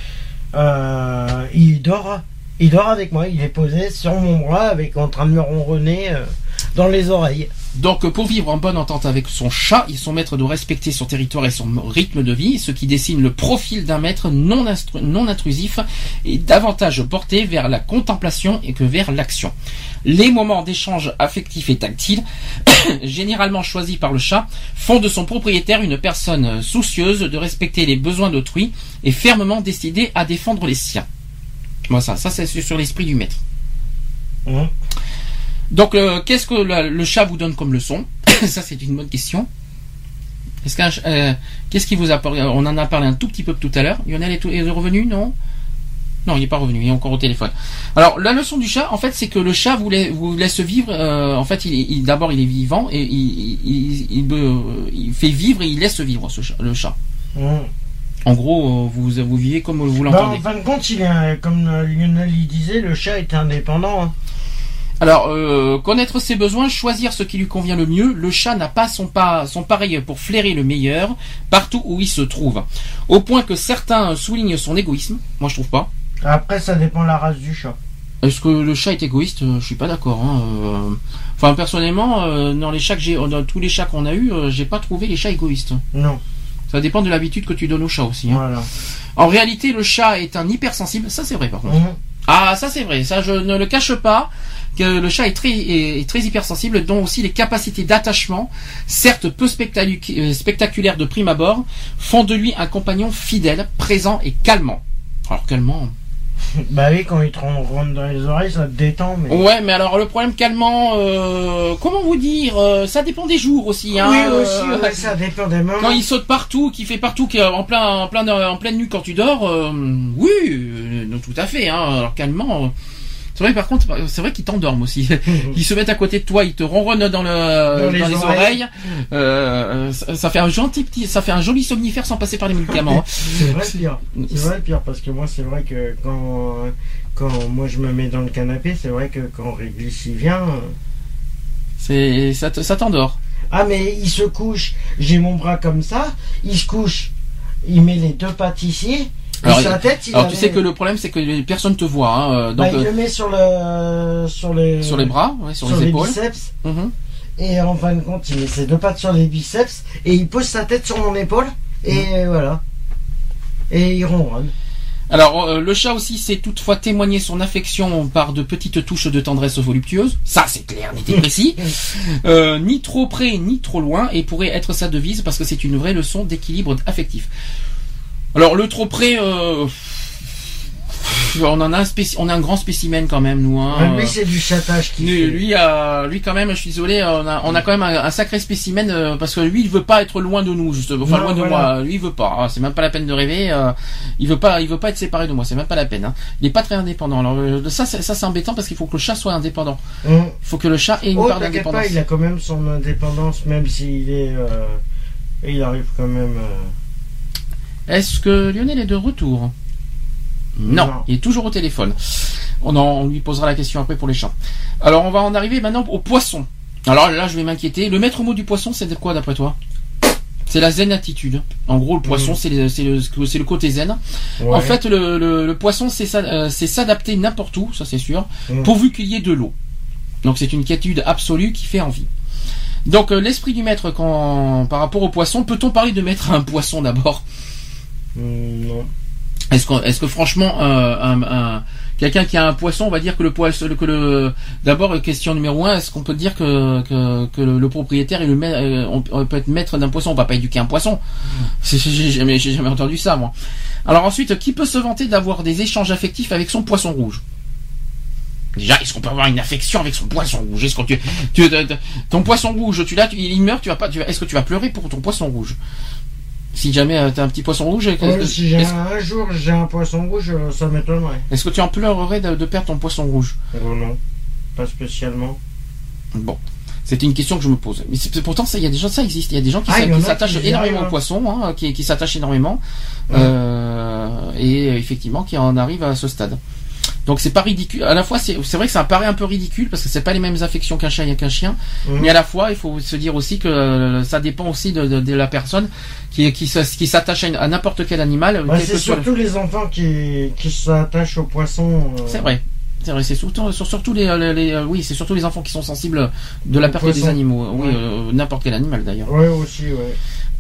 Euh, il dort, il dort avec moi. Il est posé sur mon bras, avec en train de me ronronner euh, dans les oreilles. Donc, pour vivre en bonne entente avec son chat, il son maître doit respecter son territoire et son rythme de vie, ce qui dessine le profil d'un maître non intrusif et davantage porté vers la contemplation et que vers l'action. Les moments d'échange affectif et tactile, <coughs> généralement choisis par le chat, font de son propriétaire une personne soucieuse de respecter les besoins d'autrui et fermement décidée à défendre les siens. Moi, ça, ça c'est sur l'esprit du maître. Hein? Donc, euh, qu'est-ce que le, le chat vous donne comme leçon <coughs> Ça, c'est une bonne question. Est-ce euh, qu'est-ce qui vous apporte On en a parlé un tout petit peu tout à l'heure. Lionel est, est revenu, non? Non, il n'est pas revenu, il est encore au téléphone. Alors, la leçon du chat, en fait, c'est que le chat vous, lai- vous laisse vivre. euh, en fait, il, d'abord, il est vivant et il, il, il, euh, il fait vivre et il laisse vivre ce chat, le chat. Mmh. En gros, euh, vous, vous vivez comme vous Bah, l'entendez. en fin de compte, il est, comme euh, Lionel il disait, le chat est indépendant. hein. Alors, euh, connaître ses besoins, choisir ce qui lui convient le mieux. Le chat n'a pas son, pas son pareil pour flairer le meilleur partout où il se trouve. Au point que certains soulignent son égoïsme. Moi, je trouve pas. Après, ça dépend de la race du chat. Est-ce que le chat est égoïste? Euh, Je suis pas d'accord. hein, euh. Enfin, personnellement, euh, dans les chats que j'ai, dans tous les chats qu'on a eu, j'ai pas trouvé les chats égoïstes. Non, Ça dépend de l'habitude que tu donnes au chat aussi. hein. voilà. En réalité, le chat est un hypersensible. Ça, c'est vrai, par contre. Mmh. Ah, ça c'est vrai, ça je ne le cache pas, que le chat est très, est, très hypersensible, dont aussi les capacités d'attachement, certes peu euh, spectaculaires de prime abord, font de lui un compagnon fidèle, présent et calmant. Alors calmant. <laughs> Bah oui, quand il te rentre rentre dans les oreilles, ça te détend. Mais... Ouais, mais alors le problème calmant, euh, comment vous dire, euh, ça dépend des jours aussi. Hein, oui, euh, aussi, ouais, ça dépend des moments. Quand il saute partout, qu'il fait partout, est en plein, en plein, en pleine nuit quand tu dors, euh, oui, euh, non, tout à fait. Hein, alors calmement. C'est vrai, par contre, c'est vrai qu'ils t'endorment aussi. <laughs> Ils se mettent à côté de toi, ils te ronronnent dans le, dans, les les, oreilles. oreilles. Euh, ça, ça fait un gentil petit, ça fait un joli somnifère sans passer par les médicaments. hein. <laughs> C'est vrai le pire. C'est vrai le pire parce que moi, c'est vrai que quand, quand moi je me mets dans le canapé, c'est vrai que quand Réglisse il vient. euh, C'est, ça, te- ça t'endort. Ah, mais il se couche, j'ai mon bras comme ça, il se couche, il met les deux pattes ici, Alors, sa tête, il Alors tu sais que le problème, c'est que personne te voit. Hein, euh, Bah, donc il euh, le met sur le sur les sur les bras, ouais, sur, sur les les épaules. biceps Mhm. et en fin de compte il met ses deux pattes sur les biceps et il pose sa tête sur mon épaule et Mhm. voilà et il ronronne. Alors, euh, le chat aussi sait toutefois témoigner son affection par de petites touches de tendresse voluptueuse. Ça, c'est clair, net et <laughs> précis. Euh, ni trop près, ni trop loin, et pourrait être sa devise parce que c'est une vraie leçon d'équilibre affectif. Alors, le trop près, euh, on en a un on a un grand spécimen quand même, nous. Hein, lui c'est du chatage qui lui, lui, euh, lui, quand même, je suis désolé, on a, on a quand même un, un sacré spécimen euh, parce que lui, il veut pas être loin de nous, justement. Enfin, Non, loin de moi. Lui, il veut pas. Ah, c'est même pas la peine de rêver. euh, il veut pas, il veut pas être séparé de moi. C'est même pas la peine. Hein. Il est pas très indépendant. Alors euh, ça, c'est, ça, c'est embêtant parce qu'il faut que le chat soit indépendant. Hum. Il faut que le chat ait une Oh part d'indépendance. il a quand même son indépendance même s'il est euh, il arrive quand même euh, Est-ce que Lionel est de retour? Non, Non. il est toujours au téléphone. On, en- on lui posera la question après pour les chats. Alors, on va en arriver maintenant au poisson. Alors là, je vais m'inquiéter. Le maître mot du poisson, c'est quoi d'après toi? C'est la zen attitude. En gros, le poisson, Mhm. c'est le, côté zen. En fait, le, poisson, c'est euh, c'est s'adapter n'importe où, ça c'est sûr, Mhm. pourvu qu'il y ait de l'eau. Donc c'est une quiétude absolue qui fait envie. Donc euh, l'esprit du maître quand, par rapport au poisson, peut-on parler de maître à un poisson d'abord? Non. Est-ce que, est-ce que franchement, euh, un, un- quelqu'un qui a un poisson, on va dire que le poisson, que le, d'abord question numéro un, est-ce qu'on peut dire que que, que le, propriétaire est le maître, euh, on, on peut être maître d'un poisson, on va pas éduquer un poisson. C'est- <laughs> J'ai jamais, j'ai jamais entendu ça moi. Alors ensuite, qui peut se vanter d'avoir des échanges affectifs avec son poisson rouge? Déjà, est-ce qu'on peut avoir une affection avec son poisson rouge? Est-ce que tu, ton poisson rouge, tu l'as, tu- il meurt, tu vas pas, tu est-ce que tu vas pleurer pour ton poisson rouge? Si jamais tu t'as un petit poisson rouge, Ouais, est-ce- si j'ai un, un jour j'ai un poisson rouge, euh, ça m'étonnerait. est-ce que tu en pleurerais de, de perdre ton poisson rouge Oh non, pas spécialement. Bon. C'était une question que je me pose. Mais c'est- pourtant, ça, il y a des gens, ça existe. Il y a des gens qui Ah, s'attachent énormément arrivent, au hein. poisson, hein, qui, qui s'attachent énormément, Ouais. euh, et euh, effectivement, qui en arrivent à ce stade. Donc c'est pas ridicule. À la fois, c'est vrai que ça paraît un peu ridicule parce que c'est pas les mêmes affections qu'un chat et qu'un chien. Mhm. Mais à la fois, il faut se dire aussi que euh, ça dépend aussi de, de- de la personne qui qui, s'attache à, n'importe quel animal. Bah, c'est surtout les enfants qui, qui s'attachent aux poissons. euh, C'est vrai. C'est vrai, c'est surtout, sur- surtout les, les- les- euh, oui, c'est surtout les enfants qui sont sensibles de la perte des animaux. Oui, Ouais. euh, n'importe quel animal d'ailleurs. Ouais, aussi, ouais.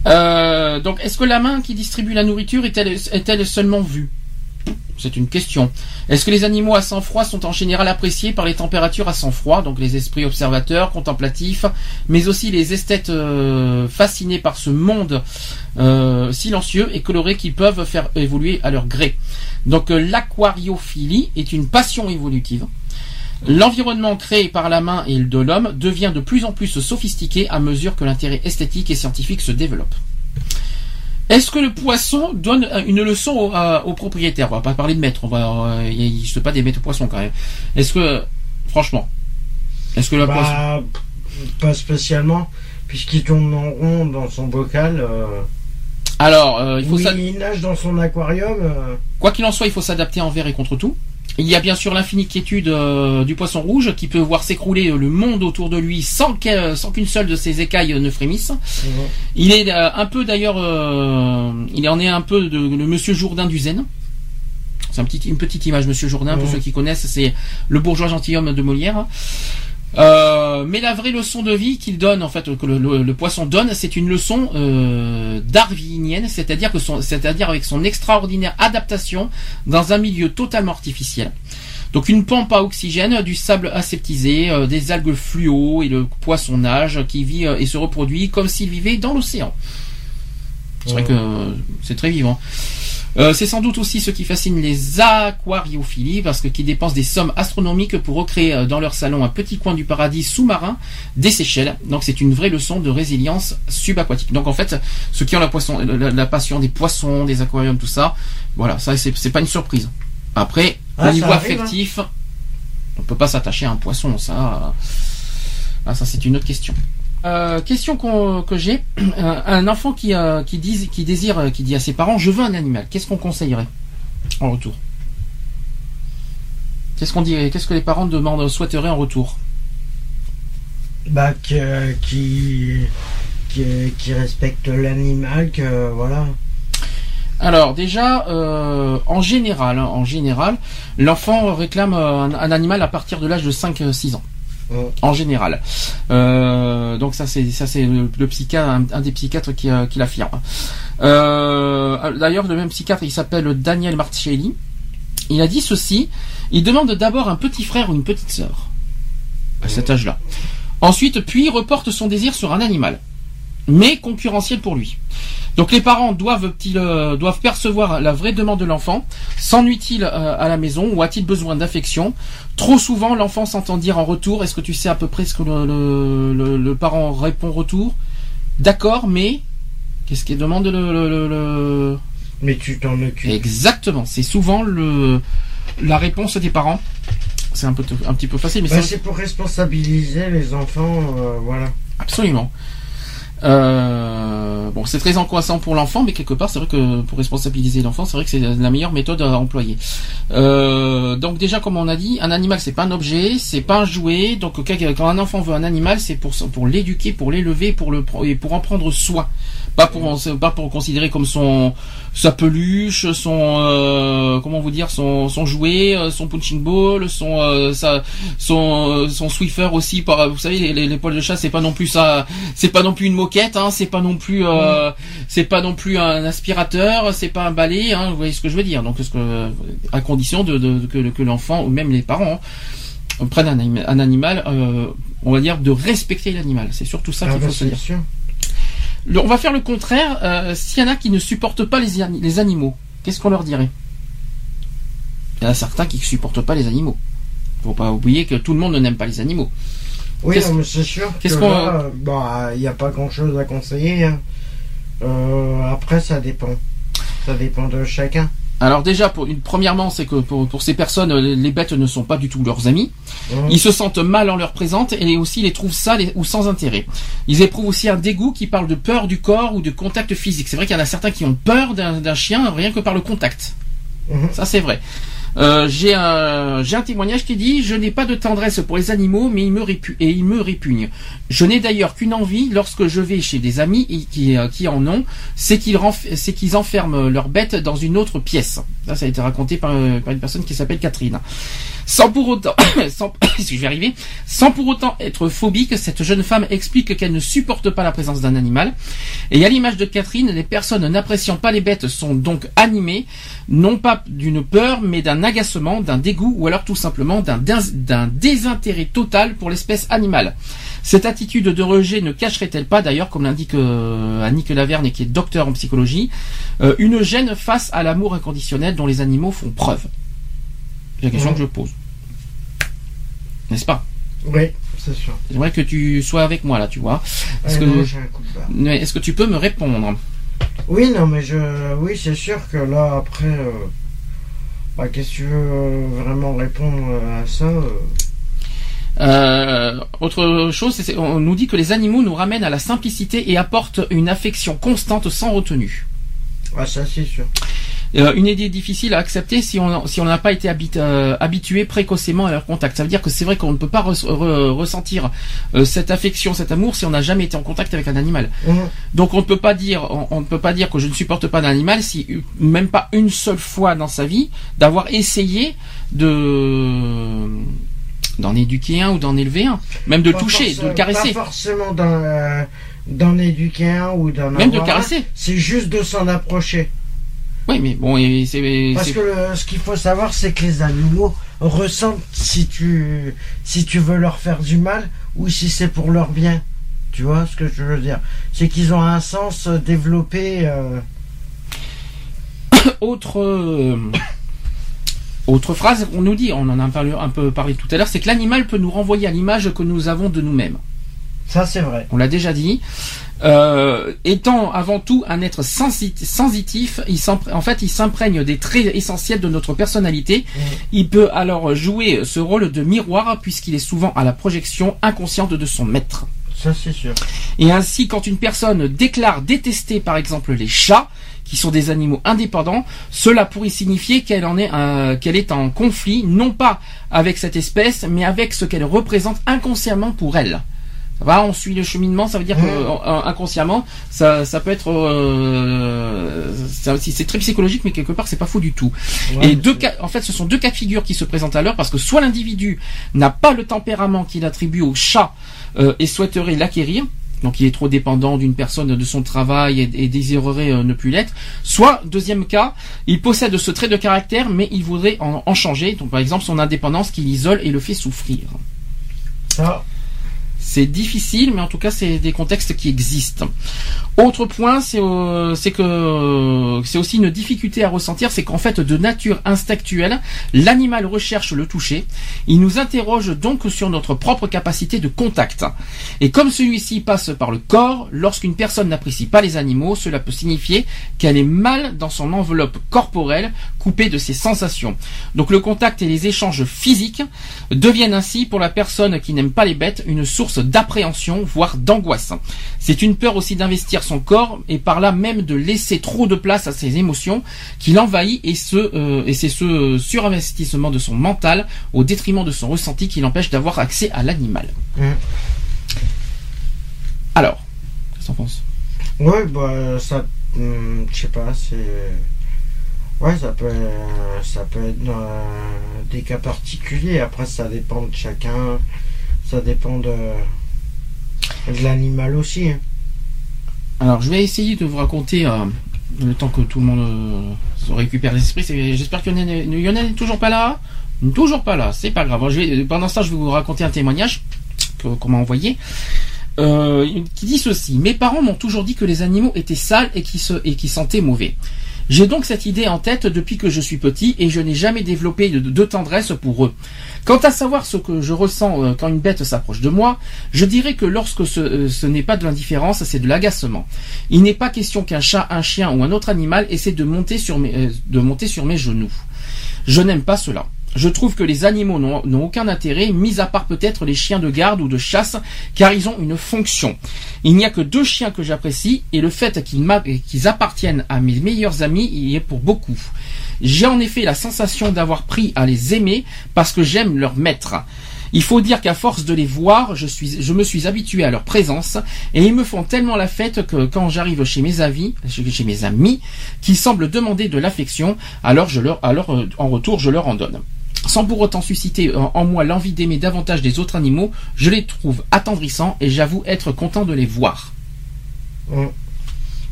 Euh, donc, est-ce que la main qui distribue la nourriture est-elle, est-elle seulement vue? C'est une question. Est-ce que les animaux à sang froid sont en général appréciés par les températures à sang froid, donc les esprits observateurs, contemplatifs, mais aussi les esthètes euh, fascinés par ce monde euh, silencieux et coloré qu'ils peuvent faire évoluer à leur gré? Donc, euh, l'aquariophilie est une passion évolutive. L'environnement créé par la main et de l'homme devient de plus en plus sophistiqué à mesure que l'intérêt esthétique et scientifique se développe. Est-ce que le poisson donne euh, une leçon au, à- au propriétaire? On va pas parler de maître, on va, euh, il n'existe pas des maîtres poissons quand même. Est-ce que, franchement, est-ce que le poisson... Bah, pas spécialement, puisqu'il tourne en rond dans son bocal. euh, Alors, euh, il faut oui, il nage dans son aquarium. quoi qu'il en soit, il faut s'adapter envers et contre tout. Il y a bien sûr l'infinie quiétude euh, du poisson rouge qui peut voir s'écrouler le monde autour de lui sans qu'une seule de ses écailles ne frémisse. Il est euh, un peu d'ailleurs, euh, il en est un peu de, le Monsieur Jourdain du Zen. C'est un petit, une petite image, Monsieur Jourdain, pour Mhm. ceux qui connaissent, c'est le bourgeois gentilhomme de Molière. Euh, mais la vraie leçon de vie qu'il donne, en fait, que le, le- le poisson donne, c'est une leçon euh, darwinienne, c'est-à-dire que c'est-à-dire avec son extraordinaire adaptation dans un milieu totalement artificiel. Donc une pompe à oxygène, du sable aseptisé, euh, des algues fluo et le poisson nage qui vit euh, et se reproduit comme s'il vivait dans l'océan. C'est vrai Ouais. que euh, c'est très vivant. Euh, c'est sans doute aussi ce qui fascine les aquariophiles parce que qui dépensent des sommes astronomiques pour recréer euh, dans leur salon un petit coin du paradis sous-marin des Seychelles. Donc c'est une vraie leçon de résilience subaquatique. Donc en fait, ceux qui ont la, poisson, la, la passion des poissons, des aquariums, tout ça, voilà, ça c'est pas une surprise. Après, Ah, au niveau arrive, affectif, on peut pas s'attacher à un poisson, ça, ah, ça c'est une autre question. Euh, question que j'ai, <clears throat> un un enfant qui, euh, qui, dise, qui désire, euh, qui dit à ses parents, je veux un animal. Qu'est-ce qu'on conseillerait en retour? Qu'est-ce qu'on dirait? Qu'est-ce que les parents demandent, souhaiteraient en retour? Bah, que- qui, qui, qui respecte l'animal, que voilà. Alors déjà, euh, en général, hein, en général, l'enfant réclame euh, un, un animal à partir de l'âge de 5-6 ans. Ouais. En général. Euh, donc ça c'est ça c'est le, le psychiatre un, un des psychiatres qui, euh, qui l'affirme. Euh, D'ailleurs le même psychiatre il s'appelle Daniel Marcelli. Il a dit ceci. Il demande d'abord un petit frère ou une petite sœur à cet âge-là. Ensuite puis il reporte son désir sur un animal, mais concurrentiel pour lui. Donc les parents doivent-ils euh, doivent percevoir la vraie demande de l'enfant S'ennuie-t-il euh, à la maison ou a-t-il besoin d'affection? Trop souvent, l'enfant s'entend dire en retour. Est-ce que tu sais à peu près ce que le, le- le- le parent répond en retour? D'accord, mais qu'est-ce qu'il demande le, Mais tu t'en occupes. Exactement. C'est souvent le la réponse des parents. C'est un peu un petit peu facile, mais Bah, c'est c'est pour responsabiliser les enfants, euh, voilà. Absolument. Euh, bon, c'est très angoissant pour l'enfant, mais quelque part, c'est vrai que pour responsabiliser l'enfant, c'est vrai que c'est la meilleure méthode à employer. Euh, donc déjà, comme on a dit, un animal, c'est pas un objet, c'est pas un jouet. Donc quand un enfant veut un animal, c'est pour pour l'éduquer, pour l'élever, pour le et pour en prendre soin. Pas pour pas pour considérer comme son sa peluche, son euh, comment vous dire, son son jouet, euh, son punching ball, son euh, sa son son Swiffer aussi. Par, vous savez, les, les, les poils de chat, c'est pas non plus ça, c'est pas non plus une moquette, hein, c'est pas non plus euh, c'est pas non plus un aspirateur, c'est pas un balai, hein, vous voyez ce que je veux dire. Donc ce que à condition de, de- que, que l'enfant ou même les parents hein, prennent un, anima- un animal, euh, on va dire de respecter l'animal. C'est surtout ça Ah, qu'il bah, faut se c'est dire. sûr. Le- on va faire le contraire. Euh, S'il y en a qui ne supportent pas les, ani- les animaux, qu'est-ce qu'on leur dirait? Il y en a certains qui ne supportent pas les animaux. Faut pas oublier que tout le monde n'aime pas les animaux. Oui, c'est sûr qu'est-ce que qu'on- bah, il n'y a pas grand-chose à conseiller. hein. Euh, après, ça dépend. Ça dépend de chacun. Alors déjà, pour une, premièrement, c'est que pour, pour ces personnes, les bêtes ne sont pas du tout leurs amis. Ils se sentent mal en leur présente et aussi les trouvent sales ou sans intérêt. Ils éprouvent aussi un dégoût qui parle de peur du corps ou de contact physique. C'est vrai qu'il y en a certains qui ont peur d'un d'un chien rien que par le contact. Mhm. Ça c'est vrai. Euh, j'ai un un témoignage qui dit je n'ai pas de tendresse pour les animaux mais ils me répu ils me répugnent. Je n'ai d'ailleurs qu'une envie lorsque je vais chez des amis et qui euh, qui en ont, c'est qu'ils qu'ils enferment leurs bêtes dans une autre pièce. Ça a été raconté par, euh, par une personne qui s'appelle Catherine. Sans pour autant <coughs> sans <coughs> je vais arriver, sans pour autant être phobique, cette jeune femme explique qu'elle ne supporte pas la présence d'un animal. Et à l'image de Catherine, les personnes n'appréciant pas les bêtes sont donc animées, non pas d'une peur, mais d'un agacement, d'un dégoût, ou alors tout simplement d'un dés- d'un désintérêt total pour l'espèce animale. Cette attitude de rejet ne cacherait-elle pas, d'ailleurs, comme l'indique euh, Annick Laverne, qui est docteur en psychologie, euh, une gêne face à l'amour inconditionnel dont les animaux font preuve? C'est la question Ouais. que je pose. N'est-ce pas? Oui, c'est sûr. J'aimerais que tu sois avec moi là, tu vois. Est-ce Ah, que tu peux me répondre? Oui, non, mais je, oui, c'est sûr que là, après, euh, bah, qu'est-ce que tu veux euh, vraiment répondre euh, à ça euh, Euh, autre chose, c'est- on nous dit que les animaux nous ramènent à la simplicité et apportent une affection constante sans retenue. Ah, ça, c'est sûr. Euh, une idée difficile à accepter si on si on n'a pas été habit- euh, habitué précocement à leur contact. Ça veut dire que c'est vrai qu'on ne peut pas re- re- ressentir euh, cette affection, cet amour si on n'a jamais été en contact avec un animal. Mhm. Donc on ne peut pas dire on, on ne peut pas dire que je ne supporte pas d'animal si même pas une seule fois dans sa vie d'avoir essayé de d'en éduquer un ou d'en élever un, même de le Pas toucher, de le caresser, Pas forcément d'en, d'en éduquer un ou d'en même de le caresser. C'est juste de s'en approcher. Oui, mais bon, c'est Parce que ce qu'il faut savoir, c'est que les animaux ressentent si tu, si tu veux leur faire du mal ou si c'est pour leur bien. Tu vois ce que je veux dire? C'est qu'ils ont un sens euh, développé. euh, <coughs> autre euh, autre phrase on nous dit, on en a parlé, un peu parlé tout à l'heure, c'est que l'animal peut nous renvoyer à l'image que nous avons de nous-mêmes. Ça, c'est vrai. On l'a déjà dit. Euh, étant avant tout un être sensi- sensitif, il en fait, il s'imprègne des traits essentiels de notre personnalité. Il peut alors jouer ce rôle de miroir puisqu'il est souvent à la projection inconsciente de son maître. Ça, c'est sûr. Et ainsi, quand une personne déclare détester par exemple les chats, qui sont des animaux indépendants, cela pourrait signifier qu'elle en est, qu'elle est en conflit, non pas avec cette espèce, mais avec ce qu'elle représente inconsciemment pour elle. Ça va, on suit le cheminement, ça veut dire que Mhm. euh, inconsciemment, ça, ça peut être, euh, c'est très psychologique, mais quelque part c'est pas faux du tout. Ouais, Et deux cas, en fait, ce sont deux cas de figure qui se présentent à l'heure parce que soit l'individu n'a pas le tempérament qu'il attribue au chat euh, et souhaiterait l'acquérir, donc il est trop dépendant d'une personne, de son travail et, et désirerait euh, ne plus l'être. Soit, deuxième cas, il possède ce trait de caractère mais il voudrait en, en changer, donc par exemple son indépendance qui l'isole et le fait souffrir. Ça, C'est difficile, mais en tout cas, c'est des contextes qui existent. Autre point, c'est euh, que euh, c'est aussi une difficulté à ressentir, c'est qu'en fait, de nature instinctuelle, l'animal recherche le toucher. Il nous interroge donc sur notre propre capacité de contact. Et comme celui-ci passe par le corps, lorsqu'une personne n'apprécie pas les animaux, cela peut signifier qu'elle est mal dans son enveloppe corporelle, coupée de ses sensations. Donc le contact et les échanges physiques deviennent ainsi pour la personne qui n'aime pas les bêtes une source d'appréhension, voire d'angoisse. C'est une peur aussi d'investir son corps et par là même de laisser trop de place à ses émotions qui l'envahit et ce euh, et c'est ce surinvestissement de son mental au détriment de son ressenti qui l'empêche d'avoir accès à l'animal. Mm. Alors, qu'est-ce que t'en penses? Ouais, bah, ça, hum, je sais pas, c'est. Ouais, ça peut, ça peut être euh, des cas particuliers. Après, ça dépend de chacun. Ça dépend de, l'animal aussi. hein. Alors, je vais essayer de vous raconter euh, le temps que tout le monde euh, récupère l'esprit. C'est- J'espère que Lionel n'est toujours pas là. Toujours pas là, c'est pas grave. Vais, pendant ça, je vais vous raconter un témoignage qu'on m'a envoyé. Euh, qui dit ceci. Mes parents m'ont toujours dit que les animaux étaient sales et qui, se, et sentaient mauvais. J'ai donc cette idée en tête depuis que je suis petit et je n'ai jamais développé de, tendresse pour eux. Quant à savoir ce que je ressens euh, quand une bête s'approche de moi, je dirais que lorsque ce, euh, ce n'est pas de l'indifférence, c'est de l'agacement. Il n'est pas question qu'un chat, un chien ou un autre animal essaie de monter sur mes, euh, de monter sur mes genoux. Je n'aime pas cela. Je trouve que les animaux n'ont aucun intérêt, mis à part peut-être les chiens de garde ou de chasse, car ils ont une fonction. Il n'y a que deux chiens que j'apprécie, et le fait qu'ils appartiennent à mes meilleurs amis y est pour beaucoup. J'ai en effet la sensation d'avoir pris à les aimer parce que j'aime leur maître. Il faut dire qu'à force de les voir, je, me suis habitué à leur présence et ils me font tellement la fête que quand j'arrive chez mes amis, chez mes amis, qui semblent demander de l'affection, alors je leur, alors euh, en retour je leur en donne. Sans pour autant susciter en moi l'envie d'aimer davantage des autres animaux, je les trouve attendrissants et j'avoue être content de les voir. Ouais.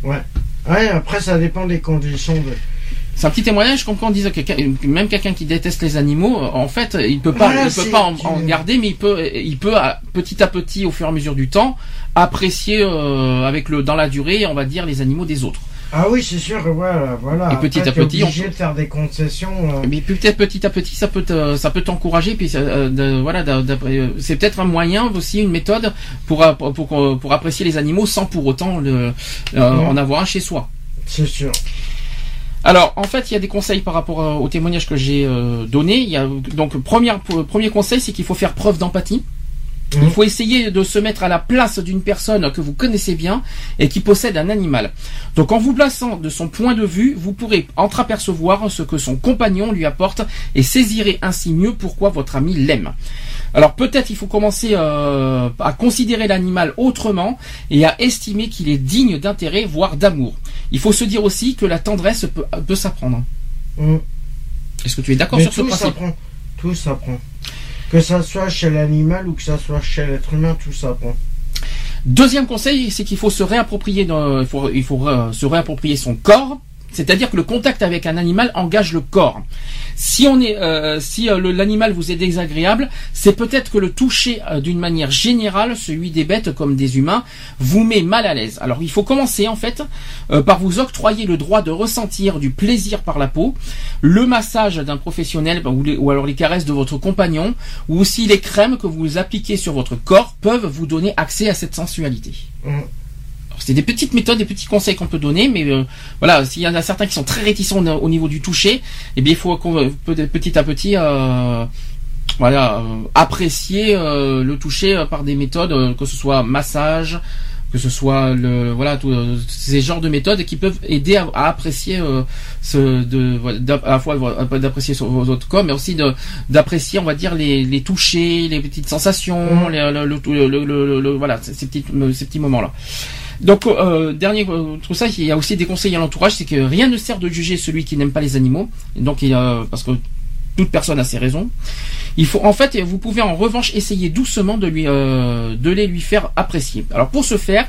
Ouais. Ouais, après, ça dépend des conditions de. C'est un petit témoignage comme quand on disait que même quelqu'un qui déteste les animaux, euh, en fait, il peut pas, Voilà, il peut pas en, garder, mais il peut, il peut petit à petit, au fur et à mesure du temps, apprécier euh, avec le dans la durée, on va dire, les animaux des autres. Ah oui, c'est sûr, voilà. voilà. Et petit Après, à petit, on peut- de faire des concessions. euh, Mais peut-être petit à petit, ça peut, te- ça peut t'encourager, puis ça, euh, de- voilà, euh, c'est peut-être un moyen aussi, une méthode pour, pour pour, pour apprécier les animaux sans pour autant le, euh, Mhm. en avoir un chez soi. C'est sûr. Alors, en fait, il y a des conseils par rapport au témoignage que j'ai donné. Il y a donc première, premier conseil, c'est qu'il faut faire preuve d'empathie. Il faut essayer de se mettre à la place d'une personne que vous connaissez bien et qui possède un animal. Donc en vous plaçant de son point de vue, vous pourrez entreapercevoir ce que son compagnon lui apporte et saisirez ainsi mieux pourquoi votre ami l'aime. Alors peut-être il faut commencer euh, à considérer l'animal autrement et à estimer qu'il est digne d'intérêt, voire d'amour. Il faut se dire aussi que la tendresse peut, peut s'apprendre. Mm. Est-ce que tu es d'accord sur ce tout principe? Tout s'apprend. Que ça soit chez l'animal ou que ça soit chez l'être humain, tout s'apprend. Deuxième conseil, c'est qu'il faut se réapproprier, dans- il faut, il faut euh, se réapproprier son corps. C'est-à-dire que le contact avec un animal engage le corps. Si on est, euh, si euh, l'animal vous est désagréable, c'est peut-être que le toucher euh, d'une manière générale, celui des bêtes comme des humains, vous met mal à l'aise. Alors il faut commencer en fait par vous octroyer le droit de ressentir du plaisir par la peau, le massage d'un professionnel bah, ou, alors les caresses de votre compagnon, ou aussi les crèmes que vous appliquez sur votre corps peuvent vous donner accès à cette sensualité. Mm. C'est des petites méthodes, des petits conseils qu'on peut donner, mais euh, voilà, s'il y en a certains qui sont très réticents au- au niveau du toucher, eh bien il faut qu'on- euh, petit à petit, euh, voilà, euh, apprécier euh, le toucher par des méthodes, que ce soit massage, que ce soit le voilà tous euh, ces genres de méthodes qui peuvent aider à, à apprécier euh, ce de à la fois d'apprécier sur vos autres corps mais aussi d'apprécier on va dire les les touchés les petites sensations les- le, le, le, le- le- le- voilà ces ces petits moments là donc euh, dernier euh, tout ça il y a aussi des conseils à l'entourage c'est que rien ne sert de juger celui qui n'aime pas les animaux. Et donc il a parce que toute personne a ses raisons. Il faut en fait, vous pouvez en revanche essayer doucement de lui, euh, de les lui faire apprécier. Alors pour ce faire,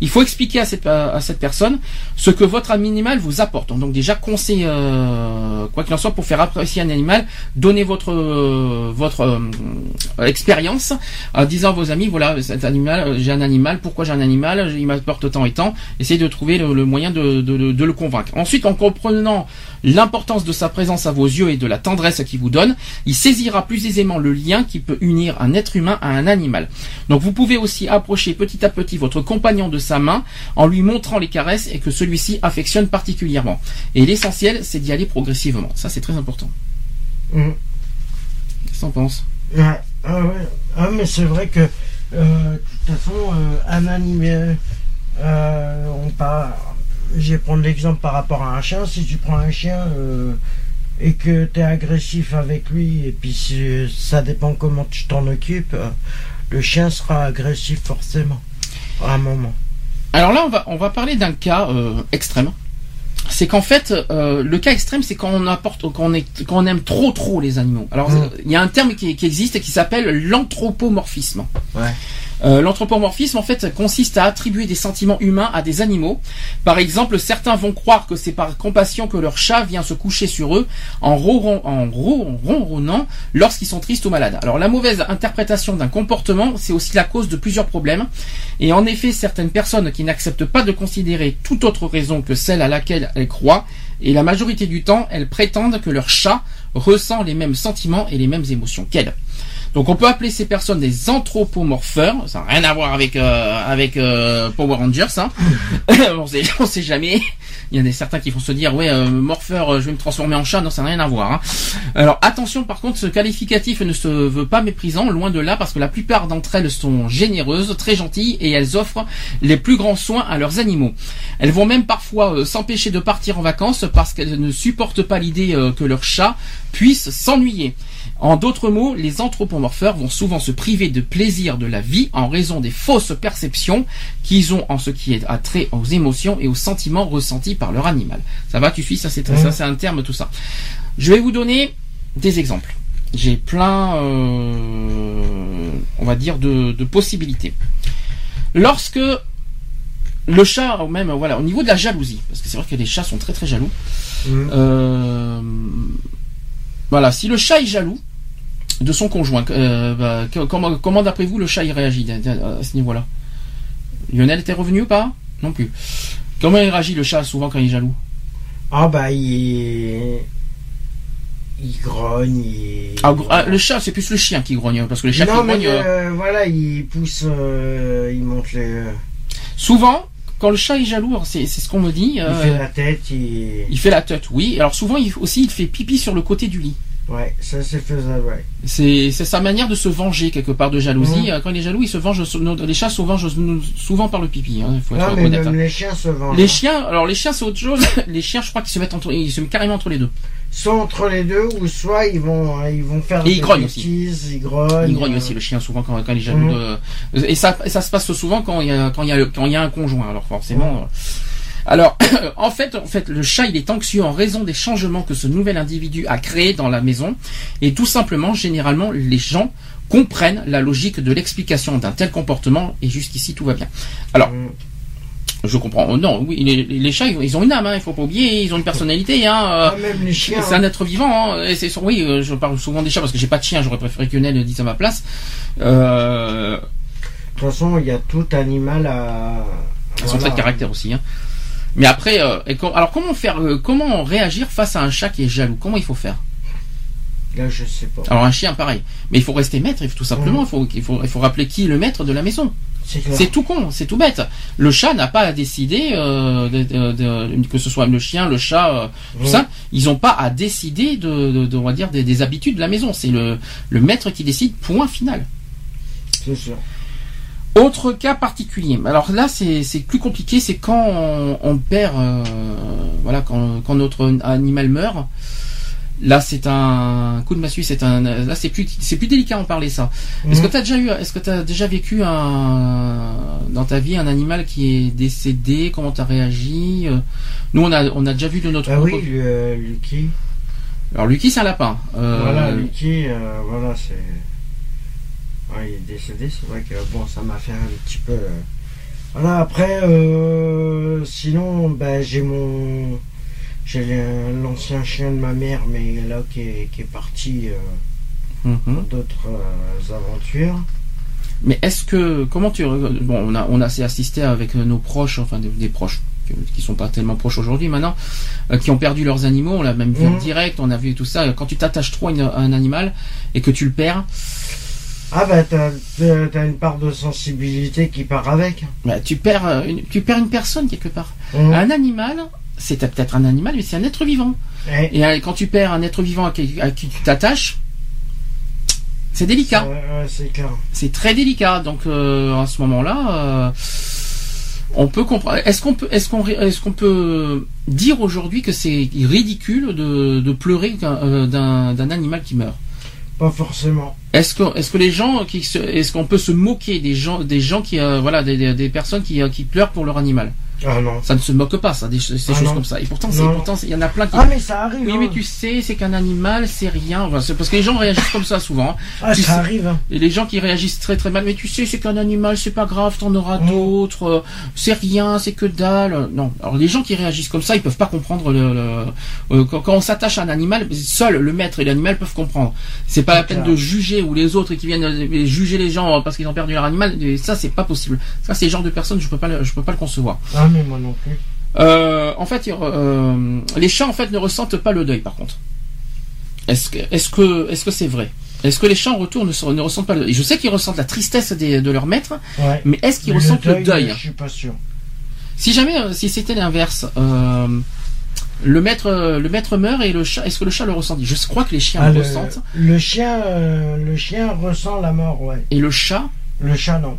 il faut expliquer à cette à cette personne ce que votre animal vous apporte. Donc déjà conseil, euh, quoi qu'il en soit, pour faire apprécier un animal, donnez votre euh, votre euh, expérience en disant à vos amis voilà cet animal, euh, j'ai un animal, pourquoi j'ai un animal, il m'apporte tant et tant. Essayez de trouver le, moyen de, de le convaincre. Ensuite, en comprenant l'importance de sa présence à vos yeux et de la tendresse qu'il vous donne, il saisira plus aisément le lien qui peut unir un être humain à un animal. Donc vous pouvez aussi approcher petit à petit votre compagnon de sa main en lui montrant les caresses et que celui-ci affectionne particulièrement. Et l'essentiel, c'est d'y aller progressivement. Ça, c'est très important. Mm. Qu'est-ce que t'en penses? Ouais. Ah ouais. Ah mais c'est vrai que euh, de toute façon euh, un animal euh, on parle je vais prendre l'exemple par rapport à un chien si tu prends un chien euh, et que tu es agressif avec lui et puis si- ça dépend comment tu t'en occupes euh, le chien sera agressif forcément à un moment Alors là, on va, on va parler d'un cas euh, extrême. C'est qu'en fait, euh, le cas extrême, c'est quand on apporte, quand on, est, quand on aime trop trop les animaux. Alors, Mm. euh, il y a un terme qui, qui existe et qui s'appelle l'anthropomorphisme. Ouais. Euh, l'anthropomorphisme, en fait, consiste à attribuer des sentiments humains à des animaux. Par exemple, certains vont croire que c'est par compassion que leur chat vient se coucher sur eux en, ronron- en ron- ronronnant lorsqu'ils sont tristes ou malades. Alors, la mauvaise interprétation d'un comportement, c'est aussi la cause de plusieurs problèmes. Et en effet, certaines personnes qui n'acceptent pas de considérer toute autre raison que celle à laquelle elles croient, et la majorité du temps, elles prétendent que leur chat ressent les mêmes sentiments et les mêmes émotions qu'elles. Donc on peut appeler ces personnes des anthropomorpheurs, ça n'a rien à voir avec euh, avec euh, Power Rangers, hein. <laughs> on sait on sait jamais. Il y en a certains qui vont se dire ouais euh, morpheur, euh, je vais me transformer en chat, non ça n'a rien à voir. hein. Alors attention par contre, ce qualificatif ne se veut pas méprisant, loin de là, parce que la plupart d'entre elles sont généreuses, très gentilles et elles offrent les plus grands soins à leurs animaux. Elles vont même parfois s'empêcher de partir en vacances parce qu'elles ne supportent pas l'idée que leur chat puisse s'ennuyer. En d'autres mots, les anthropomorpheurs vont souvent se priver de plaisir de la vie en raison des fausses perceptions qu'ils ont en ce qui est trait aux émotions et aux sentiments ressentis par leur animal. Ça va, tu suis? Ça, c'est un terme, tout ça. Je vais vous donner des exemples. J'ai plein, euh, on va dire, de, de possibilités. Lorsque le chat, ou même voilà, au niveau de la jalousie, parce que c'est vrai que les chats sont très très jaloux. Mm. Euh, voilà, si le chat est jaloux de son conjoint, euh, bah, comment, comment d'après vous le chat il réagit à, à- à ce niveau-là? Lionel était revenu ou pas? Non plus. Comment il réagit le chat souvent quand il est jaloux? Ah bah il il grogne il... Ah, ah, Le chat, c'est plus le chien qui grogne, parce que les chats non qui mais grognent, euh, euh, voilà il pousse euh, il monte les souvent, quand le chat est jaloux, c'est ce qu'on me dit. Il euh, fait la tête, il... il fait la tête, oui. Alors souvent, il, aussi, il fait pipi sur le côté du lit. Ouais, ça c'est faisable, ouais. C'est c'est sa manière de se venger quelque part de jalousie. Euh, Quand il est jaloux, il se venge. nos- Les chats se vengent souvent par le pipi. Hein, faut être Non, mais honnête, même hein. les chiens se vendent. Les chiens, alors les chiens c'est autre chose. <coughs> Les chiens, je crois qu'ils se mettent entre, ils se mettent carrément entre les deux. Soit entre les deux, ou soit ils vont, euh, ils vont faire Et ils des grognent aussi. bêtises, ils grognent. Il grogne euh, aussi le chien souvent quand, quand il est jaloux. Mhm. de- Et ça, ça se passe souvent quand il y a quand il y a quand il y a un conjoint. Alors forcément. euh, Alors, <coughs> en fait, en fait, le chat, il est anxieux en raison des changements que ce nouvel individu a créés dans la maison, et tout simplement, généralement, les gens comprennent la logique de l'explication d'un tel comportement, et jusqu'ici tout va bien. Alors, Mhm. je comprends. Oh, Non, oui, les, les chats, ils ont- une âme, hein, il faut pas oublier, ils ont une personnalité. Hein, euh, Ah, même les chiens. c'est un être vivant. Hein, et c'est oui, euh, je parle souvent des chats parce que j'ai pas de chien. J'aurais préféré que Nel le dise à ma place. Euh, De toute façon, il y a tout animal à. Ils sont très de caractère aussi. Hein. Mais après, euh, et com- alors comment faire, euh, comment réagir face à un chat qui est jaloux? Comment il faut faire? Là, je sais pas. Alors un chien, pareil. Mais il faut rester maître, tout simplement. Il faut, il faut, il faut rappeler qui est le maître de la maison. C'est tout con, c'est tout bête. Le chat n'a pas à décider euh, de- de- de- que ce soit le chien, le chat, euh, tout ça. Ils n'ont pas à décider de, de- de- on va dire des, des habitudes de la maison. C'est le, le maître qui décide. Point final. C'est sûr. Autre cas particulier. Alors là, c'est plus compliqué. C'est quand on, on perd, euh, voilà, quand, quand notre animal meurt. Là, c'est un coup de massue. C'est un, là, c'est plus, c'est plus délicat en parler ça. Est-ce que Mhm. tu as déjà eu, est-ce que as déjà vécu un, dans ta vie un animal qui est décédé? Comment tu as réagi? Euh, Nous, on a, on a déjà vu de notre Ah oui, euh, Lucky. Alors, Lucky, c'est un lapin. Euh, Voilà, Lucky, voilà, c'est. Ouais, il est décédé, c'est vrai que bon, ça m'a fait un petit peu. euh, Voilà, après, euh, sinon, ben, j'ai mon. J'ai l'ancien chien de ma mère, mais là, qui est, qui est parti euh, mhm. d'autres euh, aventures. Mais est-ce que comment tu bon on a on a assez assisté avec nos proches enfin des, des proches qui- sont pas tellement proches aujourd'hui maintenant euh, qui ont perdu leurs animaux on l'a même vu en Mhm. direct on a vu tout ça quand tu t'attaches trop à, une- à un animal et que tu le perds Ah, bah, t'as une part de sensibilité qui part avec. bah, tu perds euh, une, tu perds une personne quelque part Mhm. un animal c'est peut-être un animal mais c'est un être vivant et euh, quand tu perds un être vivant à qui, à qui tu t'attaches c'est délicat c'est très délicat. Donc euh, à ce moment-là, euh, on peut comprendre. Est-ce qu'on peut, est-ce qu'on, est-ce qu'on peut dire aujourd'hui que c'est ridicule de, de pleurer d'un animal qui meurt? Forcément. Est-ce que, est-ce que les gens qui, est-ce qu'on peut se moquer des gens, des gens qui, euh, voilà, des, personnes euh, qui pleurent pour leur animal? Ah non. Ça ne se moque pas, ça, des, ces Ah choses non. comme ça. Et pourtant, pourtant, il y en a plein qui. Ah, mais ça arrive. oui, hein. mais tu sais, c'est qu'un animal, c'est rien. Enfin, c'est parce que les gens réagissent comme ça souvent. hein. Ah, tu ça sais- arrive. hein. Et les gens qui réagissent très très mal, mais tu sais, c'est qu'un animal, c'est pas grave, t'en auras Mm. d'autres, euh, c'est rien, c'est que dalle. Non. Alors les gens qui réagissent comme ça, ils peuvent pas comprendre le, le- euh, quand, quand on s'attache à un animal, seul le maître et l'animal peuvent comprendre. C'est pas la peine clair. de juger ou les autres qui viennent euh, juger les gens parce qu'ils ont perdu leur animal. Et ça, c'est pas possible. Ça, c'est le genre de personnes, je peux pas, le- je peux pas le concevoir. Ah, mais moi non plus. Euh, en fait, euh, les chats en fait ne ressentent pas le deuil, par contre. Est-ce que, est-ce que, est-ce que c'est vrai? Est-ce que les chats en retour ne, se- ne ressentent pas le deuil? Je sais qu'ils ressentent la tristesse des- de leur maître, Ouais. mais est-ce qu'ils ressentent le deuil Je suis pas sûr. Si jamais, euh, si c'était l'inverse, euh, le maître, le maître meurt et le chat, est-ce que le chat le ressent? Je crois que les chiens Ah, le ressentent le chien, le chien ressent la mort, ouais. et le chat, Le chat non.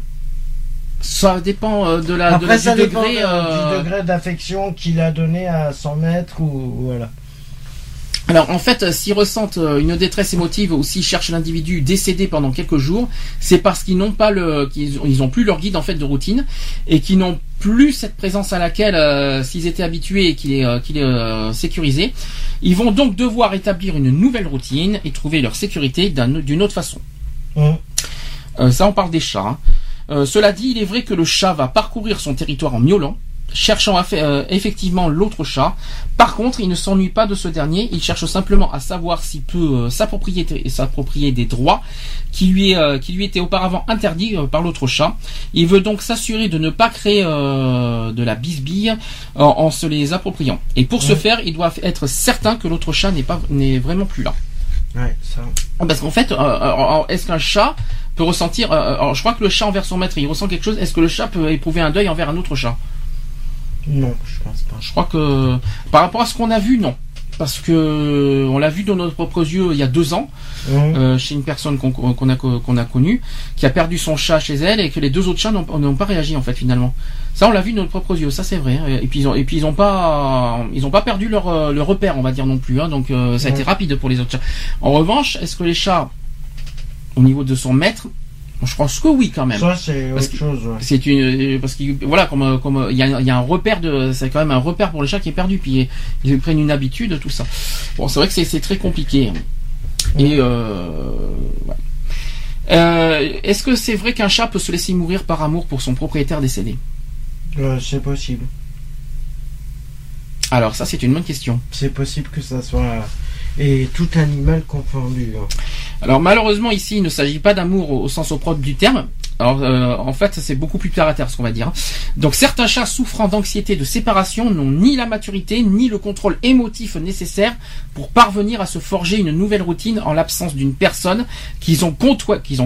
Ça dépend euh, de la, de Après, la- ça du dépend degré. de- euh, du degré d'affection qu'il a donné à 100 mètres ou voilà. Alors en fait, euh, s'ils ressentent euh, une détresse émotive ou s'ils cherchent l'individu décédé pendant quelques jours, c'est parce qu'ils n'ont pas le, qu'ils ont, ils ont plus leur guide en fait de routine et qu'ils n'ont plus cette présence à laquelle euh, s'ils étaient habitués et qu'il est, euh, qu'il est euh, sécurisé, ils vont donc devoir établir une nouvelle routine et trouver leur sécurité d'un- d'une autre façon. Euh, ça, on parle des chats. hein. Euh, cela dit, il est vrai que le chat va parcourir son territoire en miaulant, cherchant euh, effectivement l'autre chat. Par contre, il ne s'ennuie pas de ce dernier. Il cherche simplement à savoir s'il peut euh, s'approprier s'approprier des droits qui lui est, euh, qui lui étaient auparavant interdits par l'autre chat. Il veut donc s'assurer de ne pas créer de la bisbille en, en se les appropriant. Et pour ce faire, il doit être certain que l'autre chat n'est pas n'est vraiment plus là. Ouais, ça. Parce qu'en fait, est-ce qu'un chat peut ressentir euh, alors, Je crois que le chat envers son maître, il ressent quelque chose. Est-ce que le chat peut éprouver un deuil envers un autre chat? Non, je pense pas. Je crois que par rapport à ce qu'on a vu, non. Parce que on l'a vu de nos propres yeux il y a deux ans, euh, chez une personne qu'on a, qu'on a connue, qui a perdu son chat chez elle et que les deux autres chats n'ont pas réagi en fait finalement. Ça on l'a vu de nos propres yeux, ça c'est vrai. hein. Et puis ils ont, et puis ils ont pas, ils ont pas perdu leur, euh, leur repère on va dire non plus. Hein. Donc euh, ça a été rapide pour les autres chats. En revanche, est-ce que les chats, au niveau de son maître, je pense que oui quand même. Ça, c'est autre chose. ouais. C'est une euh, parce que voilà comme euh, comme euh, il y a, il y a un repère de c'est quand même un repère pour les chats qui est perdu puis ils prennent une habitude tout ça. Bon c'est vrai que c'est c'est très compliqué et euh, ouais. Euh, est-ce que c'est vrai qu'un chat peut se laisser mourir par amour pour son propriétaire décédé? Euh, c'est possible. Alors ça c'est une bonne question. C'est possible que ça soit. Et tout animal confondu. hein. Alors malheureusement ici il ne s'agit pas d'amour au, sens propre du terme. Alors euh, en fait c'est beaucoup plus terre à ce qu'on va dire. Donc certains chats souffrant d'anxiété de séparation n'ont ni la maturité ni le contrôle émotif nécessaire pour parvenir à se forger une nouvelle routine en l'absence d'une personne qu'ils ont,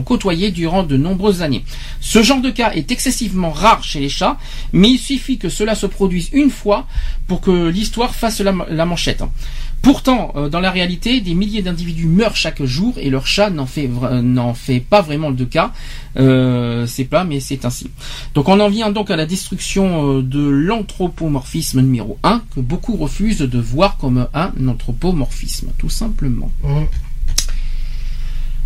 côtoyée durant de nombreuses années. Ce genre de cas est excessivement rare chez les chats, mais il suffit que cela se produise une fois pour que l'histoire fasse la, la manchette. Pourtant, euh, dans la réalité, des milliers d'individus meurent chaque jour et leur chat n'en fait, n'en fait pas vraiment de cas. Euh, c'est pas, mais c'est ainsi. Donc on en vient donc à la destruction euh, de l'anthropomorphisme numéro 1 que beaucoup refusent de voir comme un anthropomorphisme, tout simplement. Hum.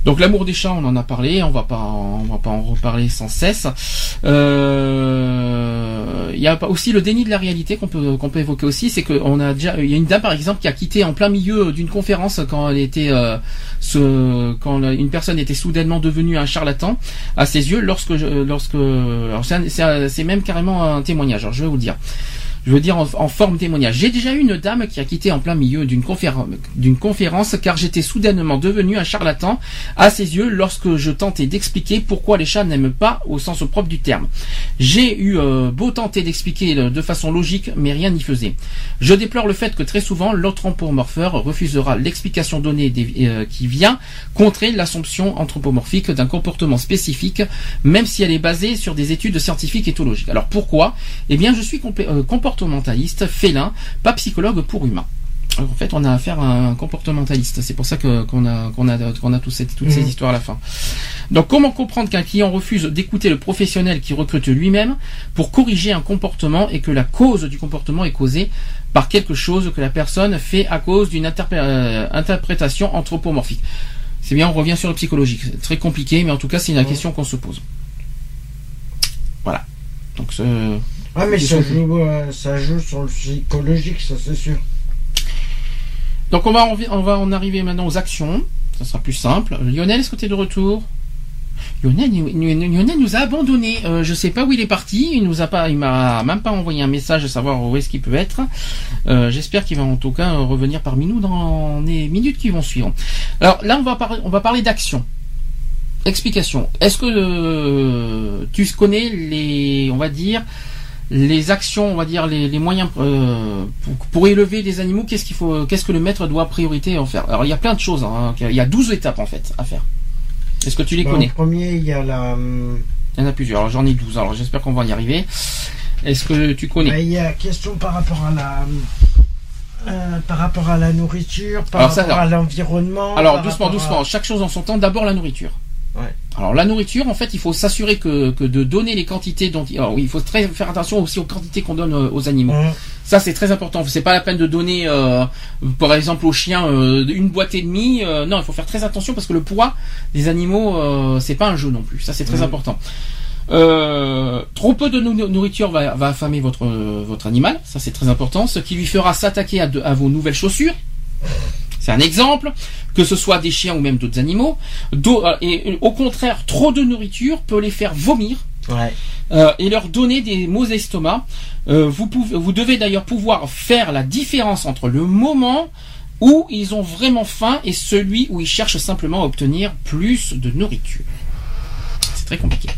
Donc l'amour des chats, on en a parlé, on va pas, on va pas en reparler sans cesse. Euh, Il y a aussi le déni de la réalité qu'on peut qu'on peut évoquer aussi, c'est qu'on a déjà, il y a une dame par exemple qui a quitté en plein milieu d'une conférence quand elle était, euh, ce, quand une personne était soudainement devenue un charlatan à ses yeux, lorsque lorsque, c'est même carrément un témoignage. Alors je vais vous le dire. Je veux dire en, en forme témoignage. J'ai déjà eu une dame qui a quitté en plein milieu d'une conférence, conférence car j'étais soudainement devenu un charlatan à ses yeux lorsque je tentais d'expliquer pourquoi les chats n'aiment pas au sens propre du terme. J'ai eu euh, beau tenter d'expliquer de façon logique, mais rien n'y faisait. Je déplore le fait que très souvent l'anthropomorpheur refusera l'explication donnée des- euh, qui vient contrer l'assomption anthropomorphique d'un comportement spécifique, même si elle est basée sur des études scientifiques éthologiques. Alors pourquoi? Eh bien, je suis euh, comportementaliste, félin, pas psychologue pour humain. Alors, en fait, on a affaire à un comportementaliste. C'est pour ça que qu'on a qu'on a qu'on a toutes ces Mhm. histoires à la fin. Donc, comment comprendre qu'un client refuse d'écouter le professionnel qui recrute lui-même pour corriger un comportement et que la cause du comportement est causée par quelque chose que la personne fait à cause d'une interpré- euh, interprétation anthropomorphique? C'est bien, on revient sur le psychologique. C'est très compliqué, mais en tout cas, c'est la Mhm. question qu'on se pose. Voilà. Donc, ce... Ah, mais ça joue, euh, ça joue sur le psychologique, ça c'est sûr. Donc on va, en- on va en arriver maintenant aux actions. Ça sera plus simple. Lionel, est-ce que tu es de retour? Lionel, nous- nous- Lionel nous a abandonné. Euh, je sais pas où il est parti. Il nous a pas, il m'a même pas envoyé un message à savoir où est-ce qu'il peut être. Euh, J'espère qu'il va en tout cas euh, revenir parmi nous dans les minutes qui vont suivre. Alors là, on va parler, on va parler d'action. Explication. Est-ce que euh, tu connais les, on va dire, les actions, on va dire les, les moyens euh, pour, pour élever des animaux, qu'est-ce qu'il faut, qu'est-ce que le maître doit priorité en faire? Alors il y a plein de choses, hein, il y a 12 étapes en fait à faire. Est-ce que tu les Bah, connais? En premier, il y a la. hum, Il y en a plusieurs. Alors j'en ai 12. Alors j'espère qu'on va y arriver. Est-ce que tu connais? Bah, il y a question par rapport à la. euh, par rapport à la nourriture, par Alors, ça, rapport alors- à l'environnement. Alors doucement, à- doucement. Chaque chose en son temps. D'abord la nourriture. Ouais. Alors la nourriture, en fait, il faut s'assurer que, que de donner les quantités dont. Alors oui, il faut très faire attention aussi aux quantités qu'on donne euh, aux animaux. Hum, Ça c'est très important. C'est pas la peine de donner, euh, par exemple, aux chiens euh, une boîte et demie. Euh, non, il faut faire très attention parce que le poids des animaux, euh, c'est pas un jeu non plus. Ça c'est très Mhm. important. Euh, trop peu de nou- nourriture va, va affamer votre votre animal. Ça c'est très important. Ce qui lui fera s'attaquer à vos nouvelles chaussures. C'est un exemple, que ce soit des chiens ou même d'autres animaux. Euh, et euh, au contraire, trop de nourriture peut les faire vomir Ouais. euh, et leur donner des maux d'estomac. Euh, vous, pouvez, vous devez d'ailleurs pouvoir faire la différence entre le moment où ils ont vraiment faim et celui où ils cherchent simplement à obtenir plus de nourriture. C'est très compliqué.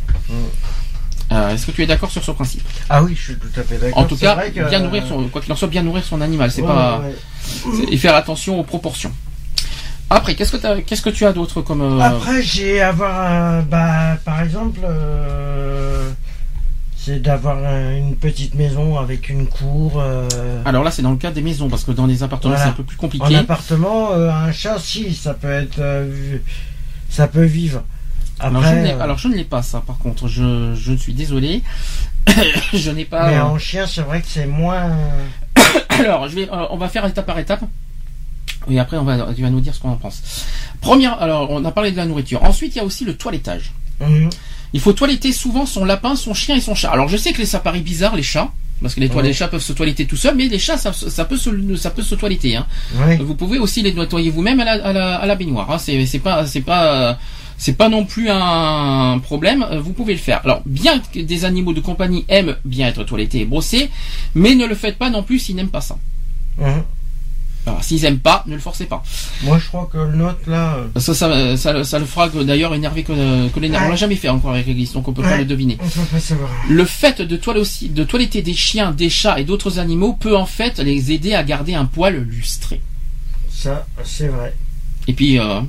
Euh, Est-ce que tu es d'accord sur ce principe? Ah oui, je suis tout à fait d'accord. En tout cas, vrai que- bien nourrir son, quoi qu'il en soit, bien nourrir son animal. C'est Ouais, pas ouais. et faire attention aux proportions. Après, qu'est-ce que t'as- qu'est-ce que tu as d'autre comme euh, Après, j'ai avoir un. Bah, par exemple. euh, C'est d'avoir une petite maison avec une cour. Alors là, c'est dans le cas des maisons, parce que dans les appartements, Voilà. c'est un peu plus en compliqué. appartement, euh, un chat, si, ça peut être. ça peut vivre. Alors, Après, je ne l'ai- euh, alors, je ne l'ai pas, ça, par contre. Je, je suis désolé. <coughs> je n'ai pas. mais en chien, c'est vrai que c'est moins. <coughs> Alors, je vais, euh, on va faire étape par étape. Et après, on va, tu vas nous dire ce qu'on en pense. Première, alors, on a parlé de la nourriture. Ensuite, il y a aussi le toilettage. Mhm. Il faut toiletter souvent son lapin, son chien et son chat. Alors, je sais que ça paraît bizarre, les chats. Parce que les, toilettes- Ouais. les chats peuvent se toiletter tout seuls, mais les chats, ça, ça peut se, ça peut se toiletter. Hein. Vous pouvez aussi les nettoyer vous-même à la, à la, à la baignoire. Hein. C'est, c'est pas, c'est pas, euh, c'est pas non plus un problème. euh, Vous pouvez le faire. Alors, bien que des animaux de compagnie aiment bien être toilettés et brossés, mais ne le faites pas non plus s'ils n'aiment pas ça. Mhm. Alors, s'ils aiment pas, ne le forcez pas. Moi, je crois que le nôtre, là. euh, Ça, ça, ça, ça le fera d'ailleurs énerver que, que l'énerve. Ouais. On l'a jamais fait encore avec l'église, donc on peut pas le deviner. On peut pas savoir. Le fait de, toile aussi, de toiletter des chiens, des chats et d'autres animaux peut en fait les aider à garder un poil lustré. Ça, c'est vrai. Et puis, euh,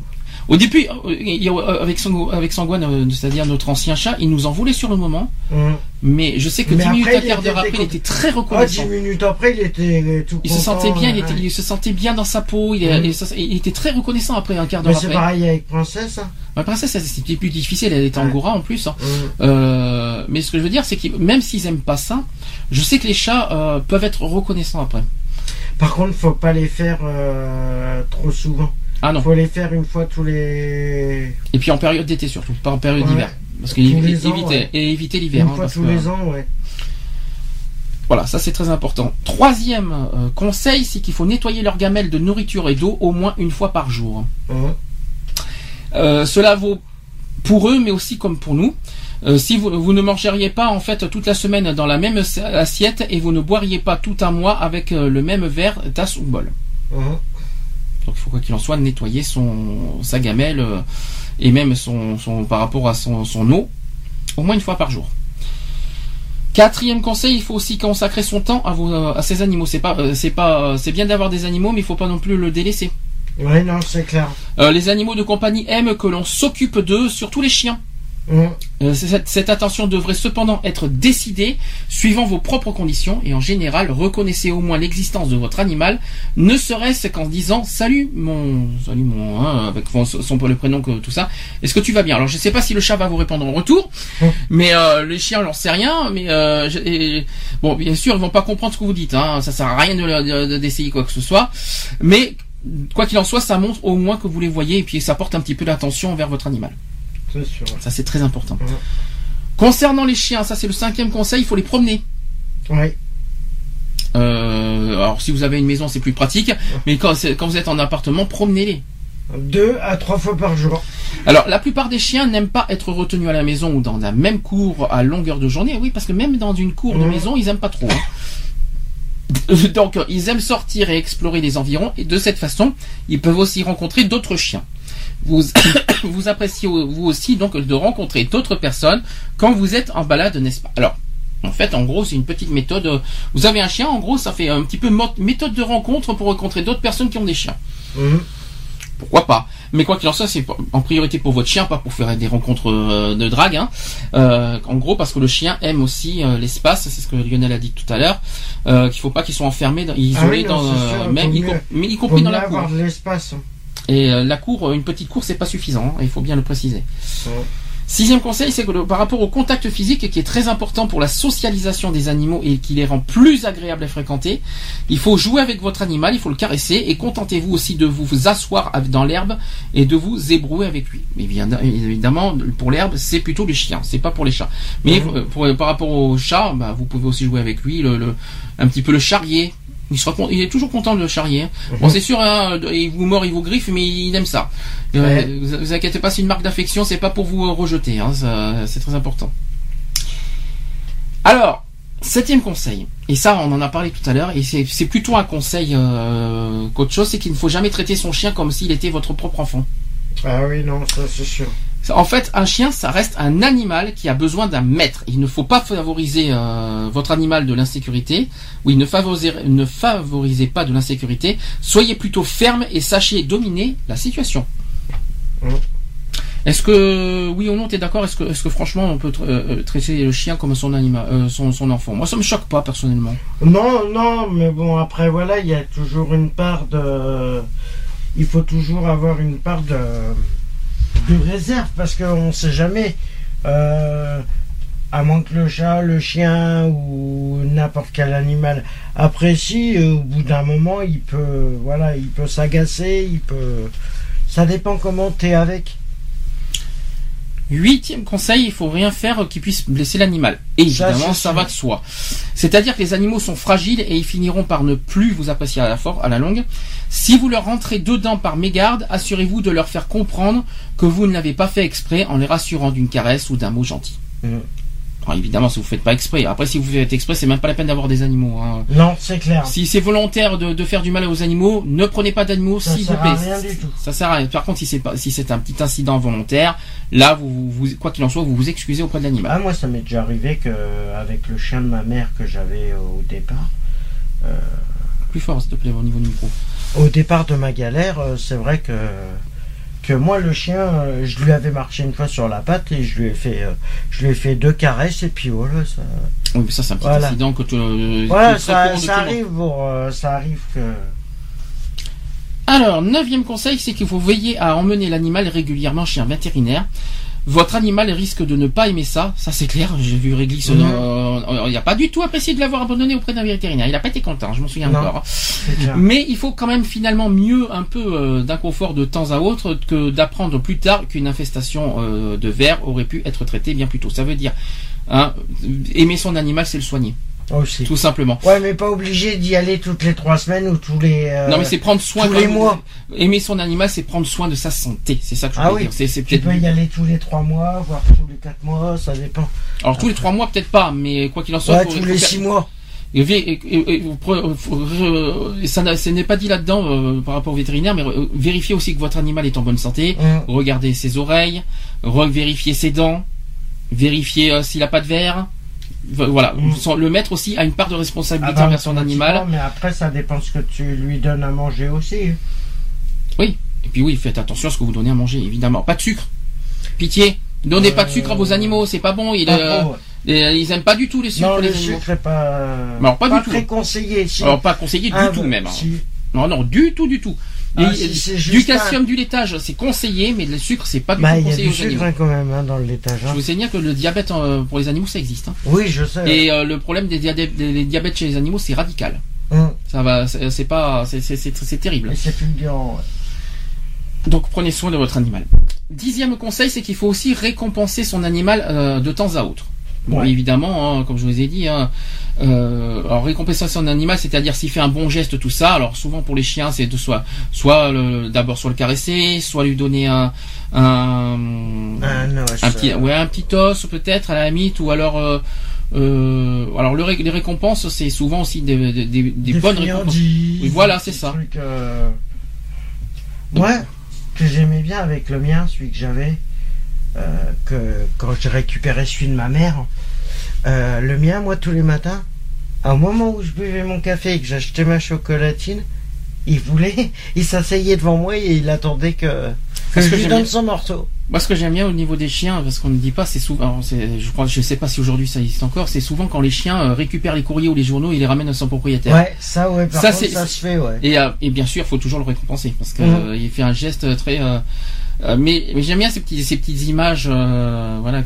au début, euh, avec, Sango- avec Sangwan, euh, c'est-à-dire notre ancien chat, il nous en voulait sur le moment, Mhm. mais je sais que Mais 10 minutes, il quart d'heure après, il était très Ah, dix reconnaissant. minutes après, il était tout Il se sentait bien, il, ouais. était, il se sentait bien dans sa peau, il, il était très reconnaissant après un quart d'heure c'est après. pareil avec Princesse. hein. Ma princesse, c'était plus difficile, elle était Ouais. angora en plus. hein. Mhm. Euh, mais ce que je veux dire, c'est que même s'ils aiment pas ça, je sais que les chats euh, peuvent être reconnaissants après. Par contre, faut pas les faire euh, trop souvent. Ah non. Faut les faire une fois tous les. Et puis en période d'été surtout, pas en période Ouais. d'hiver. Parce que éviter, ouais. et éviter l'hiver. Une hein, fois parce tous que- les ans, ouais. Voilà, ça c'est très important. Troisième euh, conseil, c'est qu'il faut nettoyer leurs gamelles de nourriture et d'eau au moins une fois par jour. Euh, cela vaut pour eux, mais aussi comme pour nous. Euh, si vous, vous ne mangeriez pas en fait toute la semaine dans la même ass- assiette et vous ne boiriez pas tout un mois avec le même verre, tasse ou bol. Donc il faut quoi qu'il en soit nettoyer son sa gamelle euh, et même son, son par rapport à son, son eau au moins une fois par jour. Quatrième conseil, il faut aussi consacrer son temps à, vos, à ces animaux. C'est pas, euh, c'est pas, euh, c'est bien d'avoir des animaux, mais il faut pas non plus le délaisser. Ouais, non, c'est clair. Euh, les animaux de compagnie aiment que l'on s'occupe d'eux, surtout les chiens. Mhm. Euh, cette, cette attention devrait cependant être décidée suivant vos propres conditions et en général reconnaissez au moins l'existence de votre animal, ne serait-ce qu'en disant salut mon salut mon hein, avec son, son le prénom que tout ça. Est-ce que tu vas bien? Alors je sais pas si le chat va vous répondre en retour, Mhm. mais euh, les chiens j'en sais rien. Mais euh, je- et- bon bien sûr ils vont pas comprendre ce que vous dites. Hein, ça sert à rien de, de- de- d'essayer quoi que ce soit. Mais quoi qu'il en soit, ça montre au moins que vous les voyez et puis ça porte un petit peu d'attention envers votre animal. Sûr. Ça, c'est très important. Ouais. Concernant les chiens, ça, c'est le cinquième conseil, il faut les promener. Ouais. Euh, alors, si vous avez une maison, c'est plus pratique. Mais quand, vous êtes en appartement, promenez-les. Deux à trois fois par jour. Alors, la plupart des chiens n'aiment pas être retenus à la maison ou dans la même cour à longueur de journée. Oui, parce que même dans une cour de maison, ils aiment pas trop. hein. <laughs> Donc, euh, ils aiment sortir et explorer les environs. Et de cette façon, ils peuvent aussi rencontrer d'autres chiens. Vous, <coughs> vous appréciez vous aussi donc de rencontrer d'autres personnes quand vous êtes en balade, n'est-ce pas? Alors, en fait, en gros, c'est une petite méthode. Vous avez un chien, en gros, ça fait un petit peu méthode de rencontre pour rencontrer d'autres personnes qui ont des chiens. Mhm. Pourquoi pas? Mais quoi qu'il en soit, c'est en priorité pour votre chien, pas pour faire des rencontres euh, de drague. Hein. Euh, en gros, parce que le chien aime aussi euh, l'espace, c'est ce que Lionel a dit tout à l'heure, euh, qu'il faut pas qu'ils soient enfermés, dans- isolés Ah oui, non, dans, sûr, même y, mais y compris dans la cour. avoir de l'espace. Et euh, la cour, une petite cour, c'est pas suffisant. hein, il faut bien le préciser. Sixième conseil, c'est que le- par rapport au contact physique, qui est très important pour la socialisation des animaux et qui les rend plus agréables à fréquenter, il faut jouer avec votre animal, il faut le caresser et contentez-vous aussi de vous, vous asseoir dans l'herbe et de vous ébrouer avec lui. Mais bien évidemment, pour l'herbe, c'est plutôt les chiens, c'est pas pour les chats. Mais Mhm. euh, pour- par rapport au chat, bah, vous pouvez aussi jouer avec lui, le, le- un petit peu le charrier. Il, sera, con- il est toujours content de le charrier. hein. Bon, c'est sûr, hein, il vous mord, il vous griffe, mais il aime ça. Euh, vous, vous inquiétez pas, c'est une marque d'affection, c'est pas pour vous euh, rejeter, hein, c'est très important. Alors, septième conseil, et ça on en a parlé tout à l'heure, et c'est c'est plutôt un conseil euh, qu'autre chose, c'est qu'il ne faut jamais traiter son chien comme s'il était votre propre enfant. Ah oui, non, ça c'est sûr. En fait, un chien, ça reste un animal qui a besoin d'un maître. Il ne faut pas favoriser euh, votre animal de l'insécurité. Oui, ne favorisez, ne favorisez pas de l'insécurité. Soyez plutôt ferme et sachez dominer la situation. Est-ce que oui ou non t'es d'accord? Est-ce que est-ce que franchement on peut tra- euh, traiter le chien comme son animal, euh, son, son enfant? Moi ça me choque pas personnellement. Non, non, mais bon, après, voilà, il y a toujours une part de. Il faut toujours avoir une part de, de réserve parce qu'on ne sait jamais. euh, à moins que le chat, le chien ou n'importe quel animal apprécie, euh, au bout d'un moment, il peut, voilà, il peut s'agacer, il peut. Ça dépend comment t'es avec. Huitième conseil, il faut rien faire qui puisse blesser l'animal. Et évidemment, ça, va de soi. C'est-à-dire que les animaux sont fragiles et ils finiront par ne plus vous apprécier à la, for- à la longue. Si vous leur rentrez dedans par mégarde, assurez-vous de leur faire comprendre que vous ne l'avez pas fait exprès en les rassurant d'une caresse ou d'un mot gentil. Mhm. Évidemment, si vous faites pas exprès. Après, si vous faites exprès, c'est même pas la peine d'avoir des animaux. hein. Non, c'est clair. Si c'est volontaire de, de faire du mal aux animaux, ne prenez pas d'animaux, Ça s'il vous sert plaît. à rien du tout. Ça sert à rien. Par contre, si c'est pas, si c'est un petit incident volontaire, là, vous, vous- vous- quoi qu'il en soit, vous vous excusez auprès de l'animal. Ah, moi, ça m'est déjà arrivé que avec le chien de ma mère que j'avais au départ. Plus fort, s'il te plaît, au niveau du micro. Au départ de ma galère, euh, c'est vrai que que moi le chien, euh, je lui avais marché une fois sur la patte et je lui ai fait euh, je lui ai fait deux caresses et puis voilà ça. Oui, mais ça, c'est un petit Voilà. incident que tu. euh, Voilà, très ça, ça arrive pour euh, ça arrive que Alors, neuvième conseil, c'est qu'il faut veiller à emmener l'animal régulièrement chez un vétérinaire. Votre animal risque de ne pas aimer ça, ça c'est clair. J'ai vu Réglisse, Mhm. euh, euh, il n'a pas du tout apprécié de l'avoir abandonné auprès d'un vétérinaire. Il n'a pas été content, je m'en souviens Non. encore. Mais il faut quand même finalement mieux un peu euh, d'inconfort de temps à autre que d'apprendre plus tard qu'une infestation euh, de vers aurait pu être traitée bien plus tôt. Ça veut dire, hein, aimer son animal, c'est le soigner, aussi. tout simplement. Ouais, mais pas obligé d'y aller toutes les trois semaines ou tous les. euh, non mais c'est prendre soin tous les mois. Aimer son animal, c'est prendre soin de sa santé. C'est ça que je Ah veux oui. dire. C'est, c'est Tu peux y aller tous les trois mois, voire tous les quatre mois, ça dépend. Alors tous les trois mois peut-être pas, mais quoi qu'il en soit, Ouais, tous les six mois. Et, ça, n'a- ce n'est pas dit là-dedans euh, par rapport au vétérinaire, mais euh, vérifiez aussi que votre animal est en bonne santé. Hum. Regardez ses oreilles, re- vérifiez ses dents, vérifiez euh, s'il a pas de verre. Voilà, Mm. Le maître aussi a une part de responsabilité Ah bah, envers son animal. Mais après, ça dépend ce que tu lui donnes à manger aussi. Et puis oui, faites attention à ce que vous donnez à manger, évidemment. Pas de sucre. Pitié. Donnez pas de sucre à vos animaux, c'est pas bon. Ils, Pas euh, et- ils aiment pas du tout les sucres non, les le animaux. sucre est pas, Alors, pas du tout. très conseillé. Si. Alors pas conseillé du Ah, tout même. hein. si. Non, non, du tout, du tout. Ah, Et, du calcium, du laitage, c'est conseillé, mais le sucre, c'est pas du Bah, tout il y a conseillé du animaux. sucre hein, quand même hein, dans le laitage. Je hein. vous signale que le diabète euh, pour les animaux, ça existe. hein. Oui, je sais. Et euh, le problème des, diabètes chez les animaux, c'est radical. Hum. Ça va, c'est pas, c'est- terrible. Et c'est fulgurant. ouais. Donc prenez soin de votre animal. Dixième conseil, c'est qu'il faut aussi récompenser son animal euh, de temps à autre. Bon, Ouais. évidemment, hein, comme je vous ai dit, hein, euh, alors récompenser son animal, c'est-à-dire s'il fait un bon geste, tout ça. Alors souvent pour les chiens, c'est de soit, soit d'abord soit le caresser, soit lui donner un, un, Un os. un petit, ouais, un petit os peut-être à la limite, ou alors, euh, euh, alors le ré- les récompenses, c'est souvent aussi des, des, des- des des bonnes récompenses. Oui, voilà, c'est ça. trucs, Ouais, que j'aimais bien avec le mien, celui que j'avais, que quand j'ai récupéré celui de ma mère, euh, le mien, moi, tous les matins, au moment où je buvais mon café et que j'achetais ma chocolatine, il voulait, <laughs> il s'asseyait devant moi et il attendait que, que je lui donne bien. son morceau. Moi, ce que j'aime bien au niveau des chiens, parce qu'on ne dit pas, c'est souvent, je crois, je sais pas si aujourd'hui ça existe encore, c'est souvent quand les chiens euh, récupèrent les courriers ou les journaux, ils les ramènent à son propriétaire. Ouais, ça, ouais, par Ça, contre, ça se fait, ouais. Et, euh, et bien sûr, il faut toujours le récompenser parce que Mhm. euh, fait un geste très. euh, euh, mais mais j'aime bien ces petits ces petites images. euh, voilà,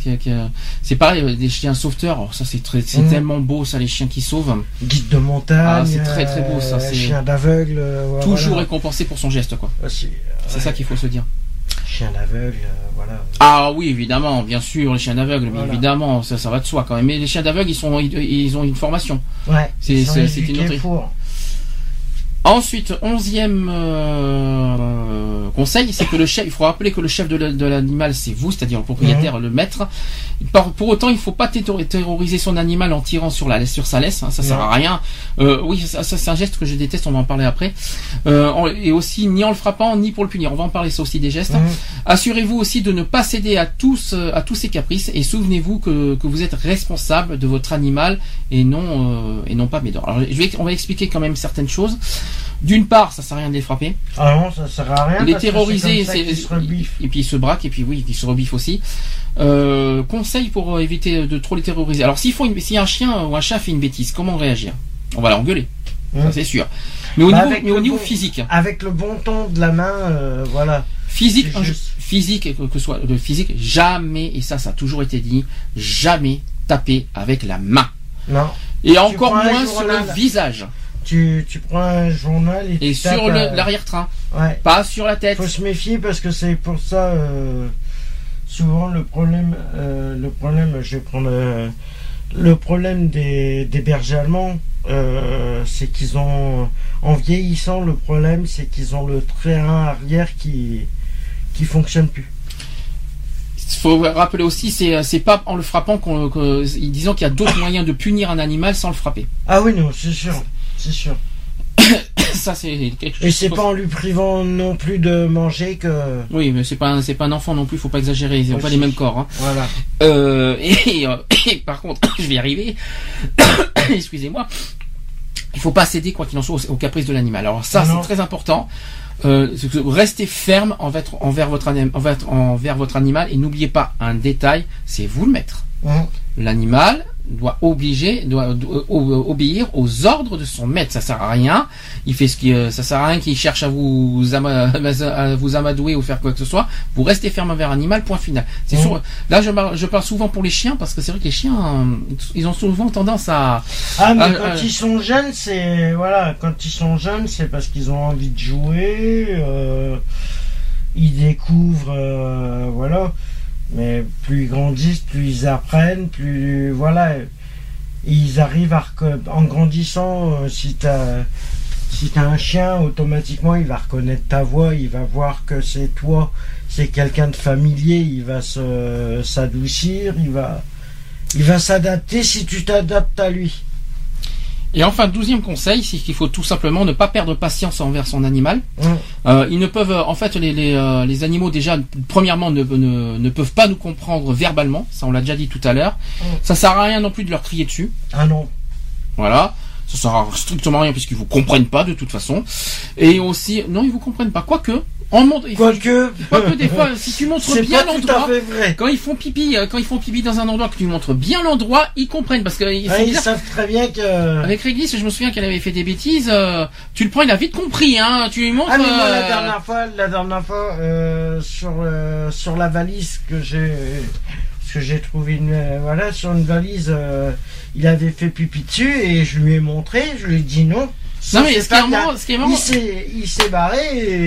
c'est pareil euh, des chiens sauveteurs. Alors ça c'est Mhm. tellement beau ça les chiens qui sauvent. Guide de montagne. Ah, c'est très, très beau, ça, Chien d'aveugle. ouais, toujours voilà. récompensé pour son geste quoi. Aussi, C'est ouais. ça qu'il faut se dire. Chien d'aveugle, voilà. Ah oui évidemment, bien sûr les chiens d'aveugles, mais Voilà. évidemment ça ça va de soi quand même. Mais les chiens d'aveugles ils sont ils, ils ont une formation. Ouais, C'est- une autre- pour. Ensuite, onzième euh, conseil, c'est que le chef, il faut rappeler que le chef de la- de l'animal, c'est vous, c'est-à-dire le propriétaire, le maître. Par- pour autant, il faut pas terro- terroriser son animal en tirant sur la laisse, sur sa laisse, hein, ça sert Non. à rien. Euh, oui, ça, ça, c'est un geste que je déteste, on va en parler après. Euh, en- et aussi, ni en le frappant, ni pour le punir. On va en parler ça aussi des gestes. Mhm. Assurez-vous aussi de ne pas céder à tous, euh, à tous ces caprices et souvenez-vous que, que vous êtes responsable de votre animal et non, euh, et non pas médor. Alors, je vais, on va expliquer quand même certaines choses. D'une part, ça sert à rien de les frapper. Ah non, ça sert à rien. les parce terroriser, qu'ils se rebiffent. et puis ils se braquent et puis oui, ils se rebiffent aussi. Euh, conseil pour euh, éviter de trop les terroriser. Alors s'il faut une, si un chien ou un chat fait une bêtise, comment réagir On va l'engueuler, ça Hum. c'est sûr. Mais au Bah, niveau, avec mais au le niveau bon- physique, Avec le bon ton de la main, euh, voilà. physique, juste. physique que, que ce soit le physique, jamais et ça ça a toujours été dit, jamais taper avec la main. Non. Et encore moins sur le visage Tu, tu prends un journal et, et tu sur l'arrière-train, Ouais. pas sur la tête. Faut se méfier parce que c'est pour ça. euh, souvent le problème, euh, le problème, je vais prendre euh, le problème des, des bergers allemands, c'est qu'ils ont, en vieillissant, le problème c'est qu'ils ont le train arrière qui qui fonctionne plus. Il faut rappeler aussi, c'est c'est pas en le frappant qu'on, disons qu'il y a d'autres moyens de punir un animal sans le frapper. Ah oui non, c'est sûr, c'est sûr. <coughs> Ça c'est quelque chose. Et c'est pas en lui privant non plus de manger que Oui, mais c'est pas c'est pas un enfant non plus, faut pas exagérer, ils ont pas les mêmes corps. Hein. voilà. Euh, <coughs> et, euh, <coughs> et par contre, je vais y arriver. Excusez-moi. Il faut pas céder quoi qu'il en soit au, au caprice de l'animal. Alors ça, c'est très important. Euh, restez ferme envers, envers votre envers, envers votre animal et n'oubliez pas un détail, c'est vous le maître. Hein. L'animal doit obliger, doit, doit o- obéir aux ordres de son maître. Ça sert à rien. Il fait ce qui, euh, ça sert à rien qu'il cherche à vous, ama- <laughs> à vous amadouer ou faire quoi que ce soit. Vous restez ferme envers l'animal. Point final. C'est sûr. Là, je, je parle souvent pour les chiens parce que c'est vrai que les chiens, euh, ils ont souvent tendance à. Ah mais quand ils sont jeunes, c'est voilà, quand ils sont jeunes, c'est parce qu'ils ont envie de jouer, euh, ils découvrent, euh, voilà. Mais plus ils grandissent, plus ils apprennent, plus voilà, ils arrivent à en grandissant. euh, si t'as si t'as un chien, automatiquement il va reconnaître ta voix, il va voir que c'est toi, c'est quelqu'un de familier, il va se s'adoucir, il va il va s'adapter si tu t'adaptes à lui. Et enfin, douzième conseil, c'est qu'il faut tout simplement ne pas perdre patience envers son animal. Hum. Euh, ils ne peuvent, euh, en fait, les, les, euh, les animaux déjà, premièrement, ne, ne, ne peuvent pas nous comprendre verbalement. Ça, on l'a déjà dit tout à l'heure. Mm. Ça sert à rien non plus de leur crier dessus. Ah non. Voilà. Ça sert à strictement rien puisqu'ils vous comprennent pas de toute façon. Et aussi, non, ils vous comprennent pas. Quoique, Quoique. quoique des fois, si tu <laughs> montres bien l'endroit, quand ils font pipi, euh, quand ils font pipi dans un endroit que tu montres bien l'endroit, ils comprennent parce que ils Ouais, sont ils savent très bien que. Avec Réglisse, je me souviens qu'elle avait fait des bêtises. euh, tu le prends, il a vite compris, hein. Tu lui montres. Ah mais moi euh, la dernière fois, la dernière fois euh, sur euh, sur la valise que j'ai que j'ai trouvé une euh, voilà sur une valise, euh, il avait fait pipi dessus et je lui ai montré, je lui ai dit non. Non mais ce qui marrant, ce qui est marrant, Il s'est barré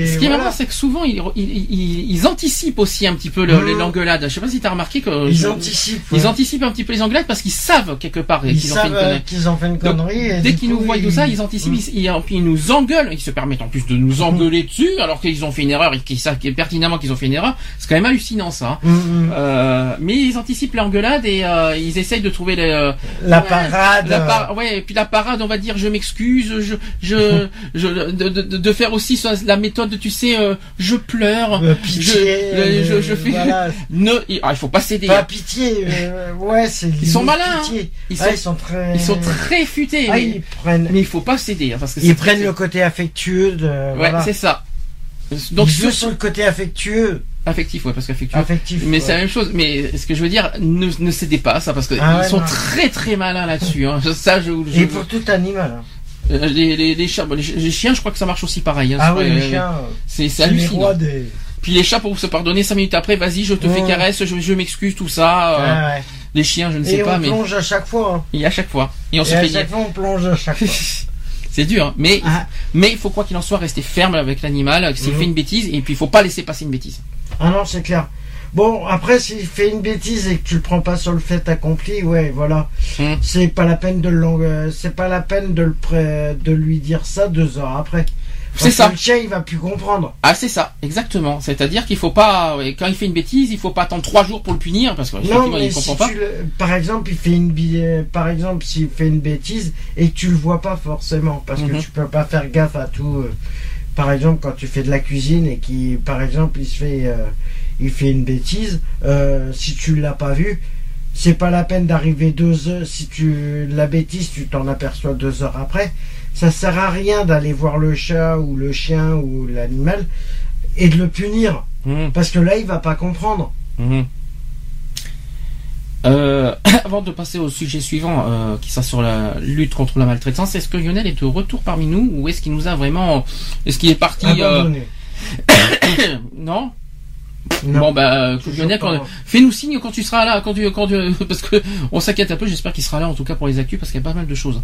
et ce qui est marrant, c'est que souvent ils, ils, ils- ils anticipent aussi un petit peu le- Mhm. les- l'engueulade. Je sais pas si t'as remarqué que ils je- anticipent. ils ouais. anticipent un petit peu les engueulades parce qu'ils savent quelque part Ils qu'ils ont fait une savent euh, connerie. qu'ils ont fait une Donc, connerie. et Dès qu'ils nous voient tout ça, ils anticipent, Mm. ils, ils- nous engueulent, ils se permettent en plus de nous engueuler dessus alors qu'ils ont fait une erreur et qu'ils savent pertinemment qu'ils ont fait une erreur. C'est quand même hallucinant ça. hein. Mm, mm. Euh, mais ils anticipent l'engueulade et euh, ils essayent de trouver les, euh, La parade. La par- ouais, et puis la parade, on va dire, je m'excuse, je, je, je, de, de, de faire aussi la méthode, tu sais, euh, je pleure, euh, pitié. je- euh, je- je fais- voilà. <laughs> ne, ah, il faut pas céder. Pas pitié. euh, ouais, c'est. Ils sont malins, hein. pitié. Ils Ah, sont, ils sont très. ils sont très futés, Ah, mais, ils prennent. mais il faut pas céder, hein, parce que Ils prennent le côté affectueux de. ouais, voilà. c'est ça. Donc ils sur- le côté affectueux. affectif, ouais, parce qu'affectueux. Affectif. Mais ouais. c'est la même chose. Mais ce que je veux dire, ne, ne cédez pas à ça parce que Ah ils ouais, sont non. très très malins là-dessus. Hein. Ça, je, je- Et pour tout animal. Euh, les, les, les chats, bon, les, les chiens, je crois que ça marche aussi pareil. Hein, Ah oui, les euh, chiens. C'est hallucinant. des. Puis les chats pour se pardonner cinq minutes après, vas-y, je te fais caresse, je, je m'excuse, tout ça. euh, Ah ouais. Les chiens, je ne sais Et pas, on mais plonge à chaque fois. hein. il y a à chaque fois. Et on se Et à fait chaque fois, on plonge à chaque fois. <laughs> C'est dur, hein. mais Ah. mais il faut quoi qu'il en soit rester ferme avec l'animal. S'il Mhm. fait une bêtise, et puis il faut pas laisser passer une bêtise. Ah non, c'est clair. Bon, après, s'il fait une bêtise et que tu le prends pas sur le fait accompli, ouais, voilà. Hmm. C'est pas la peine de le, euh, c'est pas la peine de le pré- de lui dire ça deux heures après. C'est ça. Le chien, il va plus comprendre. Ah c'est ça, exactement. C'est-à-dire qu'il faut pas, quand il fait une bêtise, il faut pas attendre trois jours pour le punir parce que Non, effectivement, mais il si comprend pas. tu le, par exemple, il fait une euh, par exemple, s'il fait une bêtise et que tu le vois pas forcément, parce Mhm. que tu peux pas faire gaffe à tout. euh, par exemple, quand tu fais de la cuisine et qui, par exemple, il se fait, euh, il fait une bêtise, euh, si tu l'as pas vu, c'est pas la peine d'arriver deux heures. Si tu la bêtise, tu t'en aperçois deux heures après. ça sert à rien d'aller voir le chat ou le chien ou l'animal et de le punir. Mhm. Parce que là, il va pas comprendre. Mhm. Euh, <coughs> avant de passer au sujet suivant, euh, qui sera sur la lutte contre la maltraitance, est-ce que Lionel est de retour parmi nous ou est-ce qu'il nous a vraiment, est-ce qu'il est parti euh. <coughs> Non. Non. Bon bah quand- fais-nous signe quand tu seras là, quand tu, quand tu- <laughs> parce que on s'inquiète un peu. J'espère qu'il sera là en tout cas pour les actus parce qu'il y a pas mal de choses.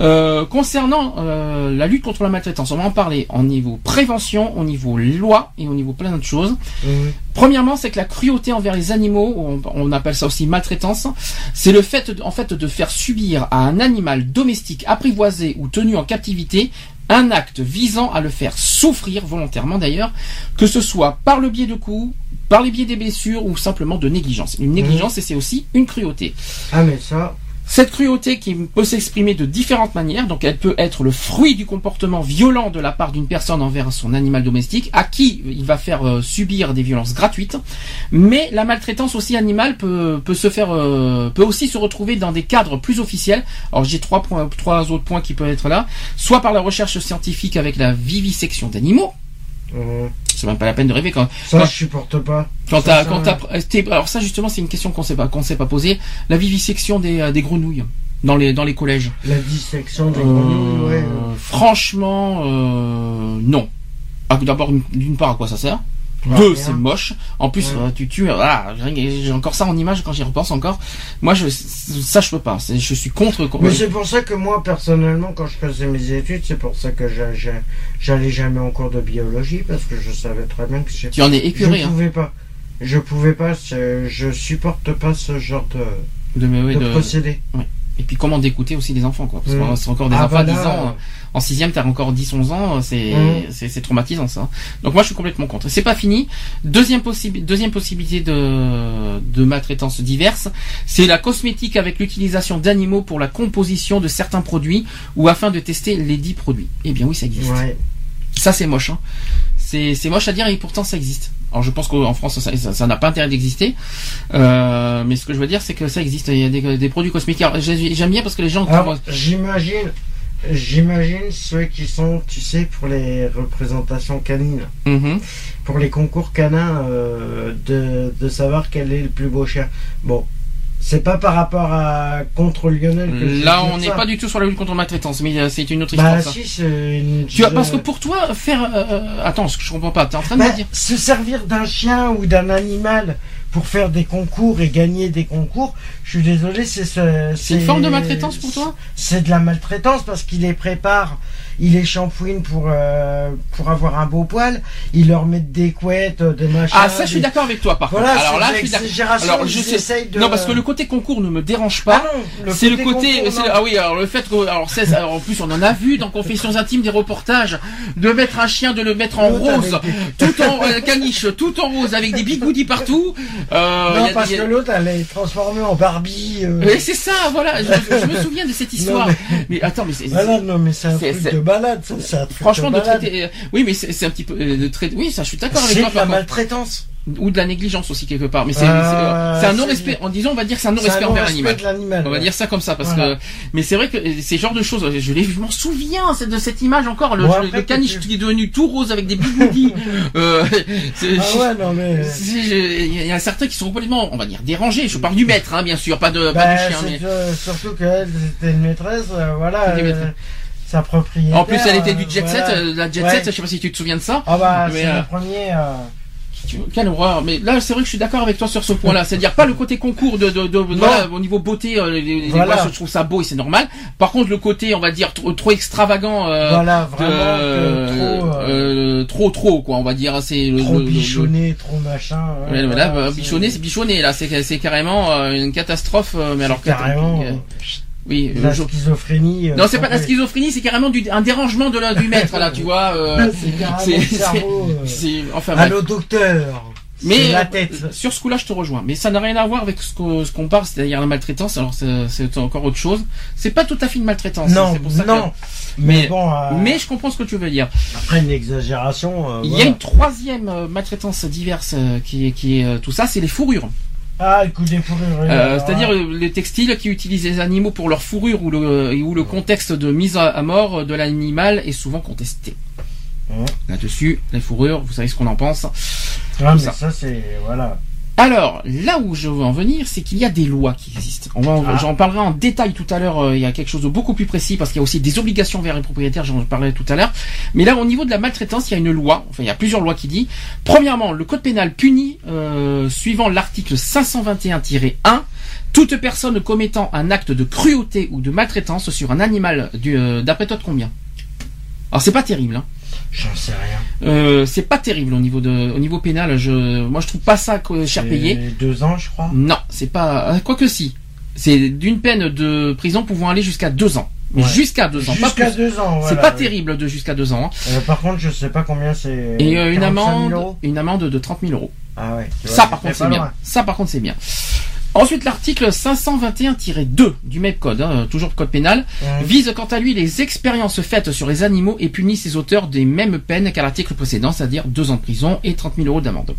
Euh, concernant euh, la lutte contre la maltraitance, on va en parler au niveau prévention, au niveau loi et au niveau plein d'autres choses. Mhm. Premièrement, c'est que la cruauté envers les animaux, on, on appelle ça aussi maltraitance, c'est le fait, de- en fait, de faire subir à un animal domestique apprivoisé ou tenu en captivité un acte visant à le faire souffrir volontairement d'ailleurs, que ce soit par le biais de coups, par les biais des blessures ou simplement de négligence. Une négligence, et c'est aussi une cruauté. Ah, mais ça. Cette cruauté qui peut s'exprimer de différentes manières, donc elle peut être le fruit du comportement violent de la part d'une personne envers son animal domestique, à qui il va faire euh, subir des violences gratuites, mais la maltraitance aussi animale peut, peut se faire, euh, peut aussi se retrouver dans des cadres plus officiels. Alors j'ai trois points, trois autres points qui peuvent être là, soit par la recherche scientifique avec la vivisection d'animaux. Mhm. C'est même pas la peine de rêver quand, Ça, quand- je supporte pas. quand t'as, quand t'as, alors ça justement c'est une question qu'on sait pas, qu'on s'est pas posée. La vivisection des, euh, des grenouilles dans les, dans les collèges. La dissection des Euh, grenouilles, ouais. Franchement, euh, non. Ah, D'abord, une- d'une part, à quoi ça sert? Deux, rien. c'est moche. En plus, Ouais. tu tues. Ah, j'ai encore ça en image quand j'y repense encore. Moi, je, ça, je peux pas. Je suis contre. Mais c'est pour ça que moi, personnellement, quand je faisais mes études, c'est pour ça que j'a- j'a- j'allais jamais en cours de biologie, parce que je savais très bien que je, Tu en es écœuré, je hein. pouvais pas. Je pouvais pas, je supporte pas ce genre de, de- procédé. Et puis, comment d'écouter aussi des enfants, quoi. Parce que Mm. c'est encore des Ah, enfants à 10 là, ans. euh, En sixième, t'as encore 10, 11 ans. C'est, Mm. c'est, c'est traumatisant, ça. Donc, moi, je suis complètement contre. C'est pas fini. Deuxième, possibi- deuxième possibilité de, de maltraitance diverse, c'est la cosmétique avec l'utilisation d'animaux pour la composition de certains produits ou afin de tester les dits produits. Eh bien, oui, ça existe. Ouais. Ça, c'est moche. Hein. C'est, c'est moche à dire et pourtant ça existe. Alors je pense qu'en France ça n'a pas intérêt d'exister, Euh, mais ce que je veux dire c'est que ça existe. Il y a des, des produits cosmétiques. J'aime bien parce que les gens j'imagine, j'imagine ceux qui sont, tu sais, pour les représentations canines, Mhm. pour les concours canins, euh, de, de savoir quel est le plus beau chien. Bon, c'est pas par rapport à contre Lionel que je Là on n'est pas du tout sur la lutte contre la maltraitance, mais euh, c'est une autre Bah histoire. ça. si, c'est une... Tu vois, parce que pour toi faire, euh, euh, attends, ce que je comprends pas. T'es en train de bah, me dire. se servir d'un chien ou d'un animal pour faire des concours et gagner des concours, je suis désolé, c'est ce- C'est une forme de maltraitance pour toi? C'est de la maltraitance parce qu'il les prépare, il les shampouine pour euh, pour avoir un beau poil, il leur met des couettes, euh, des machins. Ah ça je suis d'accord avec toi par Voilà, contre. Alors là je suis Alors je ils sais. de- Non parce que le côté concours ne me dérange pas. Ah C'est le côté, concours, ah oui, alors le fait que, alors en plus on en a vu dans Confessions intimes des reportages, de mettre un chien, de le mettre en rose, tout en euh, caniche, tout en rose avec des bigoudis partout. Euh, Non, a- parce a- que l'autre, elle est transformée en Barbie. Oui, c'est ça, voilà. Je, je me souviens de cette <laughs> histoire. Non, mais... attends, mais c'est, Voilà, non, mais c'est un c'est- truc c'est- de balade, ça, c'est truc franchement de traiter, euh, oui, mais c'est, c'est un petit peu euh, de traiter. Oui, ça, je suis d'accord avec C'est toi. de la maltraitance. Ou de la négligence aussi quelque part. Mais c'est, c'est, euh, c'est un c'est- non-respect. En disant, on va dire, que c'est un C'est non-respect envers l'animal. On va ouais. dire ça comme ça parce Voilà. que mais c'est vrai que c'est ce genre de choses je je m'en souviens c'est de cette image encore le, Bon, le- après, le caniche tu- qui est devenu tout rose avec des bigoudis <laughs> euh, c'est- Ah ouais, non, mais. c'est- il y a certains qui sont complètement on va dire dérangés je parle du maître hein, bien sûr pas de pas Bah, du chien c'est mais que- surtout qu'elle c'était une maîtresse, voilà, Euh, sa propriétaire. en plus elle était du euh, jet set voilà. euh, la jet Ouais. set je sais pas si tu te souviens de ça Ah bah, c'est euh, le premier. euh, Quelle horreur. Mais là, c'est vrai que je suis d'accord avec toi sur ce point-là. C'est-à-dire pas le côté concours de, de, de- voilà, au niveau beauté, euh, les, les- Voilà. moi, je trouve ça beau et c'est normal. Par contre, le côté, on va dire trop, trop extravagant, euh, voilà, de- vraiment, trop, euh, euh, trop, trop, quoi. On va dire, c'est trop le- le- bichonné, trop machin. ouais, voilà, bah, bichonné, c'est bichonné. Là, c'est carrément euh, une catastrophe. euh, mais alors carrément. euh, euh, oui. la je- schizophrénie. euh, Non, c'est pas la schizophrénie, c'est carrément du, un dérangement de la, du maître là, tu vois. euh, <laughs> C'est cerveau. <laughs> euh, c'est enfin. Allô, docteur. Mais C'est la tête. sur ce coup-là, je te rejoins. Mais ça n'a rien à voir avec ce qu'on ce parle, c'est-à-dire la maltraitance. Alors c'est encore autre chose. C'est pas tout à fait une maltraitance. Non, c'est pour ça que-. Mais- Mais bon, euh, Mais je comprends ce que tu veux dire. après une exagération. euh, Il y a une troisième maltraitance diverse qui est qui est tout ça, c'est les fourrures. Ah, le coup des fourrures. Euh, C'est-à-dire les textiles qui utilisent les animaux pour leur fourrure ou le, ou le contexte de mise à, mort de l'animal est souvent contesté. Là-dessus, les fourrures, vous savez ce qu'on en pense. Ah, mais ça. ça, c'est. Voilà. Alors, là où je veux en venir, c'est qu'il y a des lois qui existent. Ah. J'en parlerai en détail tout à l'heure. euh, il y a quelque chose de beaucoup plus précis parce qu'il y a aussi des obligations vers les propriétaires. J'en parlerai tout à l'heure. Mais là, au niveau de la maltraitance, il y a une loi. Enfin, il y a plusieurs lois qui dit. Premièrement, le code pénal punit, euh, suivant l'article 521-1, toute personne commettant un acte de cruauté ou de maltraitance sur un animal. euh, D'après toi, de combien? Alors, c'est pas terrible. Hein. J'en sais rien. Euh, c'est pas terrible au niveau de, au niveau pénal. Je, moi, je trouve pas ça euh, cher C'est payé. Deux ans, je crois. Non, c'est pas. euh, Quoique si. C'est d'une peine de prison pouvant aller jusqu'à deux ans. Ouais. Jusqu'à deux ans, Jusqu'à deux ans. C'est pas terrible de jusqu'à deux ans. hein. Euh, par contre, je sais pas combien c'est. Et euh, une 45 000 amende, une amende de 30 000 euros. Ah ouais. vois, Ça par contre c'est bien. Ça par contre c'est bien. Ensuite l'article 521-2 du même code, hein, toujours code pénal, vise quant à lui les expériences faites sur les animaux et punit ses auteurs des mêmes peines qu'à l'article précédent, c'est-à-dire deux ans de prison et 30 000 euros d'amende.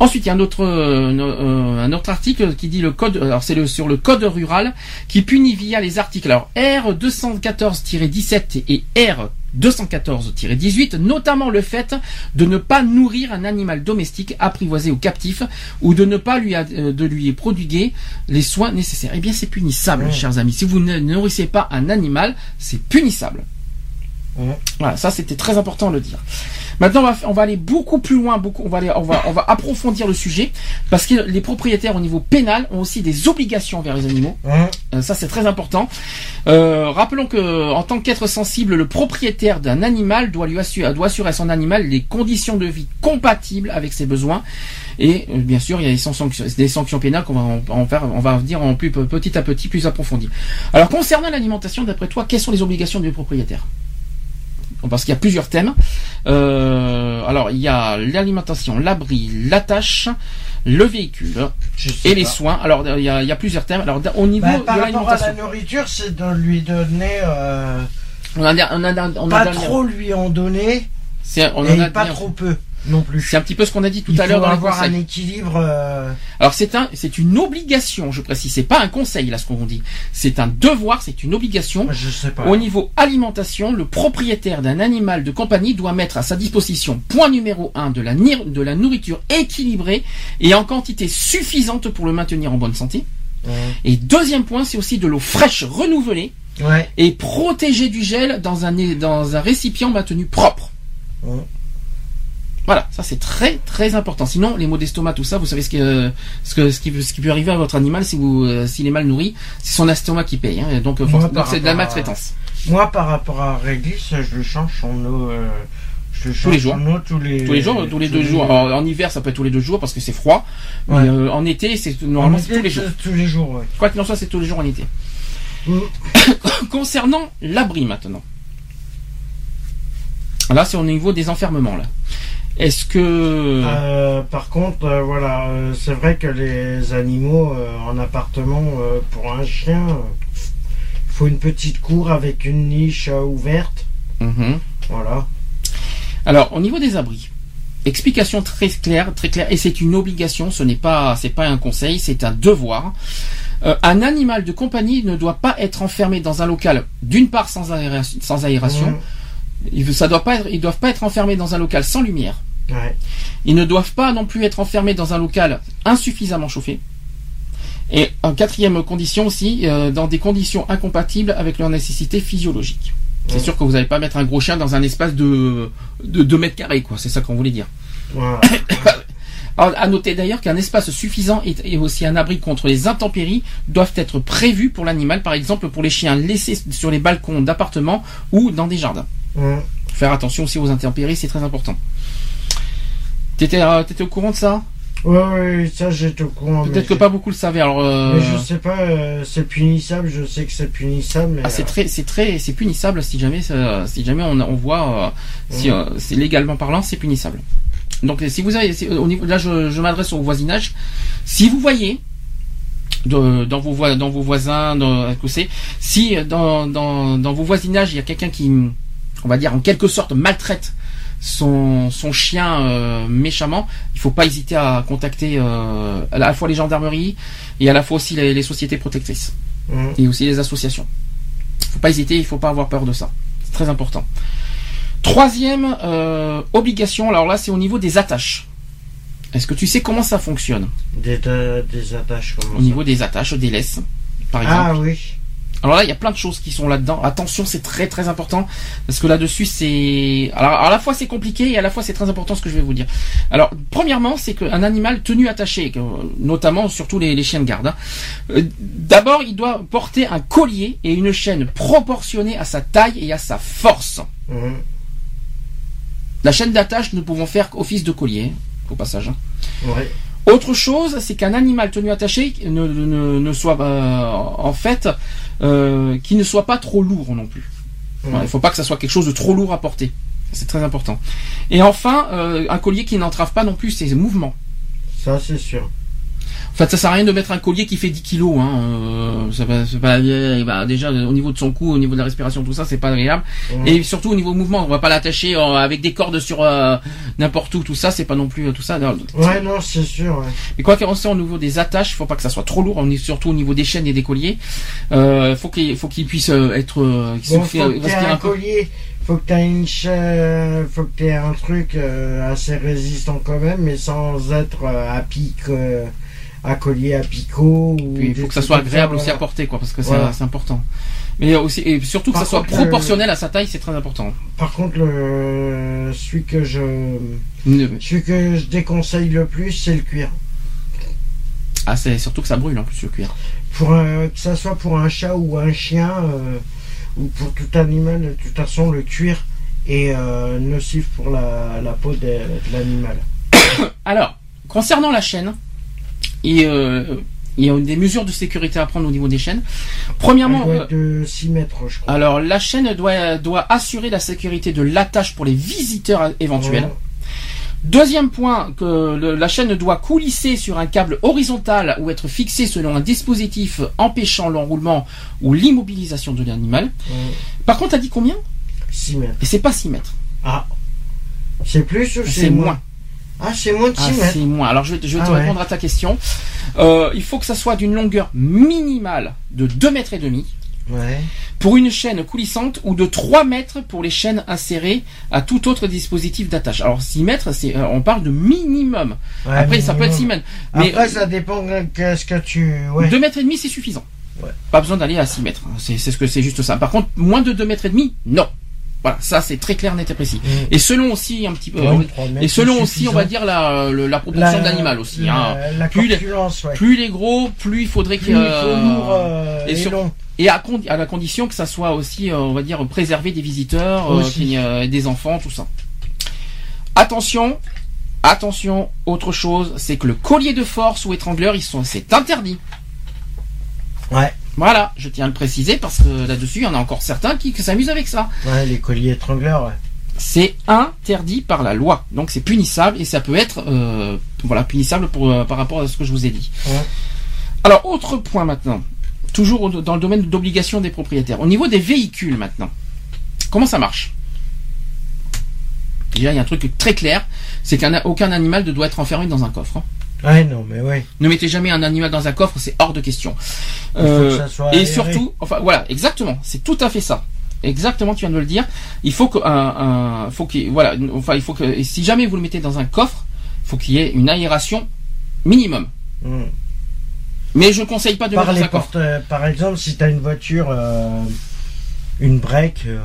Ensuite, il y a un autre, euh, euh, un autre article qui dit le code, alors c'est le, sur le code rural, qui punit via les articles, alors R 214-17 et R 214-18, notamment le fait de ne pas nourrir un animal domestique apprivoisé ou captif, ou de ne pas lui, euh, de lui prodiguer les soins nécessaires. Eh bien, c'est punissable, chers amis. Si vous ne nourrissez pas un animal, c'est punissable. Voilà, ça c'était très important de le dire. Maintenant, on va, on va aller beaucoup plus loin, beaucoup, on va aller, on va, on va approfondir le sujet parce que les propriétaires au niveau pénal ont aussi des obligations vers les animaux. Ouais. Euh, ça c'est très important. Euh, rappelons que en tant qu'être sensible, le propriétaire d'un animal doit lui assurer, doit assurer à son animal les conditions de vie compatibles avec ses besoins. Et euh, bien sûr, il y a des sanctions, des sanctions pénales qu'on va en, en faire, on va dire en plus petit à petit, plus approfondi. Alors concernant l'alimentation, d'après toi, quelles sont les obligations du propriétaire? Parce qu'il y a plusieurs thèmes. Euh, alors, il y a l'alimentation, l'abri, la tâche, le véhicule et les pas. soins. Alors, il y a, il y a plusieurs thèmes. Alors, au niveau Bah, de par rapport à la nourriture, c'est de lui donner. euh, on a, on a, on a pas trop lui en donner, on en et a pas trop peu non plus. C'est un petit peu ce qu'on a dit tout Il à l'heure dans les avoir un équilibre. euh, Alors c'est un, c'est une obligation, je précise. C'est pas un conseil là ce qu'on dit. C'est un devoir, c'est une obligation. je sais pas. Au niveau alimentation, le propriétaire d'un animal de compagnie doit mettre à sa disposition, point numéro un, de la, de la nourriture équilibrée et en quantité suffisante pour le maintenir en bonne santé. Ouais. Et deuxième point, c'est aussi de l'eau fraîche renouvelée Ouais. et protégée du gel dans un, dans un récipient maintenu propre. Ouais. Voilà, ça c'est très très important. Sinon, les maux d'estomac, tout ça, vous savez ce, que, ce, que, ce, qui, peut- ce qui peut arriver à votre animal si vous euh, s'il est mal nourri, c'est son estomac qui paye. Hein, donc, euh, c'est de la à- maltraitance. Moi, par rapport à Réglisse, je change son eau. euh, je change les jours. son eau tous les Tous les jours, tous les deux jours. En hiver, ça peut être tous les deux jours parce que c'est froid. Mais Ouais. euh, en été, c'est En normalement c'est tous les jours. Tous les jours, ouais. Quoi qu'il en soit, c'est tous les jours en été. Mm. <coughs> Concernant l'abri maintenant. Là, c'est au niveau des enfermements là. Est-ce que Euh, par contre, euh, voilà, euh, c'est vrai que les animaux euh, en appartement, euh, pour un chien, il faut une petite cour avec une niche euh, ouverte. Mhm. Voilà. Alors, au niveau des abris, explication très claire, très claire, et c'est une obligation, ce n'est pas, c'est pas un conseil, c'est un devoir. Euh, un animal de compagnie ne doit pas être enfermé dans un local, d'une part sans, aération, sans aération, Mmh. Il- ça doit pas être, ils doivent pas être enfermés dans un local sans lumière. Ouais. Ils ne doivent pas non plus être enfermés dans un local insuffisamment chauffé. Et en quatrième condition aussi, euh, dans des conditions incompatibles avec leurs nécessités physiologiques. C'est Ouais. sûr que vous n'allez pas mettre un gros chien dans un espace de, de 2 mètres carrés, quoi. C'est ça qu'on voulait dire. <coughs> Alors, à noter d'ailleurs qu'un espace suffisant et, aussi un abri contre les intempéries doivent être prévus pour l'animal, par exemple pour les chiens laissés sur les balcons d'appartements ou dans des jardins. Ouais. Faire attention aussi aux intempéries, c'est très important. T'étais, euh, t'étais au courant de ça? Ouais, ouais, ça j'étais au courant. Peut-être que pas beaucoup le savaient. Alors, euh, Mais je sais pas, euh, c'est punissable, je sais que c'est punissable, mais. ah, c'est euh, très, c'est très, c'est punissable si jamais, ça- si jamais on, on voit, euh, si, euh, c'est légalement parlant, c'est punissable. Donc, si vous avez, si- au niveau, là, je, je m'adresse au voisinage. Si vous voyez de- dans vos voi- dans vos voisins, dans, que c'est, si euh, dans, dans, dans vos voisinages il y a quelqu'un qui, on va dire en quelque sorte maltraite son, son chien euh, méchamment, il faut pas hésiter à contacter euh, à la fois les gendarmeries et à la fois aussi les, les sociétés protectrices Mhm. et aussi les associations. Faut pas hésiter, il faut pas avoir peur de ça. C'est très important. Troisième euh, obligation, alors là c'est au niveau des attaches. Est-ce que tu sais comment ça fonctionne? Des, attaches comme Au niveau des attaches, des laisses, par exemple. Ah oui. Alors là, il y a plein de choses qui sont là-dedans. Attention, c'est très très important parce que là-dessus, c'est alors à la fois c'est compliqué et à la fois c'est très important ce que je vais vous dire. Alors, premièrement, c'est qu'un animal tenu attaché, notamment surtout les, les chiens de garde, hein, euh, d'abord, il doit porter un collier et une chaîne proportionnée à sa taille et à sa force. Mhm. La chaîne d'attache ne pouvant faire qu'office de collier, au passage. hein. Ouais. Autre chose, c'est qu'un animal tenu attaché ne, ne, ne soit euh, en fait euh, qui ne soit pas trop lourd non plus. Il ne faut pas que ça soit quelque chose de trop lourd à porter. C'est très important. Et enfin, euh, un collier qui n'entrave pas non plus ses mouvements. Ça, c'est sûr. En fait, ça sert à rien de mettre un collier qui fait 10 kilos. Hein. euh, pas, c'est pas- ben, déjà au niveau de son cou, au niveau de la respiration, tout ça, c'est pas agréable. Et surtout au niveau mouvement, on va pas l'attacher euh, avec des cordes sur euh, n'importe où, tout ça, c'est pas non plus euh, tout ça. Non, Ouais, non, c'est sûr. ouais. Mais quoi qu'il en soit, au niveau des attaches, il faut pas que ça soit trop lourd. On est surtout au niveau des chaînes et des colliers. Euh, faut qu'il faut qu'il puisse euh, être. euh, qu'il Bon, faut que parce t'aies qu'il y a un un collier, faut que t'aies une chaîne, faut que t'aies un truc euh, assez résistant quand même, mais sans être à pic, euh, à collier à picot. Ou Puis il faut que ça soit agréable aussi à porter, quoi, parce que c'est Voilà. c'est important. Mais aussi et surtout que Par ça soit proportionnel à sa taille, c'est très important. Par contre, le, celui que je, Ne- celui que je déconseille le plus, c'est le cuir. Ah, c'est surtout que ça brûle en plus le cuir. Pour un- que ça soit pour un chat ou un chien euh, ou pour tout animal, de toute façon, le cuir est euh, nocif pour la, la peau de, de l'animal. <coughs> Alors, concernant la chaîne, et, euh, il y a des mesures de sécurité à prendre au niveau des chaînes. Elle Premièrement, doit euh, être de 6 mètres, je crois. alors la chaîne doit doit assurer la sécurité de l'attache pour les visiteurs éventuels. Deuxième point, que le- la chaîne doit coulisser sur un câble horizontal ou être fixée selon un dispositif empêchant l'enroulement ou l'immobilisation de l'animal. Ouais. Par contre, t'as dit combien? 6 mètres. Et c'est pas 6 mètres, Ah. C'est plus ou c'est c'est moins moins. Ah, c'est moins de 6 Ah, mètres. c'est moins. Alors je vais, te- je vais Ah te ouais. répondre à ta question. Euh, il faut que ça soit d'une longueur minimale de 2 mètres et demi Ouais. pour une chaîne coulissante ou de 3 mètres pour les chaînes insérées à tout autre dispositif d'attache. Alors 6 mètres, c'est, euh, on parle de minimum. Ouais, Après, ça peut être minimum. 6 mètres. Mais Après, ça dépend de qu'est-ce que tu. Ouais. 2 mètres et demi, c'est suffisant. Ouais. Pas besoin d'aller à 6 mètres. C'est c'est ce que c'est juste ça. Par contre, moins de 2 mètres et demi, non. Voilà, ça c'est très clair, net et précis. Mm. Et selon aussi un petit peu, Ouais, et selon aussi, on va dire la, proportion d'animal aussi. La, hein. la Plus les- ouais. Plus il est gros, plus il faudrait qu'il lourd euh, et et, sur- long. et à, la condition que ça soit aussi, euh, on va dire, préservé des visiteurs, euh, euh, des enfants, tout ça. Attention, attention, autre chose, c'est que le collier de force ou étrangleur, ils sont, c'est interdit. Ouais. Voilà, je tiens à le préciser parce que là-dessus, il y en a encore certains qui, qui s'amusent avec ça. Ouais, les colliers étrangleurs, ouais. C'est interdit par la loi, donc c'est punissable et ça peut être, euh, voilà, punissable pour, euh, par rapport à ce que je vous ai dit. Ouais. Alors, autre point maintenant, toujours dans le domaine d'obligation des propriétaires. Au niveau des véhicules maintenant, comment ça marche? Déjà, il y a un truc très clair, c'est qu'aucun animal ne doit être enfermé dans un coffre. hein. Ouais, non, mais ouais. Ne mettez jamais un animal dans un coffre, c'est hors de question. Il faut Euh, que ça soit et aéré. surtout, enfin voilà, exactement, c'est tout à fait ça. Exactement, tu viens de le dire. Il faut que, un, un- faut qu'il, voilà, enfin, il faut que, si jamais vous le mettez dans un coffre, il faut qu'il y ait une aération minimum. Mm. Mais je ne conseille pas de Par mettre dans un coffre. portes, par exemple, si t'as une voiture, euh, une break. euh,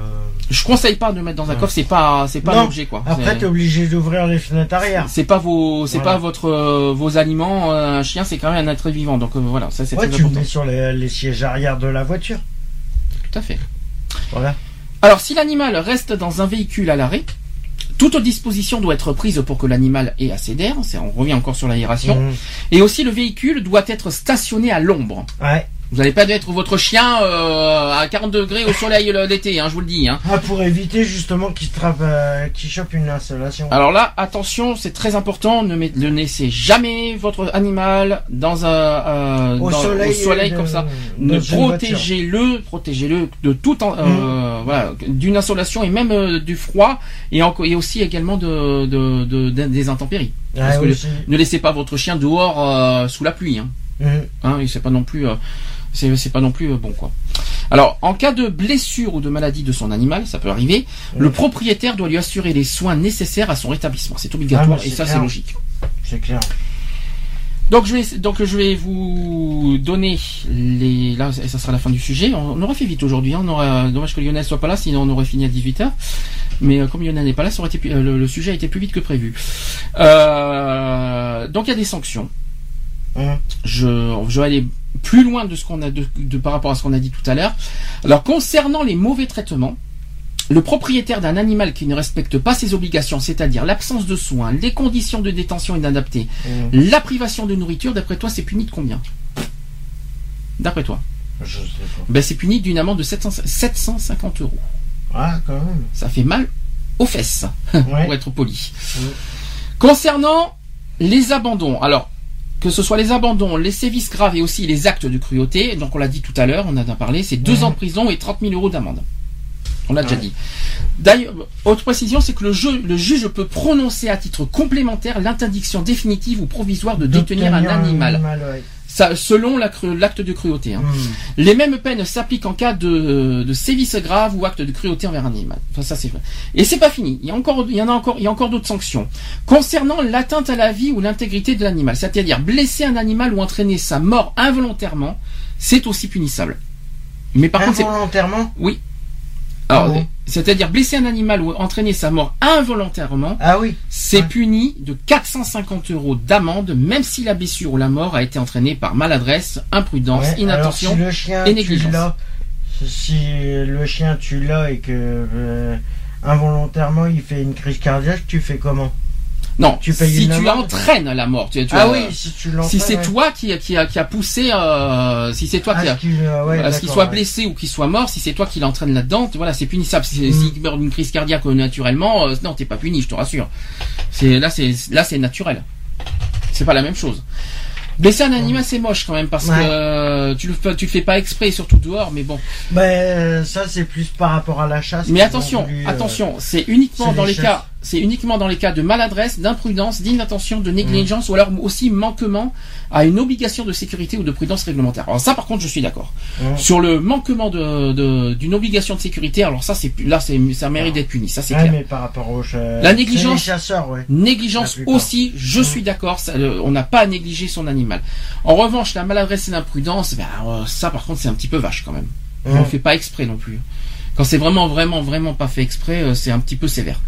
Je conseille pas de mettre dans un Ouais. coffre, c'est pas, c'est pas l'objet quoi. Après, t'es obligé d'ouvrir les fenêtres arrière. c'est pas vos, c'est Voilà. pas votre, euh, vos aliments. euh, Un chien, c'est quand même un être vivant, donc euh, voilà, ça c'est Ouais, très tu important. mets sur les, les sièges arrière de la voiture. Tout à fait. Voilà. Alors, si l'animal reste dans un véhicule à l'arrêt, toute disposition doit être prise pour que l'animal ait assez d'air. On revient encore sur l'aération. Mm. Et aussi, le véhicule doit être stationné à l'ombre. Ouais. Vous n'allez pas mettre votre chien euh, à 40 degrés au soleil le- l'été, hein, je vous le dis. Hein. Ah, pour éviter justement qu'il trappe, euh, qu'il chope une insolation. Alors là, attention, c'est très important, ne, met- ne laissez jamais votre animal dans un euh, Au dans- soleil, euh, comme ça. Ne protégez-le, protégez-le de tout en, Mm. euh, voilà, d'une insolation et même euh, du froid et, en- et aussi également de, de, de- de- des intempéries. Ah, Parce que aussi. Ne laissez pas votre chien dehors euh, sous la pluie. Hein. Mhm. Hein, et c'est pas non plus, euh, c'est c'est pas non plus euh, bon quoi. Alors, en cas de blessure ou de maladie de son animal, ça peut arriver, le propriétaire doit lui assurer les soins nécessaires à son rétablissement. C'est obligatoire Ah, et ça c'est logique. C'est clair. Donc je vais donc je vais vous donner les là ça sera la fin du sujet. On, on aura fait vite aujourd'hui. Hein. On aura dommage que Lionel soit pas là, sinon on aurait fini à 18h. Mais euh, comme Lionel n'est pas là, ça aurait été euh, le, le sujet a été plus vite que prévu. Euh, donc il y a des sanctions. Mhm. Je, je vais aller plus loin de ce qu'on a de, de- par rapport à ce qu'on a dit tout à l'heure. Alors concernant les mauvais traitements, le propriétaire d'un animal qui ne respecte pas ses obligations, c'est-à-dire l'absence de soins, les conditions de détention inadaptées, Mhm. la privation de nourriture, d'après toi, c'est puni de combien? D'après toi Je sais pas. ben, C'est puni d'une amende de 700 750 euros. Ah, quand même. Ça fait mal aux fesses, <laughs> Ouais. pour être poli. Mhm. Concernant les abandons, alors que ce soit les abandons, les sévices graves et aussi les actes de cruauté, donc on l'a dit tout à l'heure, on en a parlé, c'est deux ans de prison et 30 000 euros d'amende. On l'a déjà dit. D'ailleurs, autre précision, c'est que le, jeu- le juge peut prononcer à titre complémentaire l'interdiction définitive ou provisoire de détenir un animal, ouais. Ça, selon l'acte de cruauté. hein. Mhm. Les mêmes peines s'appliquent en cas de, de sévices graves ou acte de cruauté envers un animal. Enfin, ça c'est vrai. Et c'est pas fini. Il y a encore, il y en a encore, il y a encore d'autres sanctions concernant l'atteinte à la vie ou l'intégrité de l'animal, c'est-à-dire blesser un animal ou entraîner sa mort involontairement, c'est aussi punissable. Mais par contre, c'est Involontairement? Alors, Ah bon? C'est-à-dire blesser un animal ou entraîner sa mort involontairement, Ah oui. c'est Ouais. puni de 450 euros d'amende, même si la blessure ou la mort a été entraînée par maladresse, imprudence, Ouais, inattention. alors, si le chien, et négligence. si le chien tu l'as et que euh, involontairement il fait une crise cardiaque, tu fais comment? Non, Tu payes si tu entraînes la mort, tu, tu Ah as- oui, si tu l'entraînes. si c'est ouais. toi qui, qui, a, qui a poussé, euh, si c'est toi Ah, qui a, qu'il, euh, ouais, d'accord, soit ouais. blessé ou qu'il soit mort, si c'est toi qui l'entraîne là-dedans, voilà, c'est punissable. Si, Mm. S'il meurt d'une crise cardiaque euh, naturellement, euh, non, t'es pas puni, je te rassure. C'est là, c'est là, c'est naturel. C'est pas la même chose. Blesser un animal, c'est moche quand même parce Ouais. que euh, tu le fais, tu le fais pas exprès, surtout dehors. Mais bon. Ben, euh, ça c'est plus par rapport à la chasse. Mais attention, voulu, euh, attention, c'est uniquement dans les cas, c'est uniquement dans les cas de maladresse, d'imprudence, d'inattention, de négligence ou alors aussi manquement à une obligation de sécurité ou de prudence réglementaire. Alors ça, par contre, je suis d'accord. Sur le manquement de de- d'une obligation de sécurité, alors ça, c'est là, c'est ça mérite d'être puni. Ça, c'est Ouais, clair. mais par rapport aux La négligence- c'est les chasseurs, ouais. Négligence aussi, je suis d'accord, euh, on n'a pas à négliger son animal. En revanche, la maladresse et l'imprudence, ben, euh, ça par contre c'est un petit peu vache quand même. On ne fait pas exprès non plus. Quand c'est vraiment, vraiment, vraiment pas fait exprès, euh, c'est un petit peu sévère.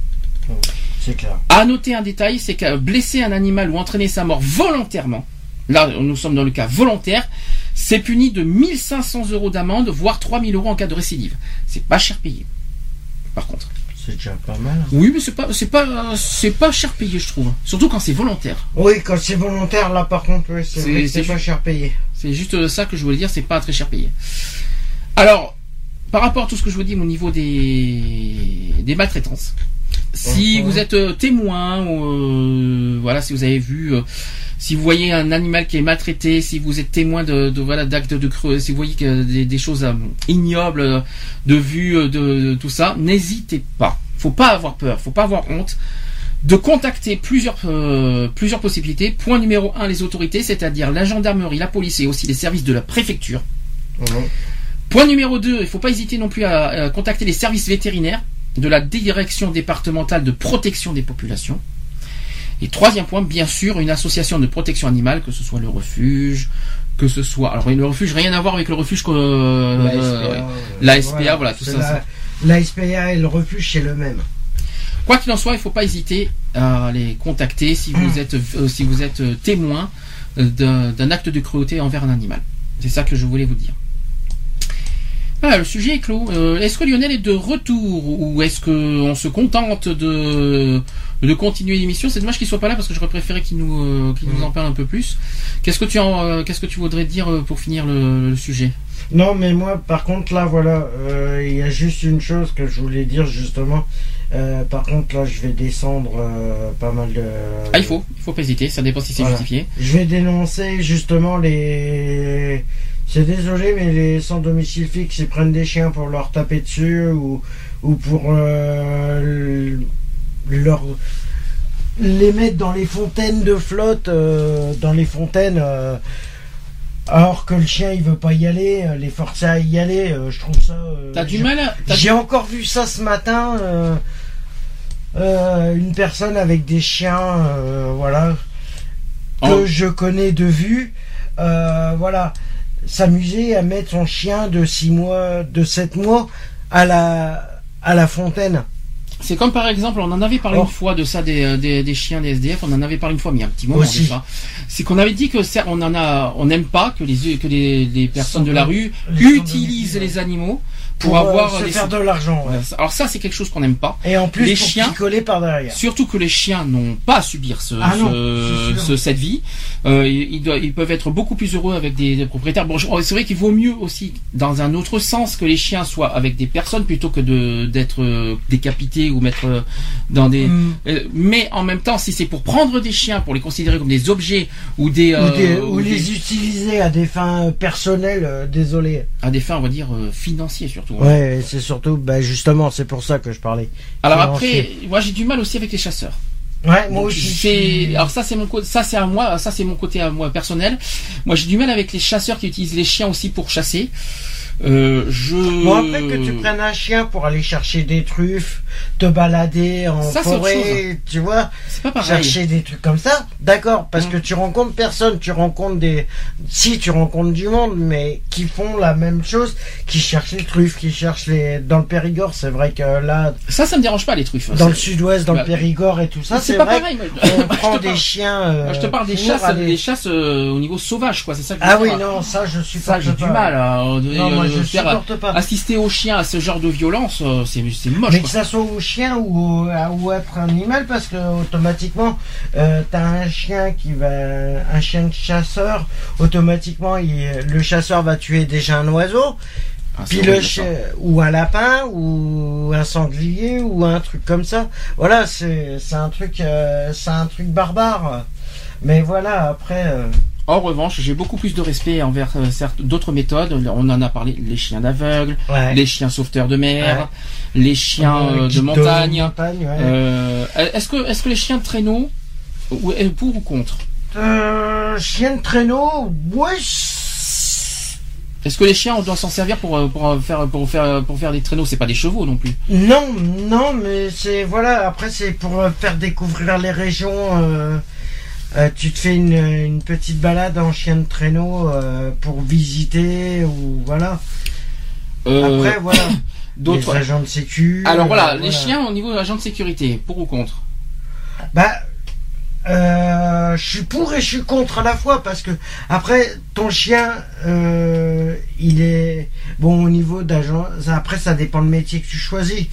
C'est clair. À noter un détail, c'est que blesser un animal ou entraîner sa mort volontairement, là nous sommes dans le cas volontaire, c'est puni de 1500 euros d'amende, voire 3000 euros en cas de récidive. C'est pas cher payé. Par contre. C'est déjà pas mal. hein. Oui, mais c'est pas, c'est pas, c'est pas cher payé, je trouve. Surtout quand c'est volontaire. Oui, quand c'est volontaire, là par contre, ouais, c'est pas cher payé. C'est juste ça que je voulais dire, c'est pas très cher payé. Alors, par rapport à tout ce que je vous dis au niveau des, des maltraitances, si Mhm. vous êtes euh, témoin, ou, euh, voilà, si vous avez vu, euh, si vous voyez un animal qui est maltraité, si vous êtes témoin de, de voilà d'actes de creux, si vous voyez que des, des choses ignobles de vue de, de tout ça, n'hésitez pas. Faut pas avoir peur, faut pas avoir honte de contacter plusieurs euh, plusieurs possibilités. Point numéro un, les autorités, c'est-à-dire la gendarmerie, la police et aussi les services de la préfecture. Mhm. Point numéro 2, il ne faut pas hésiter non plus à, à contacter les services vétérinaires de la direction départementale de protection des populations. Et troisième point, bien sûr, une association de protection animale, que ce soit le refuge, que ce soit... Alors le refuge, rien à voir avec le refuge que... La euh, SPA, ouais. euh, la SPA, voilà, tout ça, La, la SPA et le refuge, c'est le même. Quoi qu'il en soit, il ne faut pas hésiter à les contacter si vous êtes, euh, si vous êtes témoin d'un acte de cruauté envers un animal. C'est ça que je voulais vous dire. Voilà, le sujet est clos. Euh, est-ce que Lionel est de retour ou est-ce qu'on se contente de de continuer l'émission? C'est dommage qu'il soit pas là parce que j'aurais préféré qu'il nous euh, qu'il nous en parle un peu plus. Qu'est-ce que tu en, euh, qu'est-ce que tu voudrais dire pour finir le, le sujet? Non, mais moi, par contre, là, voilà, il y a juste une chose que je voulais dire justement. Euh, par contre, là, je vais descendre euh, pas mal de. Ah, il faut, il faut pas hésiter. Ça dépend si c'est Voilà. justifié. Je vais dénoncer justement les. C'est désolé, mais les sans domicile fixe, ils prennent des chiens pour leur taper dessus ou, ou pour euh, leur les mettre dans les fontaines de flotte, euh, dans les fontaines. euh, alors que le chien il veut pas y aller, les forcer à y aller, je trouve ça. T'as du mal à. j'ai encore vu ça ce matin. une personne avec des chiens, voilà, que Oh. je connais de vue, voilà, s'amuser à mettre son chien de 6 mois, de 7 mois à la, à la fontaine. C'est comme par exemple, on en avait parlé Oh. une fois de ça des, euh, des, des chiens des SDF. On en avait parlé une fois, mais il y a un petit moment Aussi. déjà. C'est qu'on avait dit que ça, on en a, on n'aime pas que les que les, les personnes de la rue utilisent les animaux pour, Pour, avoir se des- faire de l'argent. ouais. Alors ça, c'est quelque chose qu'on n'aime pas. Et en plus, Les pour chiens- picoler par derrière. Surtout que les chiens n'ont pas à subir ce, Ah ce- ce- cette vie. Euh, ils, ils peuvent être beaucoup plus heureux avec des, des propriétaires. Bon, je- c'est vrai qu'il vaut mieux aussi, dans un autre sens, que les chiens soient avec des personnes plutôt que de d'être euh, décapités ou mettre euh, dans des. Mm. Mais en même temps, si c'est pour prendre des chiens, pour les considérer comme des objets ou des, Ou, euh, des- ou ou des- les utiliser à des fins personnelles, euh, désolé. à des fins, on va dire euh, financiers surtout. hein. Ouais, c'est surtout, bah justement, c'est pour ça que je parlais. Alors après, moi j'ai du mal aussi avec les chasseurs. Ouais, moi aussi. alors ça c'est mon côté, ça c'est à moi, ça c'est mon côté à moi personnel. Moi j'ai du mal avec les chasseurs qui utilisent les chiens aussi pour chasser. Euh, je. Bon, après que tu prennes un chien pour aller chercher des truffes, te balader en Ça, forêt, tu vois, c'est pas pareil. chercher des trucs comme ça, d'accord, parce Mm. que tu rencontres personne, tu rencontres des... Si, tu rencontres du monde, mais qui font la même chose, qui cherchent les truffes, qui cherchent les... Dans le Périgord, c'est vrai que là, Ça ça me dérange pas les truffes. dans le sud-ouest, dans Bah, le Périgord et tout ça, c'est pas vrai pareil. moi. je <laughs> prend des parle- chiens... euh, moi, je te parle des chasses, aller- des chasses euh, au niveau sauvage quoi. C'est ça. Que je Ah oui, non, ça, je suis Ça j'ai du mal à euh, moi, je supporte pas. assister aux chiens à ce genre de violence. euh, C'est moche. Mais quoi. que ça soit au chien ou au, à- ou être un animal, parce que automatiquement, euh, t'as un chien qui va, un chien de chasseur, automatiquement, il- le chasseur va tuer déjà un oiseau, Ah, puis le chien, ou un lapin, ou un sanglier, ou un truc comme ça. Voilà, c'est, c'est un truc, euh, c'est un truc barbare. Mais voilà, après, euh, En revanche, j'ai beaucoup plus de respect envers euh, certes d'autres méthodes. On en a parlé, les chiens d'aveugle, ouais. les chiens sauveteurs de mer, les chiens Euh, euh, de montagne. montagne, ouais. Euh, est-ce que est-ce que les chiens de traîneau ou- pour ou contre? Euh, chien de traîneau, ouais. Est-ce que les chiens on doit s'en servir pour pour faire pour faire pour faire des traîneaux? C'est pas des chevaux non plus. Non, non, mais c'est voilà. Après, c'est pour faire découvrir les régions. Euh, tu te fais une, une petite balade en chien de traîneau euh, pour visiter ou voilà. Euh, Après, voilà. <coughs> d'autres. Les agents de sécu. Alors voilà, les chiens au niveau agent de sécurité, pour ou contre? Bah, euh, je suis pour et je suis contre à la fois parce que après ton chien, euh, il est bon au niveau d'agent. Après, ça dépend le métier que tu choisis.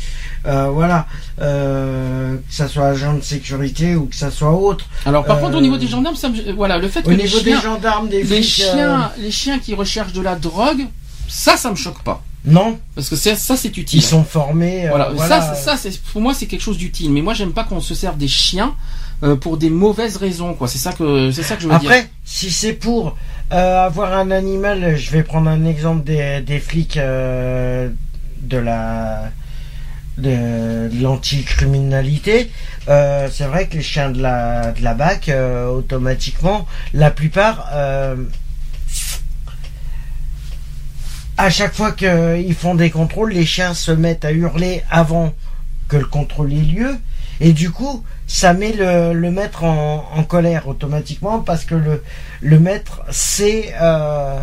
Euh, voilà, que ça soit agent de sécurité ou que ça soit autre. Alors par contre au niveau des gendarmes, ça me- voilà le fait que Au les niveau chiens, des gendarmes, des les flics, chiens, les chiens qui recherchent de la drogue, ça ça me choque pas non, parce que ça c'est utile. ils sont formés. euh, Voilà, voilà. ça, ça c'est pour moi c'est quelque chose d'utile. Mais moi j'aime pas qu'on se serve des chiens euh, pour des mauvaises raisons, quoi. C'est ça que c'est ça que je veux dire. Après, si c'est pour euh, avoir un animal, je vais prendre un exemple des, des flics euh, de la de, de l'anticriminalité. C'est vrai que les chiens de la de la BAC, automatiquement, la plupart, à chaque fois qu'ils font des contrôles, les chiens se mettent à hurler avant que le contrôle ait lieu. Et du coup, ça met le, le maître en, en colère automatiquement parce que le, le maître, c'est... euh,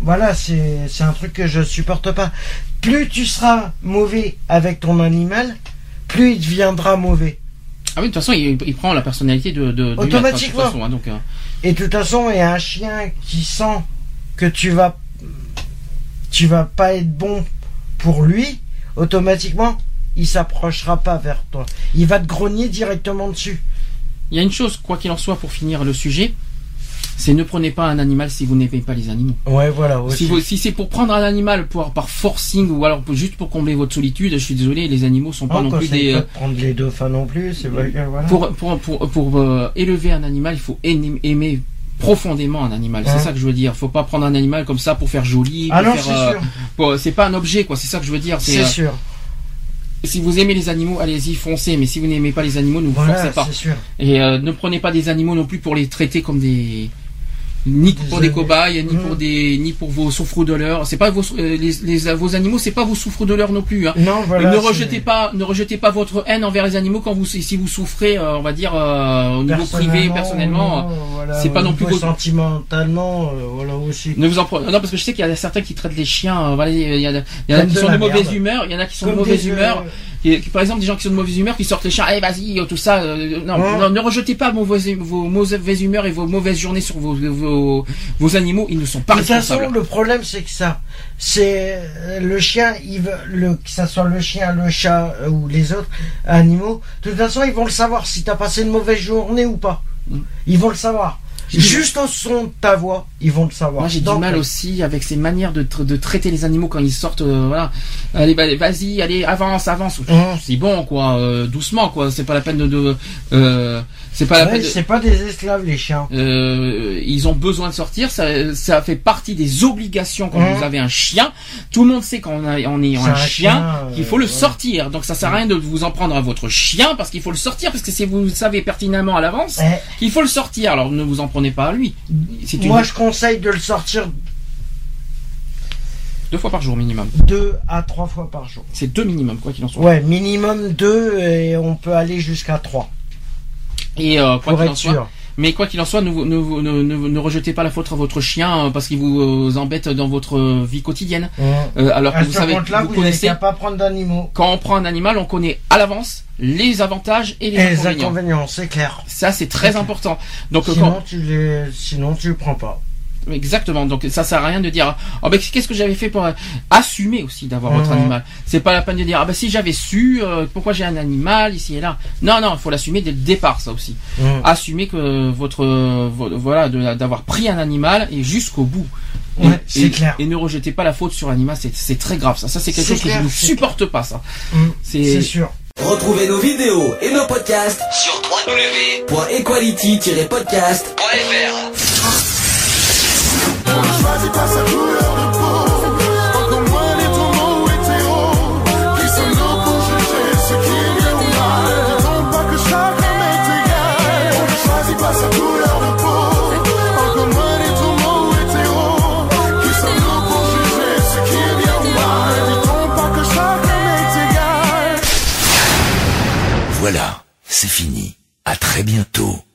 voilà, c'est un truc que je supporte pas. Plus tu seras mauvais avec ton animal, plus il deviendra mauvais. Ah oui, de toute façon, il, il prend la personnalité de, de du maître, de toute Automatiquement. façon, hein, donc, euh, Et de toute façon, il y a un chien qui sent que tu vas tu vas pas être bon pour lui, automatiquement, il s'approchera pas vers toi. Il va te grogner directement dessus. Il y a une chose, quoi qu'il en soit, pour finir le sujet, c'est ne prenez pas un animal si vous n'aimez pas les animaux. Ouais, voilà. Aussi. Si, vous- si c'est pour prendre un animal pour, par forcing ou alors pour- juste pour combler votre solitude, je suis désolé, les animaux sont pas On non plus des. pas euh, de prendre les dauphins non plus, c'est vrai voilà. pour pour pour, pour, euh, élever un animal, il faut aimer, profondément un animal. Ouais. C'est ça que je veux dire. Faut pas prendre un animal comme ça pour faire joli. ah c'est euh, c'est pas un objet quoi. C'est ça que je veux dire. C'est euh, sûr. Si vous aimez les animaux, allez-y foncez. Mais si vous n'aimez pas les animaux, ne vous Voilà, forcez pas. sûr. Et euh, ne prenez pas des animaux non plus pour les traiter comme des ni pour des cobayes, ni pour des ni pour vos souffres-douleurs. C'est pas vos euh, les, les- vos animaux, c'est pas vos souffres-douleurs non plus. Hein. Non, voilà. ne rejetez pas ne rejetez pas votre haine envers les animaux quand vous si vous souffrez, euh, on va dire euh, au niveau privé, personnellement. non, voilà, c'est pas non plus votre- sentimentalement, euh, voilà aussi. Ne vous en prenez non parce que je sais qu'il y a certains qui traitent les chiens. euh, voilà, il y, a- il y en a qui sont de mauvaise humeur, il y en a qui sont de mauvaise humeur. Par exemple, des gens qui sont de mauvaise humeur, qui sortent les chiens, allez vas-y, tout ça. euh, non, Ouais. non, ne rejetez pas vos, mauvaises- vos mauvaises humeurs et vos mauvaises journées sur vos, vos, vos animaux. Ils ne sont pas De toute façon, responsables. le problème, c'est que ça, c'est euh, le chien, il veut, le, que ça soit le chien, le chat euh, ou les autres animaux. De toute façon, ils vont le savoir si t'as passé une mauvaise journée ou pas. Mm. Ils vont le savoir. Juste au son de ta voix, ils vont le savoir. Moi, j'ai du mal aussi avec ces manières de, tra- de traiter les animaux quand ils sortent. euh, voilà, allez, bah, vas-y, allez, avance, avance. Hum. C'est bon, quoi, euh, doucement, quoi. C'est pas la peine de, de euh, c'est pas la Ouais, de- c'est pas des esclaves, les chiens. Euh, ils ont besoin de sortir, ça, ça fait partie des obligations quand Mhm. vous avez un chien. Tout le monde sait quand on, a, on est C'est un un chien chien, euh, qu'il faut le sortir. Donc ça sert à rien de vous en prendre à votre chien parce qu'il faut le sortir parce que si vous savez pertinemment à l'avance qu'il faut le sortir. Alors ne vous en prenez pas à lui. Une moi, je conseille de le sortir deux fois par jour minimum. deux à trois fois par jour. C'est deux minimum quoi qu'il en soit. Ouais, minimum deux et on peut aller jusqu'à trois. Et euh, quoi qu'il en soit, mais quoi qu'il en soit, ne, ne, ne, ne- ne rejetez pas la faute à votre chien euh, parce qu'il vous euh, embête dans votre euh, vie quotidienne. Euh, alors que À vous savez, vous connaissez qu'à pas prendre d'animaux. quand on prend un animal, on connaît à l'avance les avantages et les Et les inconvénients. inconvénients, c'est clair. Ça, c'est très important. Donc, Sinon, quand, tu les, sinon tu le prends pas. Exactement. Donc, ça sert à rien de dire, oh, ben, qu'est-ce que j'avais fait pour euh, assumer aussi d'avoir votre animal? C'est pas la peine de dire, ah ben, si j'avais su, euh, pourquoi j'ai un animal ici et là? Non, non, il faut l'assumer dès le départ, ça aussi. Hum. Assumer que votre, vo- voilà, d'avoir pris un animal et jusqu'au bout. Et- Ouais, c'est clair. Et ne rejetez pas la faute sur l'animal, c'est, c'est très grave. Ça, ça c'est quelque chose que je ne supporte pas, ça. Hum. C'est sûr. Retrouvez nos vidéos et nos podcasts sur www.equality-podcast.fr. choisis pas sa couleur de peau. Encore moins les tourments ou hétéros. Qui sommes-nous pour juger ce qui est bien ou mal Disons pas que chacun est égal. On ne choisit pas sa couleur de peau. Encore moins les tourments ou hétéros. Qui sommes-nous pour juger ce qui est bien ou mal Dit-on pas que chacun est égal Voilà, c'est fini. À très bientôt.